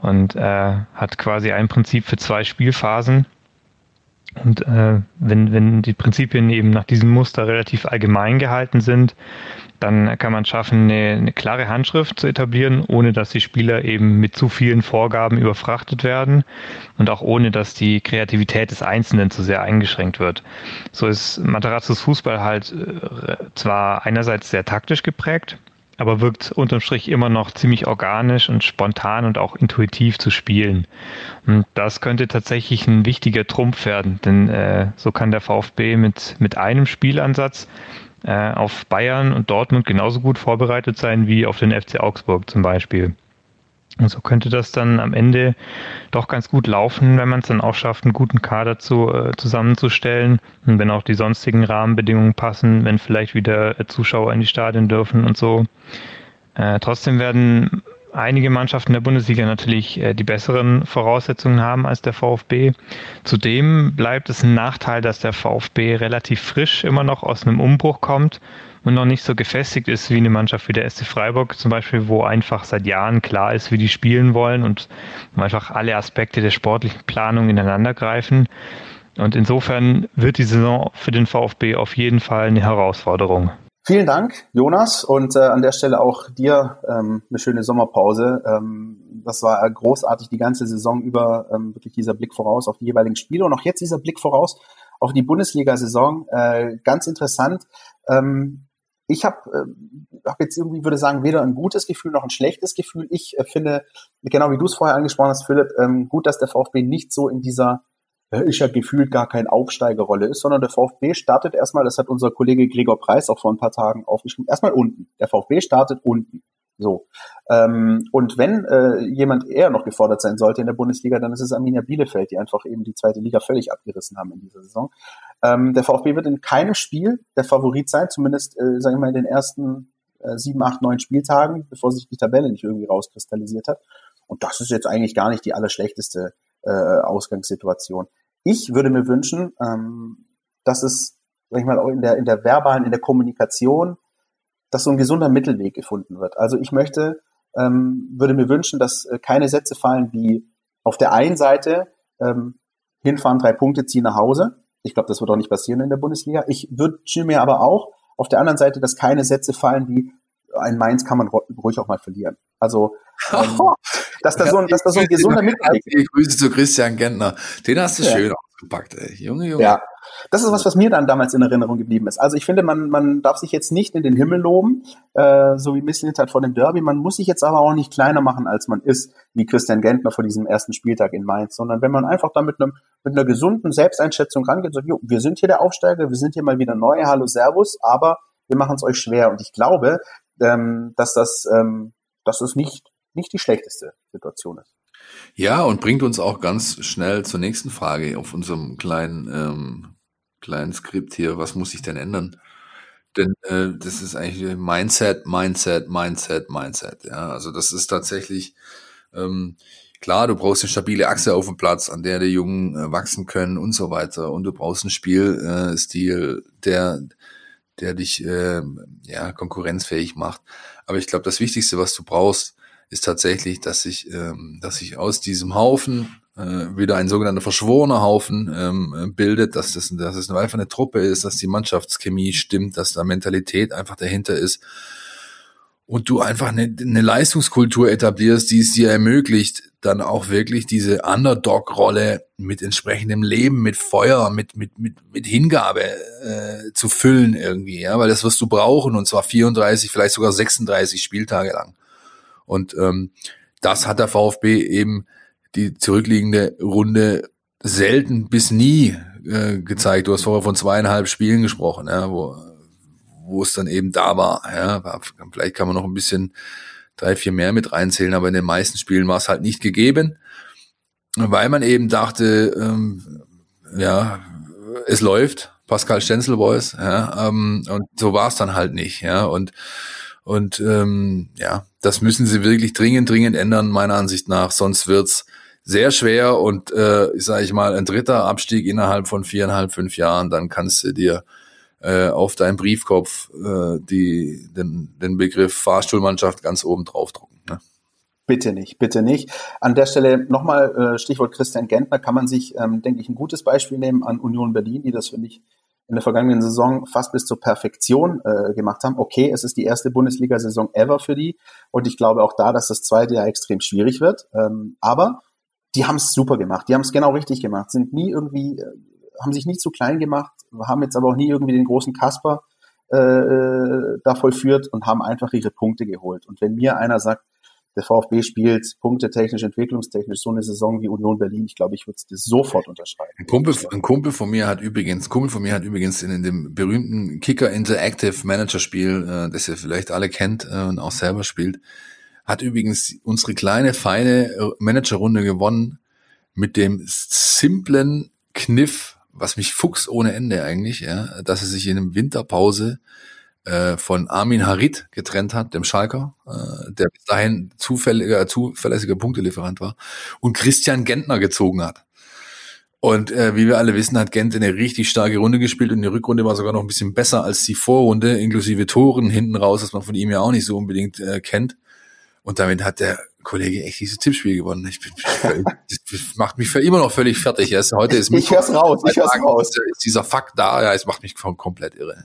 und äh, hat quasi ein Prinzip für zwei Spielphasen. Und äh, wenn, wenn die Prinzipien eben nach diesem Muster relativ allgemein gehalten sind, dann kann man schaffen, eine, eine klare Handschrift zu etablieren, ohne dass die Spieler eben mit zu vielen Vorgaben überfrachtet werden und auch ohne, dass die Kreativität des Einzelnen zu sehr eingeschränkt wird. So ist Materazzos Fußball halt äh, zwar einerseits sehr taktisch geprägt, aber wirkt unterm Strich immer noch ziemlich organisch und spontan und auch intuitiv zu spielen. Und das könnte tatsächlich ein wichtiger Trumpf werden, denn äh, so kann der VfB mit, mit einem Spielansatz äh, auf Bayern und Dortmund genauso gut vorbereitet sein wie auf den FC Augsburg zum Beispiel. Und so könnte das dann am Ende doch ganz gut laufen, wenn man es dann auch schafft, einen guten Kader zu, äh, zusammenzustellen und wenn auch die sonstigen Rahmenbedingungen passen, wenn vielleicht wieder Zuschauer in die Stadien dürfen und so. Äh, trotzdem werden einige Mannschaften der Bundesliga natürlich äh, die besseren Voraussetzungen haben als der VfB. Zudem bleibt es ein Nachteil, dass der VfB relativ frisch immer noch aus einem Umbruch kommt und noch nicht so gefestigt ist wie eine Mannschaft wie der SC Freiburg zum Beispiel, wo einfach seit Jahren klar ist, wie die spielen wollen und einfach alle Aspekte der sportlichen Planung ineinander greifen. Und insofern wird die Saison für den VfB auf jeden Fall eine Herausforderung. Vielen Dank, Jonas, und äh, an der Stelle auch dir ähm, eine schöne Sommerpause. Ähm, das war großartig die ganze Saison über, ähm, wirklich dieser Blick voraus auf die jeweiligen Spiele und auch jetzt dieser Blick voraus auf die Bundesliga-Saison. Äh, ganz interessant. Ähm, ich habe äh, hab jetzt irgendwie, würde sagen, weder ein gutes Gefühl noch ein schlechtes Gefühl. Ich äh, finde, genau wie du es vorher angesprochen hast, Philipp, ähm, gut, dass der VfB nicht so in dieser ist ja gefühlt gar kein Aufsteigerrolle ist, sondern der VfB startet erstmal, das hat unser Kollege Gregor Preis auch vor ein paar Tagen aufgeschrieben, erstmal unten. Der VfB startet unten. So. Ähm, und wenn äh, jemand eher noch gefordert sein sollte in der Bundesliga, dann ist es Arminia Bielefeld, die einfach eben die zweite Liga völlig abgerissen haben in dieser Saison. Ähm, der VfB wird in keinem Spiel der Favorit sein, zumindest, äh, sagen wir mal, in den ersten äh, sieben, acht, neun Spieltagen, bevor sich die Tabelle nicht irgendwie rauskristallisiert hat. Und das ist jetzt eigentlich gar nicht die allerschlechteste äh, Ausgangssituation. Ich würde mir wünschen, ähm, dass es, sag ich mal, auch in der, in der verbalen, in der Kommunikation, dass so ein gesunder Mittelweg gefunden wird. Also ich möchte, ähm, würde mir wünschen, dass äh, keine Sätze fallen wie auf der einen Seite ähm, hinfahren, drei Punkte, ziehen nach Hause. Ich glaube, das wird auch nicht passieren in der Bundesliga. Ich wünsche mir aber auch auf der anderen Seite, dass keine Sätze fallen wie ein Mainz kann man ruhig auch mal verlieren. Also ähm, dass da so ein, dass da so ein gesunder Mittelweg ist. Grüße zu Christian Gentner. Den hast du ja. schön ausgepackt, ey. Junge, Junge. Ja. Das ist was, was mir dann damals in Erinnerung geblieben ist. Also ich finde, man, man darf sich jetzt nicht in den Himmel loben, äh, so wie Misslintat vor dem Derby. Man muss sich jetzt aber auch nicht kleiner machen, als man ist, wie Christian Gentner vor diesem ersten Spieltag in Mainz, sondern wenn man einfach da mit, einem, mit einer gesunden Selbsteinschätzung rangeht, so, jo, wir sind hier der Aufsteiger, wir sind hier mal wieder neu, hallo, servus, aber wir machen es euch schwer. Und ich glaube, ähm, dass das, ähm, dass es nicht, nicht die schlechteste Situation ist. Ja, und bringt uns auch ganz schnell zur nächsten Frage auf unserem kleinen, ähm, kleinen Skript hier. Was muss sich denn ändern? Denn äh, das ist eigentlich Mindset, Mindset, Mindset, Mindset. Ja, also das ist tatsächlich ähm, klar. Du brauchst eine stabile Achse auf dem Platz, an der die Jungen äh, wachsen können und so weiter. Und du brauchst einen Spielstil, äh, der der dich äh, ja konkurrenzfähig macht. Aber ich glaube, das Wichtigste, was du brauchst, ist tatsächlich, dass sich, ähm, dass sich aus diesem Haufen äh, wieder ein sogenannter verschworener Haufen ähm, bildet, dass das, dass es einfach eine Truppe ist, dass die Mannschaftschemie stimmt, dass da Mentalität einfach dahinter ist und du einfach eine, eine Leistungskultur etablierst, die es dir ermöglicht, dann auch wirklich diese Underdog-Rolle mit entsprechendem Leben, mit Feuer, mit, mit, mit, mit Hingabe äh, zu füllen irgendwie, ja, weil das wirst du brauchen und zwar 34, vielleicht sogar 36 Spieltage lang. Und ähm, das hat der VfB eben die zurückliegende Runde selten bis nie äh, gezeigt. Du hast vorher von zweieinhalb Spielen gesprochen, ja, wo, wo es dann eben da war. Ja, vielleicht kann man noch ein bisschen drei, vier mehr mit reinzählen, aber in den meisten Spielen war es halt nicht gegeben, weil man eben dachte, ähm, ja, es läuft, Pascal Stenzel Boys, ja, ähm, und so war es dann halt nicht, ja, und Und ähm, ja, das müssen sie wirklich dringend, dringend ändern, meiner Ansicht nach. Sonst wird's sehr schwer und äh, sage ich mal, ein dritter Abstieg innerhalb von viereinhalb, fünf Jahren, dann kannst du dir äh, auf deinen Briefkopf äh, die, den, den Begriff Fahrstuhlmannschaft ganz oben drauf drucken. Ne? Bitte nicht, bitte nicht. An der Stelle nochmal äh, Stichwort Christian Gentner, kann man sich, ähm, denke ich, ein gutes Beispiel nehmen an Union Berlin, die das, finde ich, in der vergangenen Saison fast bis zur Perfektion äh, gemacht haben. Okay, es ist die erste Bundesliga-Saison ever für die und ich glaube auch da, dass das zweite Jahr extrem schwierig wird. Ähm, aber die haben es super gemacht, die haben es genau richtig gemacht, sind nie irgendwie, äh, haben sich nie zu klein gemacht, haben jetzt aber auch nie irgendwie den großen Kasper äh, äh da vollführt und haben einfach ihre Punkte geholt. Und wenn mir einer sagt, der VfB spielt punktetechnisch, entwicklungstechnisch so eine Saison wie Union Berlin. Ich glaube, ich würde es sofort unterschreiben. Ein Kumpel, ein Kumpel von mir hat übrigens, Kumpel von mir hat übrigens in, in dem berühmten Kicker Interactive Manager Spiel, äh, das ihr vielleicht alle kennt äh, und auch selber spielt, hat übrigens unsere kleine, feine äh, Managerrunde gewonnen mit dem simplen Kniff, was mich fuchs ohne Ende eigentlich, ja, dass er sich in einem Winterpause äh, von Armin Harit getrennt hat, dem Schalker, äh, der bis dahin zufälliger, zuverlässiger Punktelieferant war, und Christian Gentner gezogen hat. Und äh, wie wir alle wissen, hat Gent eine richtig starke Runde gespielt und die Rückrunde war sogar noch ein bisschen besser als die Vorrunde, inklusive Toren hinten raus, was man von ihm ja auch nicht so unbedingt äh, kennt. Und damit hat der Kollege echt dieses Tippspiel gewonnen. Ich bin, das macht mich für immer noch völlig fertig. Yes. Heute ist ich hör's raus, ich hör's raus. Ist dieser Fakt da, ja, es macht mich komplett irre.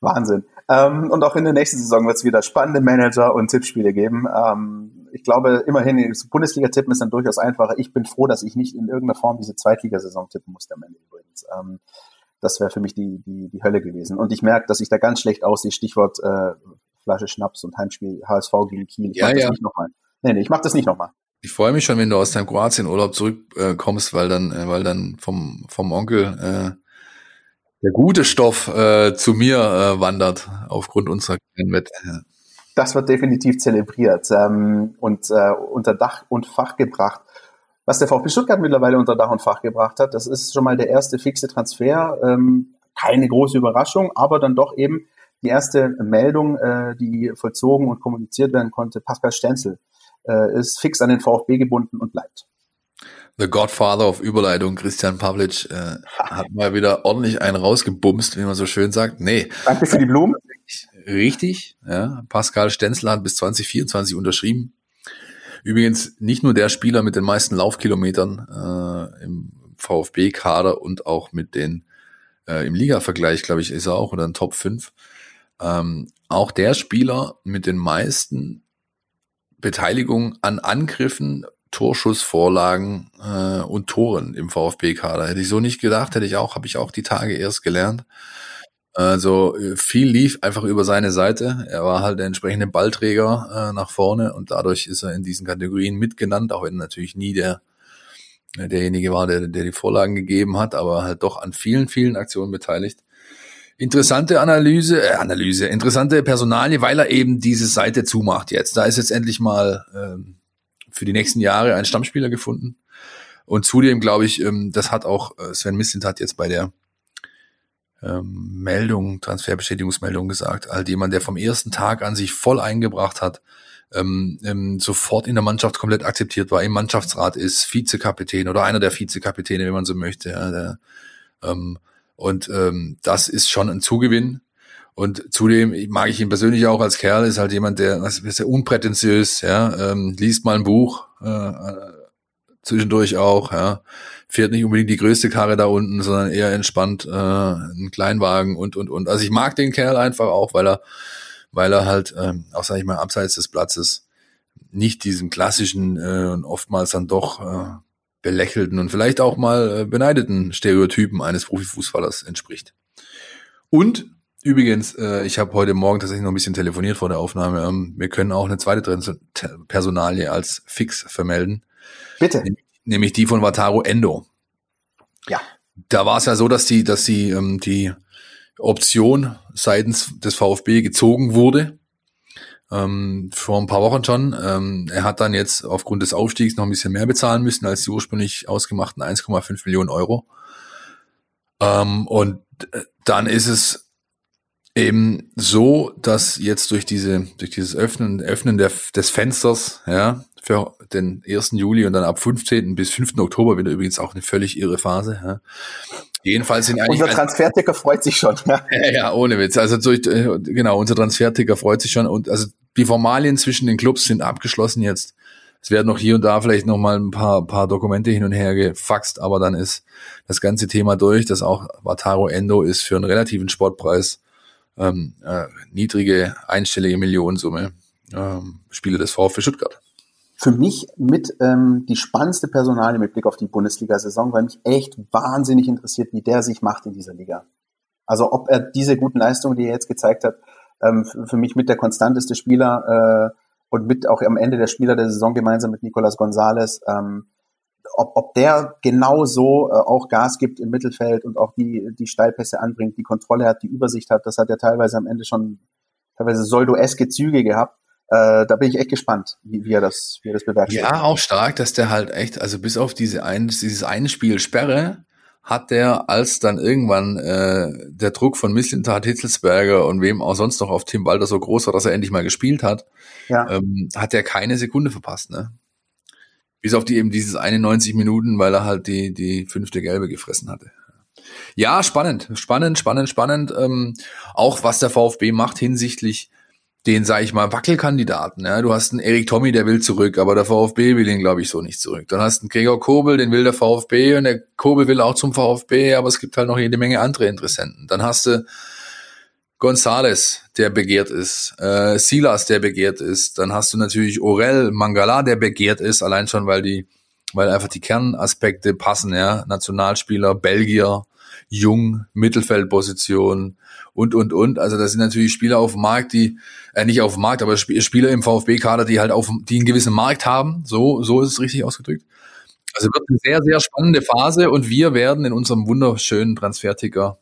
Wahnsinn. Ähm, und auch in der nächsten Saison wird es wieder spannende Manager und Tippspiele geben. Ähm, ich glaube, immerhin, Bundesliga-Tippen ist dann durchaus einfacher. Ich bin froh, dass ich nicht in irgendeiner Form diese Zweitligasaison tippen musste am Ende übrigens. Ähm, das wäre für mich die, die, die Hölle gewesen. Und ich merke, dass ich da ganz schlecht aussehe. Stichwort äh, Flasche Schnaps und Heimspiel HSV gegen Kiel. Ich ja, ja. das nicht nochmal. Nee, nee, ich mach das nicht nochmal. Ich freue mich schon, wenn du aus deinem Kroatien-Urlaub zurückkommst, äh, weil dann, äh, weil dann vom, vom Onkel äh, der gute Stoff äh, zu mir äh, wandert aufgrund unserer kleinen Wette. Das wird definitiv zelebriert ähm, und äh, unter Dach und Fach gebracht. Was der VfB Stuttgart mittlerweile unter Dach und Fach gebracht hat, das ist schon mal der erste fixe Transfer. Ähm, keine große Überraschung, aber dann doch eben die erste Meldung, äh, die vollzogen und kommuniziert werden konnte. Pascal Stenzel äh, ist fix an den VfB gebunden und bleibt. The Godfather of Überleitung, Christian Pavlic, äh, hat mal wieder ordentlich einen rausgebumst, wie man so schön sagt. Nee. Danke für die Blumen. Richtig, ja. Pascal Stenzel hat bis 2024 unterschrieben. Übrigens nicht nur der Spieler mit den meisten Laufkilometern äh, im VfB-Kader und auch mit den äh, im Liga-Vergleich, glaube ich, ist er auch oder ein Top 5. Ähm, auch der Spieler mit den meisten Beteiligungen an Angriffen Torschussvorlagen äh, und Toren im VfB-Kader. Hätte ich so nicht gedacht, hätte ich auch, habe ich auch die Tage erst gelernt. Also äh, viel lief einfach über seine Seite. Er war halt der entsprechende Ballträger äh, nach vorne und dadurch ist er in diesen Kategorien mitgenannt, auch wenn natürlich nie der derjenige war, der, der die Vorlagen gegeben hat, aber halt doch an vielen, vielen Aktionen beteiligt. Interessante Analyse, äh, Analyse, interessante Personalie, weil er eben diese Seite zumacht jetzt. Da ist jetzt endlich mal ähm, für die nächsten Jahre einen Stammspieler gefunden. Und zudem glaube ich, ähm, das hat auch äh, Sven Mislintat jetzt bei der ähm, Meldung, Transferbestätigungsmeldung gesagt, halt jemand, der vom ersten Tag an sich voll eingebracht hat, ähm, ähm, sofort in der Mannschaft komplett akzeptiert war, im Mannschaftsrat ist, Vizekapitän oder einer der Vizekapitäne, wenn man so möchte. Ja, der, ähm, und ähm, das ist schon ein Zugewinn. Und zudem mag ich ihn persönlich auch als Kerl, ist halt jemand, der was ist sehr unprätentiös, ja, ähm, liest mal ein Buch, äh, zwischendurch auch, ja, fährt nicht unbedingt die größte Karre da unten, sondern eher entspannt äh, einen Kleinwagen und und und. Also ich mag den Kerl einfach auch, weil er, weil er halt, ähm, auch sag ich mal, abseits des Platzes nicht diesem klassischen äh, und oftmals dann doch äh, belächelten und vielleicht auch mal äh, beneideten Stereotypen eines Profifußballers entspricht. Und Übrigens, äh, ich habe heute Morgen tatsächlich noch ein bisschen telefoniert vor der Aufnahme. Ähm, wir können auch eine zweite Personalie als fix vermelden. Bitte. Nämlich die von Wataru Endo. Ja. Da war es ja so, dass die, dass die, ähm, die Option seitens des VfB gezogen wurde. Ähm, vor ein paar Wochen schon. Ähm, er hat dann jetzt aufgrund des Aufstiegs noch ein bisschen mehr bezahlen müssen als die ursprünglich ausgemachten 1,5 Millionen Euro. Ähm, und dann ist es Eben so, dass jetzt durch diese, durch dieses Öffnen, Öffnen der, des Fensters, ja, für den 1. Juli und dann ab 15. bis 5. Oktober wieder übrigens auch eine völlig irre Phase, ja. Jedenfalls sind eigentlich. Unser Transferticker freut sich schon, ja. Ja, ohne Witz. Also durch, äh, genau, unser Transferticker freut sich schon und also die Formalien zwischen den Clubs sind abgeschlossen jetzt. Es werden noch hier und da vielleicht noch mal ein paar, paar Dokumente hin und her gefaxt, aber dann ist das ganze Thema durch, dass auch Wataru Endo ist für einen relativen Sportpreis ähm, äh, niedrige einstellige Millionensumme ähm, Spieler des VfB Stuttgart. Für mich mit ähm, die spannendste Personalie mit Blick auf die Bundesliga-Saison, weil mich echt wahnsinnig interessiert, wie der sich macht in dieser Liga. Also ob er diese guten Leistungen, die er jetzt gezeigt hat, ähm, für mich mit der konstanteste Spieler äh, und mit auch am Ende der Spieler der Saison gemeinsam mit Nicolas Gonzalez, ähm, ob, ob der genau so äh, auch Gas gibt im Mittelfeld und auch die, die Steilpässe anbringt, die Kontrolle hat, die Übersicht hat, das hat er teilweise am Ende schon teilweise soldoeske Züge gehabt. Äh, da bin ich echt gespannt, wie, wie er das, wie er das bewertet. Ja, auch stark, dass der halt echt, also bis auf diese ein, dieses eine Spiel Sperre, hat der, als dann irgendwann äh, der Druck von Mislintat, Hitzelsberger und wem auch sonst noch auf Tim Walter so groß war, dass er endlich mal gespielt hat, ja. ähm, hat er keine Sekunde verpasst, ne? Bis auf die eben dieses 91 Minuten, weil er halt die, die fünfte Gelbe gefressen hatte. Ja, spannend, spannend, spannend, spannend. Ähm, auch was der VfB macht hinsichtlich den, sag ich mal, Wackelkandidaten. Ja, du hast einen Erik Tommy, der will zurück, aber der VfB will ihn, glaube ich, so nicht zurück. Dann hast du einen Gregor Kobel, den will der VfB und der Kobel will auch zum VfB, aber es gibt halt noch jede Menge andere Interessenten. Dann hast du Gonzales, der begehrt ist, äh, Silas, der begehrt ist. Dann hast du natürlich Orel Mangala, der begehrt ist, allein schon, weil die, weil einfach die Kernaspekte passen, ja. Nationalspieler, Belgier, jung, Mittelfeldposition und, und, und. Also das sind natürlich Spieler auf dem Markt, die, äh, nicht auf dem Markt, aber Spieler im VfB-Kader, die halt auf, die einen gewissen Markt haben. So, so ist es richtig ausgedrückt. Also wird eine sehr, sehr spannende Phase und wir werden in unserem wunderschönen Transferticker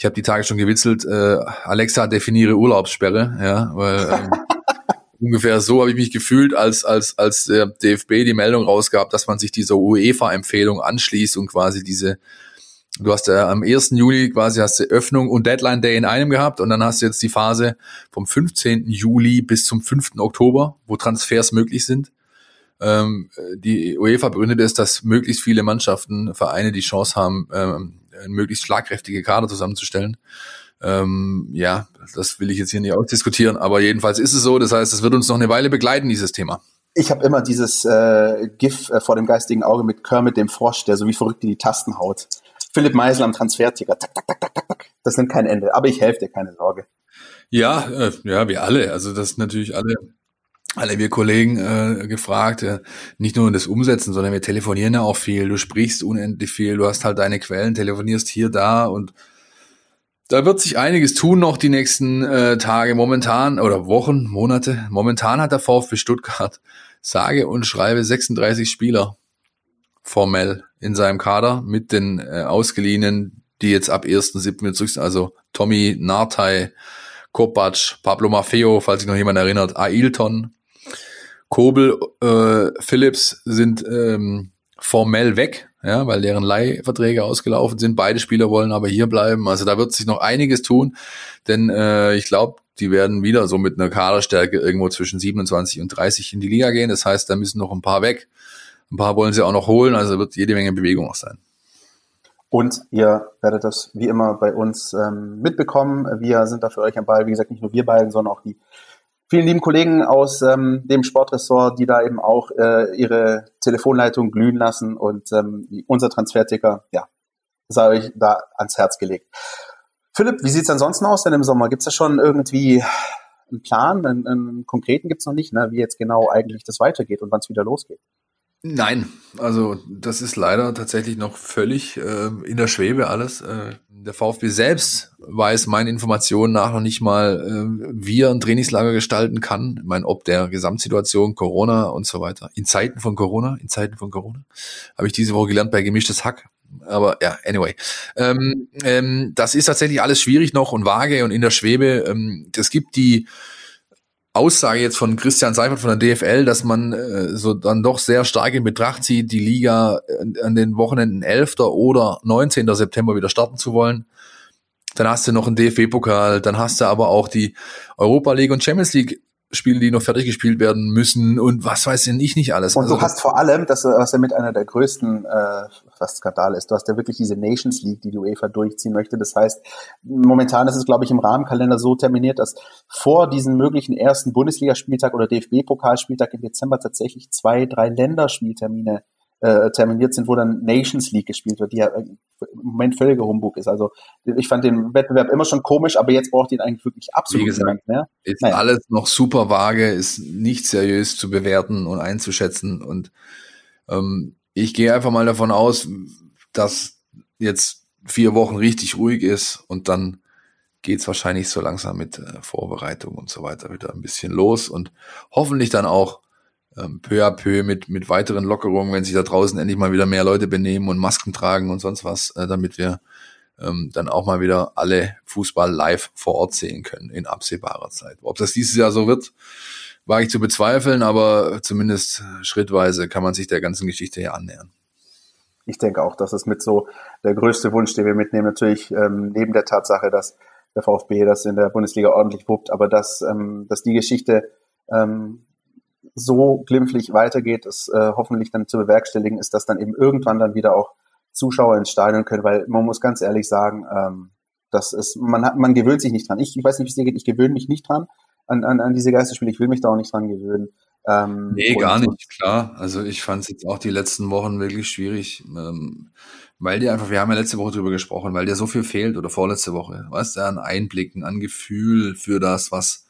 ich habe die Tage schon gewitzelt, äh, Alexa definiere Urlaubssperre, ja, weil ähm, ungefähr so habe ich mich gefühlt, als als als der DFB die Meldung rausgab, dass man sich dieser UEFA-Empfehlung anschließt und quasi diese Du hast ja am 1. Juli quasi hast du Öffnung und Deadline Day in einem gehabt und dann hast du jetzt die Phase vom 15. Juli bis zum 5. Oktober, wo Transfers möglich sind. Ähm, die UEFA begründet es, dass möglichst viele Mannschaften, Vereine die Chance haben, ähm, möglichst schlagkräftige Kader zusammenzustellen. Ähm, ja, das will ich jetzt hier nicht ausdiskutieren, aber jedenfalls ist es so. Das heißt, es wird uns noch eine Weile begleiten, dieses Thema. Ich habe immer dieses äh, GIF äh, vor dem geistigen Auge mit Kermit dem Frosch, der so wie verrückt in die Tasten haut. Philipp Meisel am Transferticker. Tak, tak, tak, tak, tak, tak. Das nimmt kein Ende. Aber ich helfe dir, keine Sorge. Ja, äh, ja, wir alle. Also das natürlich alle alle wir Kollegen äh, gefragt, äh, nicht nur das Umsetzen, sondern wir telefonieren ja auch viel, du sprichst unendlich viel, du hast halt deine Quellen, telefonierst hier, da und da wird sich einiges tun noch die nächsten äh, Tage momentan oder Wochen, Monate. Momentan hat der VfB Stuttgart sage und schreibe 36 Spieler formell in seinem Kader mit den äh, Ausgeliehenen, die jetzt ab 1.7. zurück sind, also Tommy Nartey, Kopac, Pablo Maffeo, falls sich noch jemand erinnert, Ailton, Kobel, äh, Phillips sind ähm, formell weg, ja, weil deren Leihverträge ausgelaufen sind. Beide Spieler wollen aber hier bleiben. Also da wird sich noch einiges tun, denn äh, ich glaube, die werden wieder so mit einer Kaderstärke irgendwo zwischen 27 und 30 in die Liga gehen. Das heißt, da müssen noch ein paar weg. Ein paar wollen sie auch noch holen, also wird jede Menge Bewegung auch sein. Und ihr werdet das wie immer bei uns ähm, mitbekommen. Wir sind da für euch am Ball. Wie gesagt, nicht nur wir beiden, sondern auch die vielen lieben Kollegen aus ähm, dem Sportressort, die da eben auch äh, ihre Telefonleitung glühen lassen und ähm, unser Transferticker, ja, sei euch da ans Herz gelegt. Philipp, wie sieht's ansonsten aus denn im Sommer? Gibt's da schon irgendwie einen Plan? Einen, einen konkreten gibt's noch nicht, ne? wie jetzt genau eigentlich das weitergeht und wann es wieder losgeht. Nein, also das ist leider tatsächlich noch völlig äh, in der Schwebe alles. Äh, der VfB selbst weiß meinen Informationen nach noch nicht mal, äh, wie er ein Trainingslager gestalten kann. Ich meine, ob der Gesamtsituation Corona und so weiter. In Zeiten von Corona, in Zeiten von Corona, habe ich diese Woche gelernt bei gemischtes Hack. Aber ja, anyway. Ähm, ähm, das ist tatsächlich alles schwierig noch und vage und in der Schwebe. Ähm, es gibt die Aussage jetzt von Christian Seifert von der DFL, dass man äh, so dann doch sehr stark in Betracht zieht, die Liga äh, an den Wochenenden 11. oder 19. September wieder starten zu wollen. dann hast du noch einen DFB-Pokal, dann hast du aber auch die Europa League und Champions League Spiele, die noch fertig gespielt werden müssen und was weiß ich nicht alles. Und also, du hast vor allem, das was ja mit einer der größten äh, fast Skandale ist, du hast ja wirklich diese Nations League, die die UEFA durchziehen möchte. Das heißt, momentan ist es, glaube ich, im Rahmenkalender so terminiert, dass vor diesem möglichen ersten Bundesligaspieltag oder DFB-Pokalspieltag im Dezember tatsächlich zwei, drei Länderspieltermine äh, terminiert sind, wo dann Nations League gespielt wird, die ja im Moment völliger Humbug ist. Also ich fand den Wettbewerb immer schon komisch, aber jetzt braucht ihn eigentlich wirklich absolut Wie gesagt, mehr. Ist naja. alles noch super vage, ist nicht seriös zu bewerten und einzuschätzen. Und ähm, ich gehe einfach mal davon aus, dass jetzt vier Wochen richtig ruhig ist und dann geht's wahrscheinlich so langsam mit äh, Vorbereitung und so weiter wieder ein bisschen los und hoffentlich dann auch ähm, peu à peu mit, mit weiteren Lockerungen, wenn sich da draußen endlich mal wieder mehr Leute benehmen und Masken tragen und sonst was, äh, damit wir ähm, dann auch mal wieder alle Fußball live vor Ort sehen können in absehbarer Zeit. Ob das dieses Jahr so wird, wage ich zu bezweifeln, aber zumindest schrittweise kann man sich der ganzen Geschichte hier annähern. Ich denke auch, das ist mit so der größte Wunsch, den wir mitnehmen, natürlich ähm, neben der Tatsache, dass der VfB das in der Bundesliga ordentlich wuppt, aber dass, ähm, dass die Geschichte ähm, so glimpflich weitergeht, es äh, hoffentlich dann zu bewerkstelligen ist, dass dann eben irgendwann dann wieder auch Zuschauer ins Stadion können, weil man muss ganz ehrlich sagen, ähm, das ist, man hat, man gewöhnt sich nicht dran. Ich, ich weiß nicht, wie es dir geht, ich gewöhne mich nicht dran an, an, an diese Geisterspiele, ich will mich da auch nicht dran gewöhnen. Ähm, nee, gar nicht, klar. Also ich fand es jetzt auch die letzten Wochen wirklich schwierig, ähm, weil dir einfach, wir haben ja letzte Woche drüber gesprochen, weil dir so viel fehlt oder vorletzte Woche, weißt du, an Einblicken, an Gefühl für das, was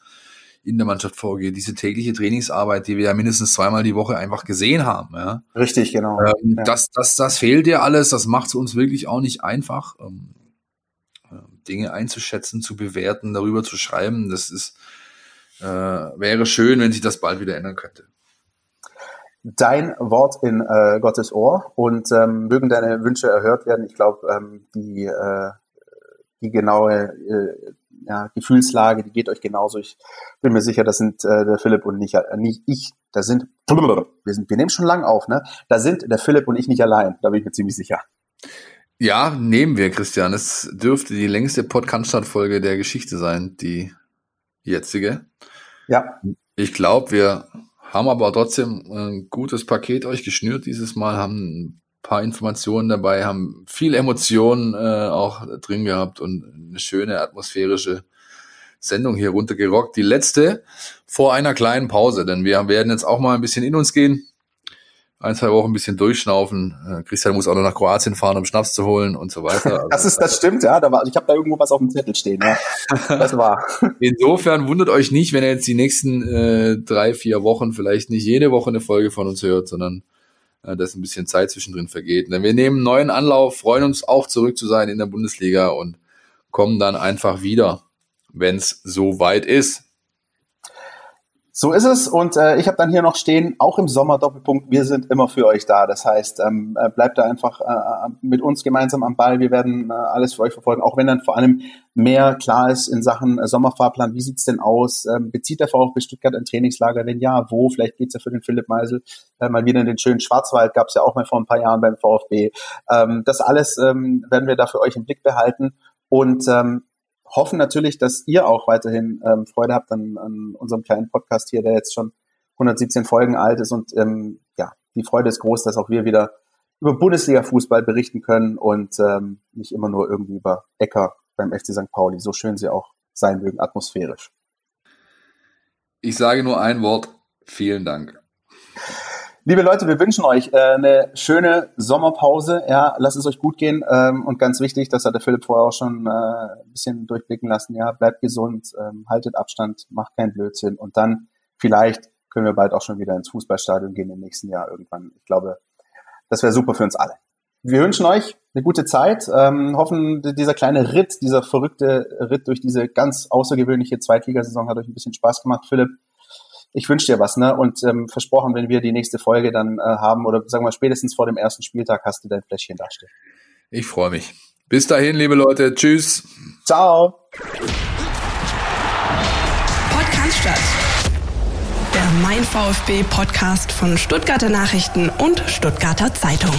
in der Mannschaft vorgeht, diese tägliche Trainingsarbeit, die wir ja mindestens zweimal die Woche einfach gesehen haben. Ja. Richtig, genau. Ähm, ja. das, das, das fehlt dir alles, das macht es uns wirklich auch nicht einfach, ähm, äh, Dinge einzuschätzen, zu bewerten, darüber zu schreiben. Das ist, äh, wäre schön, wenn sich das bald wieder ändern könnte. Dein Wort in äh, Gottes Ohr und ähm, mögen deine Wünsche erhört werden. Ich glaube, ähm, die, äh, die genaue äh, ja, Gefühlslage, die geht euch genauso. Ich bin mir sicher, das sind äh, der Philipp und nicht, äh, nicht ich, da sind, wir sind, wir nehmen schon lang auf, ne? Da sind der Philipp und ich nicht allein, da bin ich mir ziemlich sicher. Ja, nehmen wir, Christian. Es dürfte die längste Podcast-Folge der Geschichte sein, die jetzige. Ja. Ich glaube, wir haben aber trotzdem ein gutes Paket euch geschnürt dieses Mal, haben paar Informationen dabei, haben viel Emotionen äh, auch drin gehabt und eine schöne atmosphärische Sendung hier runtergerockt. Die letzte vor einer kleinen Pause, denn wir werden jetzt auch mal ein bisschen in uns gehen. Ein, zwei Wochen ein bisschen durchschnaufen. Äh, Christian muss auch noch nach Kroatien fahren, um Schnaps zu holen und so weiter. das ist, das stimmt, ja. Da war, ich habe da irgendwo was auf dem Zettel stehen. Ja. Das war. Insofern wundert euch nicht, wenn ihr jetzt die nächsten äh, drei, vier Wochen vielleicht nicht jede Woche eine Folge von uns hört, sondern äh, dass ein bisschen Zeit zwischendrin vergeht. Denn wir nehmen neuen Anlauf, freuen uns auch zurück zu sein in der Bundesliga und kommen dann einfach wieder, wenn es so ist. So ist es und äh, ich habe dann hier noch stehen, auch im Sommer Doppelpunkt, wir sind immer für euch da. Das heißt, ähm, äh, bleibt da einfach äh, mit uns gemeinsam am Ball. Wir werden äh, alles für euch verfolgen, auch wenn dann vor allem mehr klar ist in Sachen äh, Sommerfahrplan. Wie sieht's denn aus? Ähm, bezieht der VfB Stuttgart ein Trainingslager? Wenn ja, wo? Vielleicht geht's ja für den Philipp Meisel äh, mal wieder in den schönen Schwarzwald. Gab's ja auch mal vor ein paar Jahren beim VfB. Ähm, das alles ähm, werden wir da für euch im Blick behalten. Und ähm, hoffen natürlich, dass ihr auch weiterhin ähm, Freude habt an, an unserem kleinen Podcast hier, der jetzt schon 117 Folgen alt ist. Und ähm, ja, die Freude ist groß, dass auch wir wieder über Bundesliga-Fußball berichten können und ähm, nicht immer nur irgendwie über Ecker beim FC St. Pauli, so schön sie auch sein mögen, atmosphärisch. Ich sage nur ein Wort. Vielen Dank. Liebe Leute, wir wünschen euch äh, eine schöne Sommerpause. Ja, lasst es euch gut gehen. Ähm, und ganz wichtig, das hat der Philipp vorher auch schon äh, ein bisschen durchblicken lassen. Ja, bleibt gesund, ähm, haltet Abstand, macht keinen Blödsinn. Und dann vielleicht können wir bald auch schon wieder ins Fußballstadion gehen im nächsten Jahr irgendwann. Ich glaube, das wäre super für uns alle. Wir wünschen euch eine gute Zeit, ähm, hoffen, dieser kleine Ritt, dieser verrückte Ritt durch diese ganz außergewöhnliche Zweitligasaison hat euch ein bisschen Spaß gemacht. Philipp, ich wünsche dir was, ne? Und ähm, versprochen, wenn wir die nächste Folge dann äh, haben oder sagen wir spätestens vor dem ersten Spieltag hast du dein Fläschchen dastehen. Ich freue mich. Bis dahin, liebe Leute. Tschüss. Ciao. Podcast statt. Der Mein VfB Podcast von Stuttgarter Nachrichten und Stuttgarter Zeitung.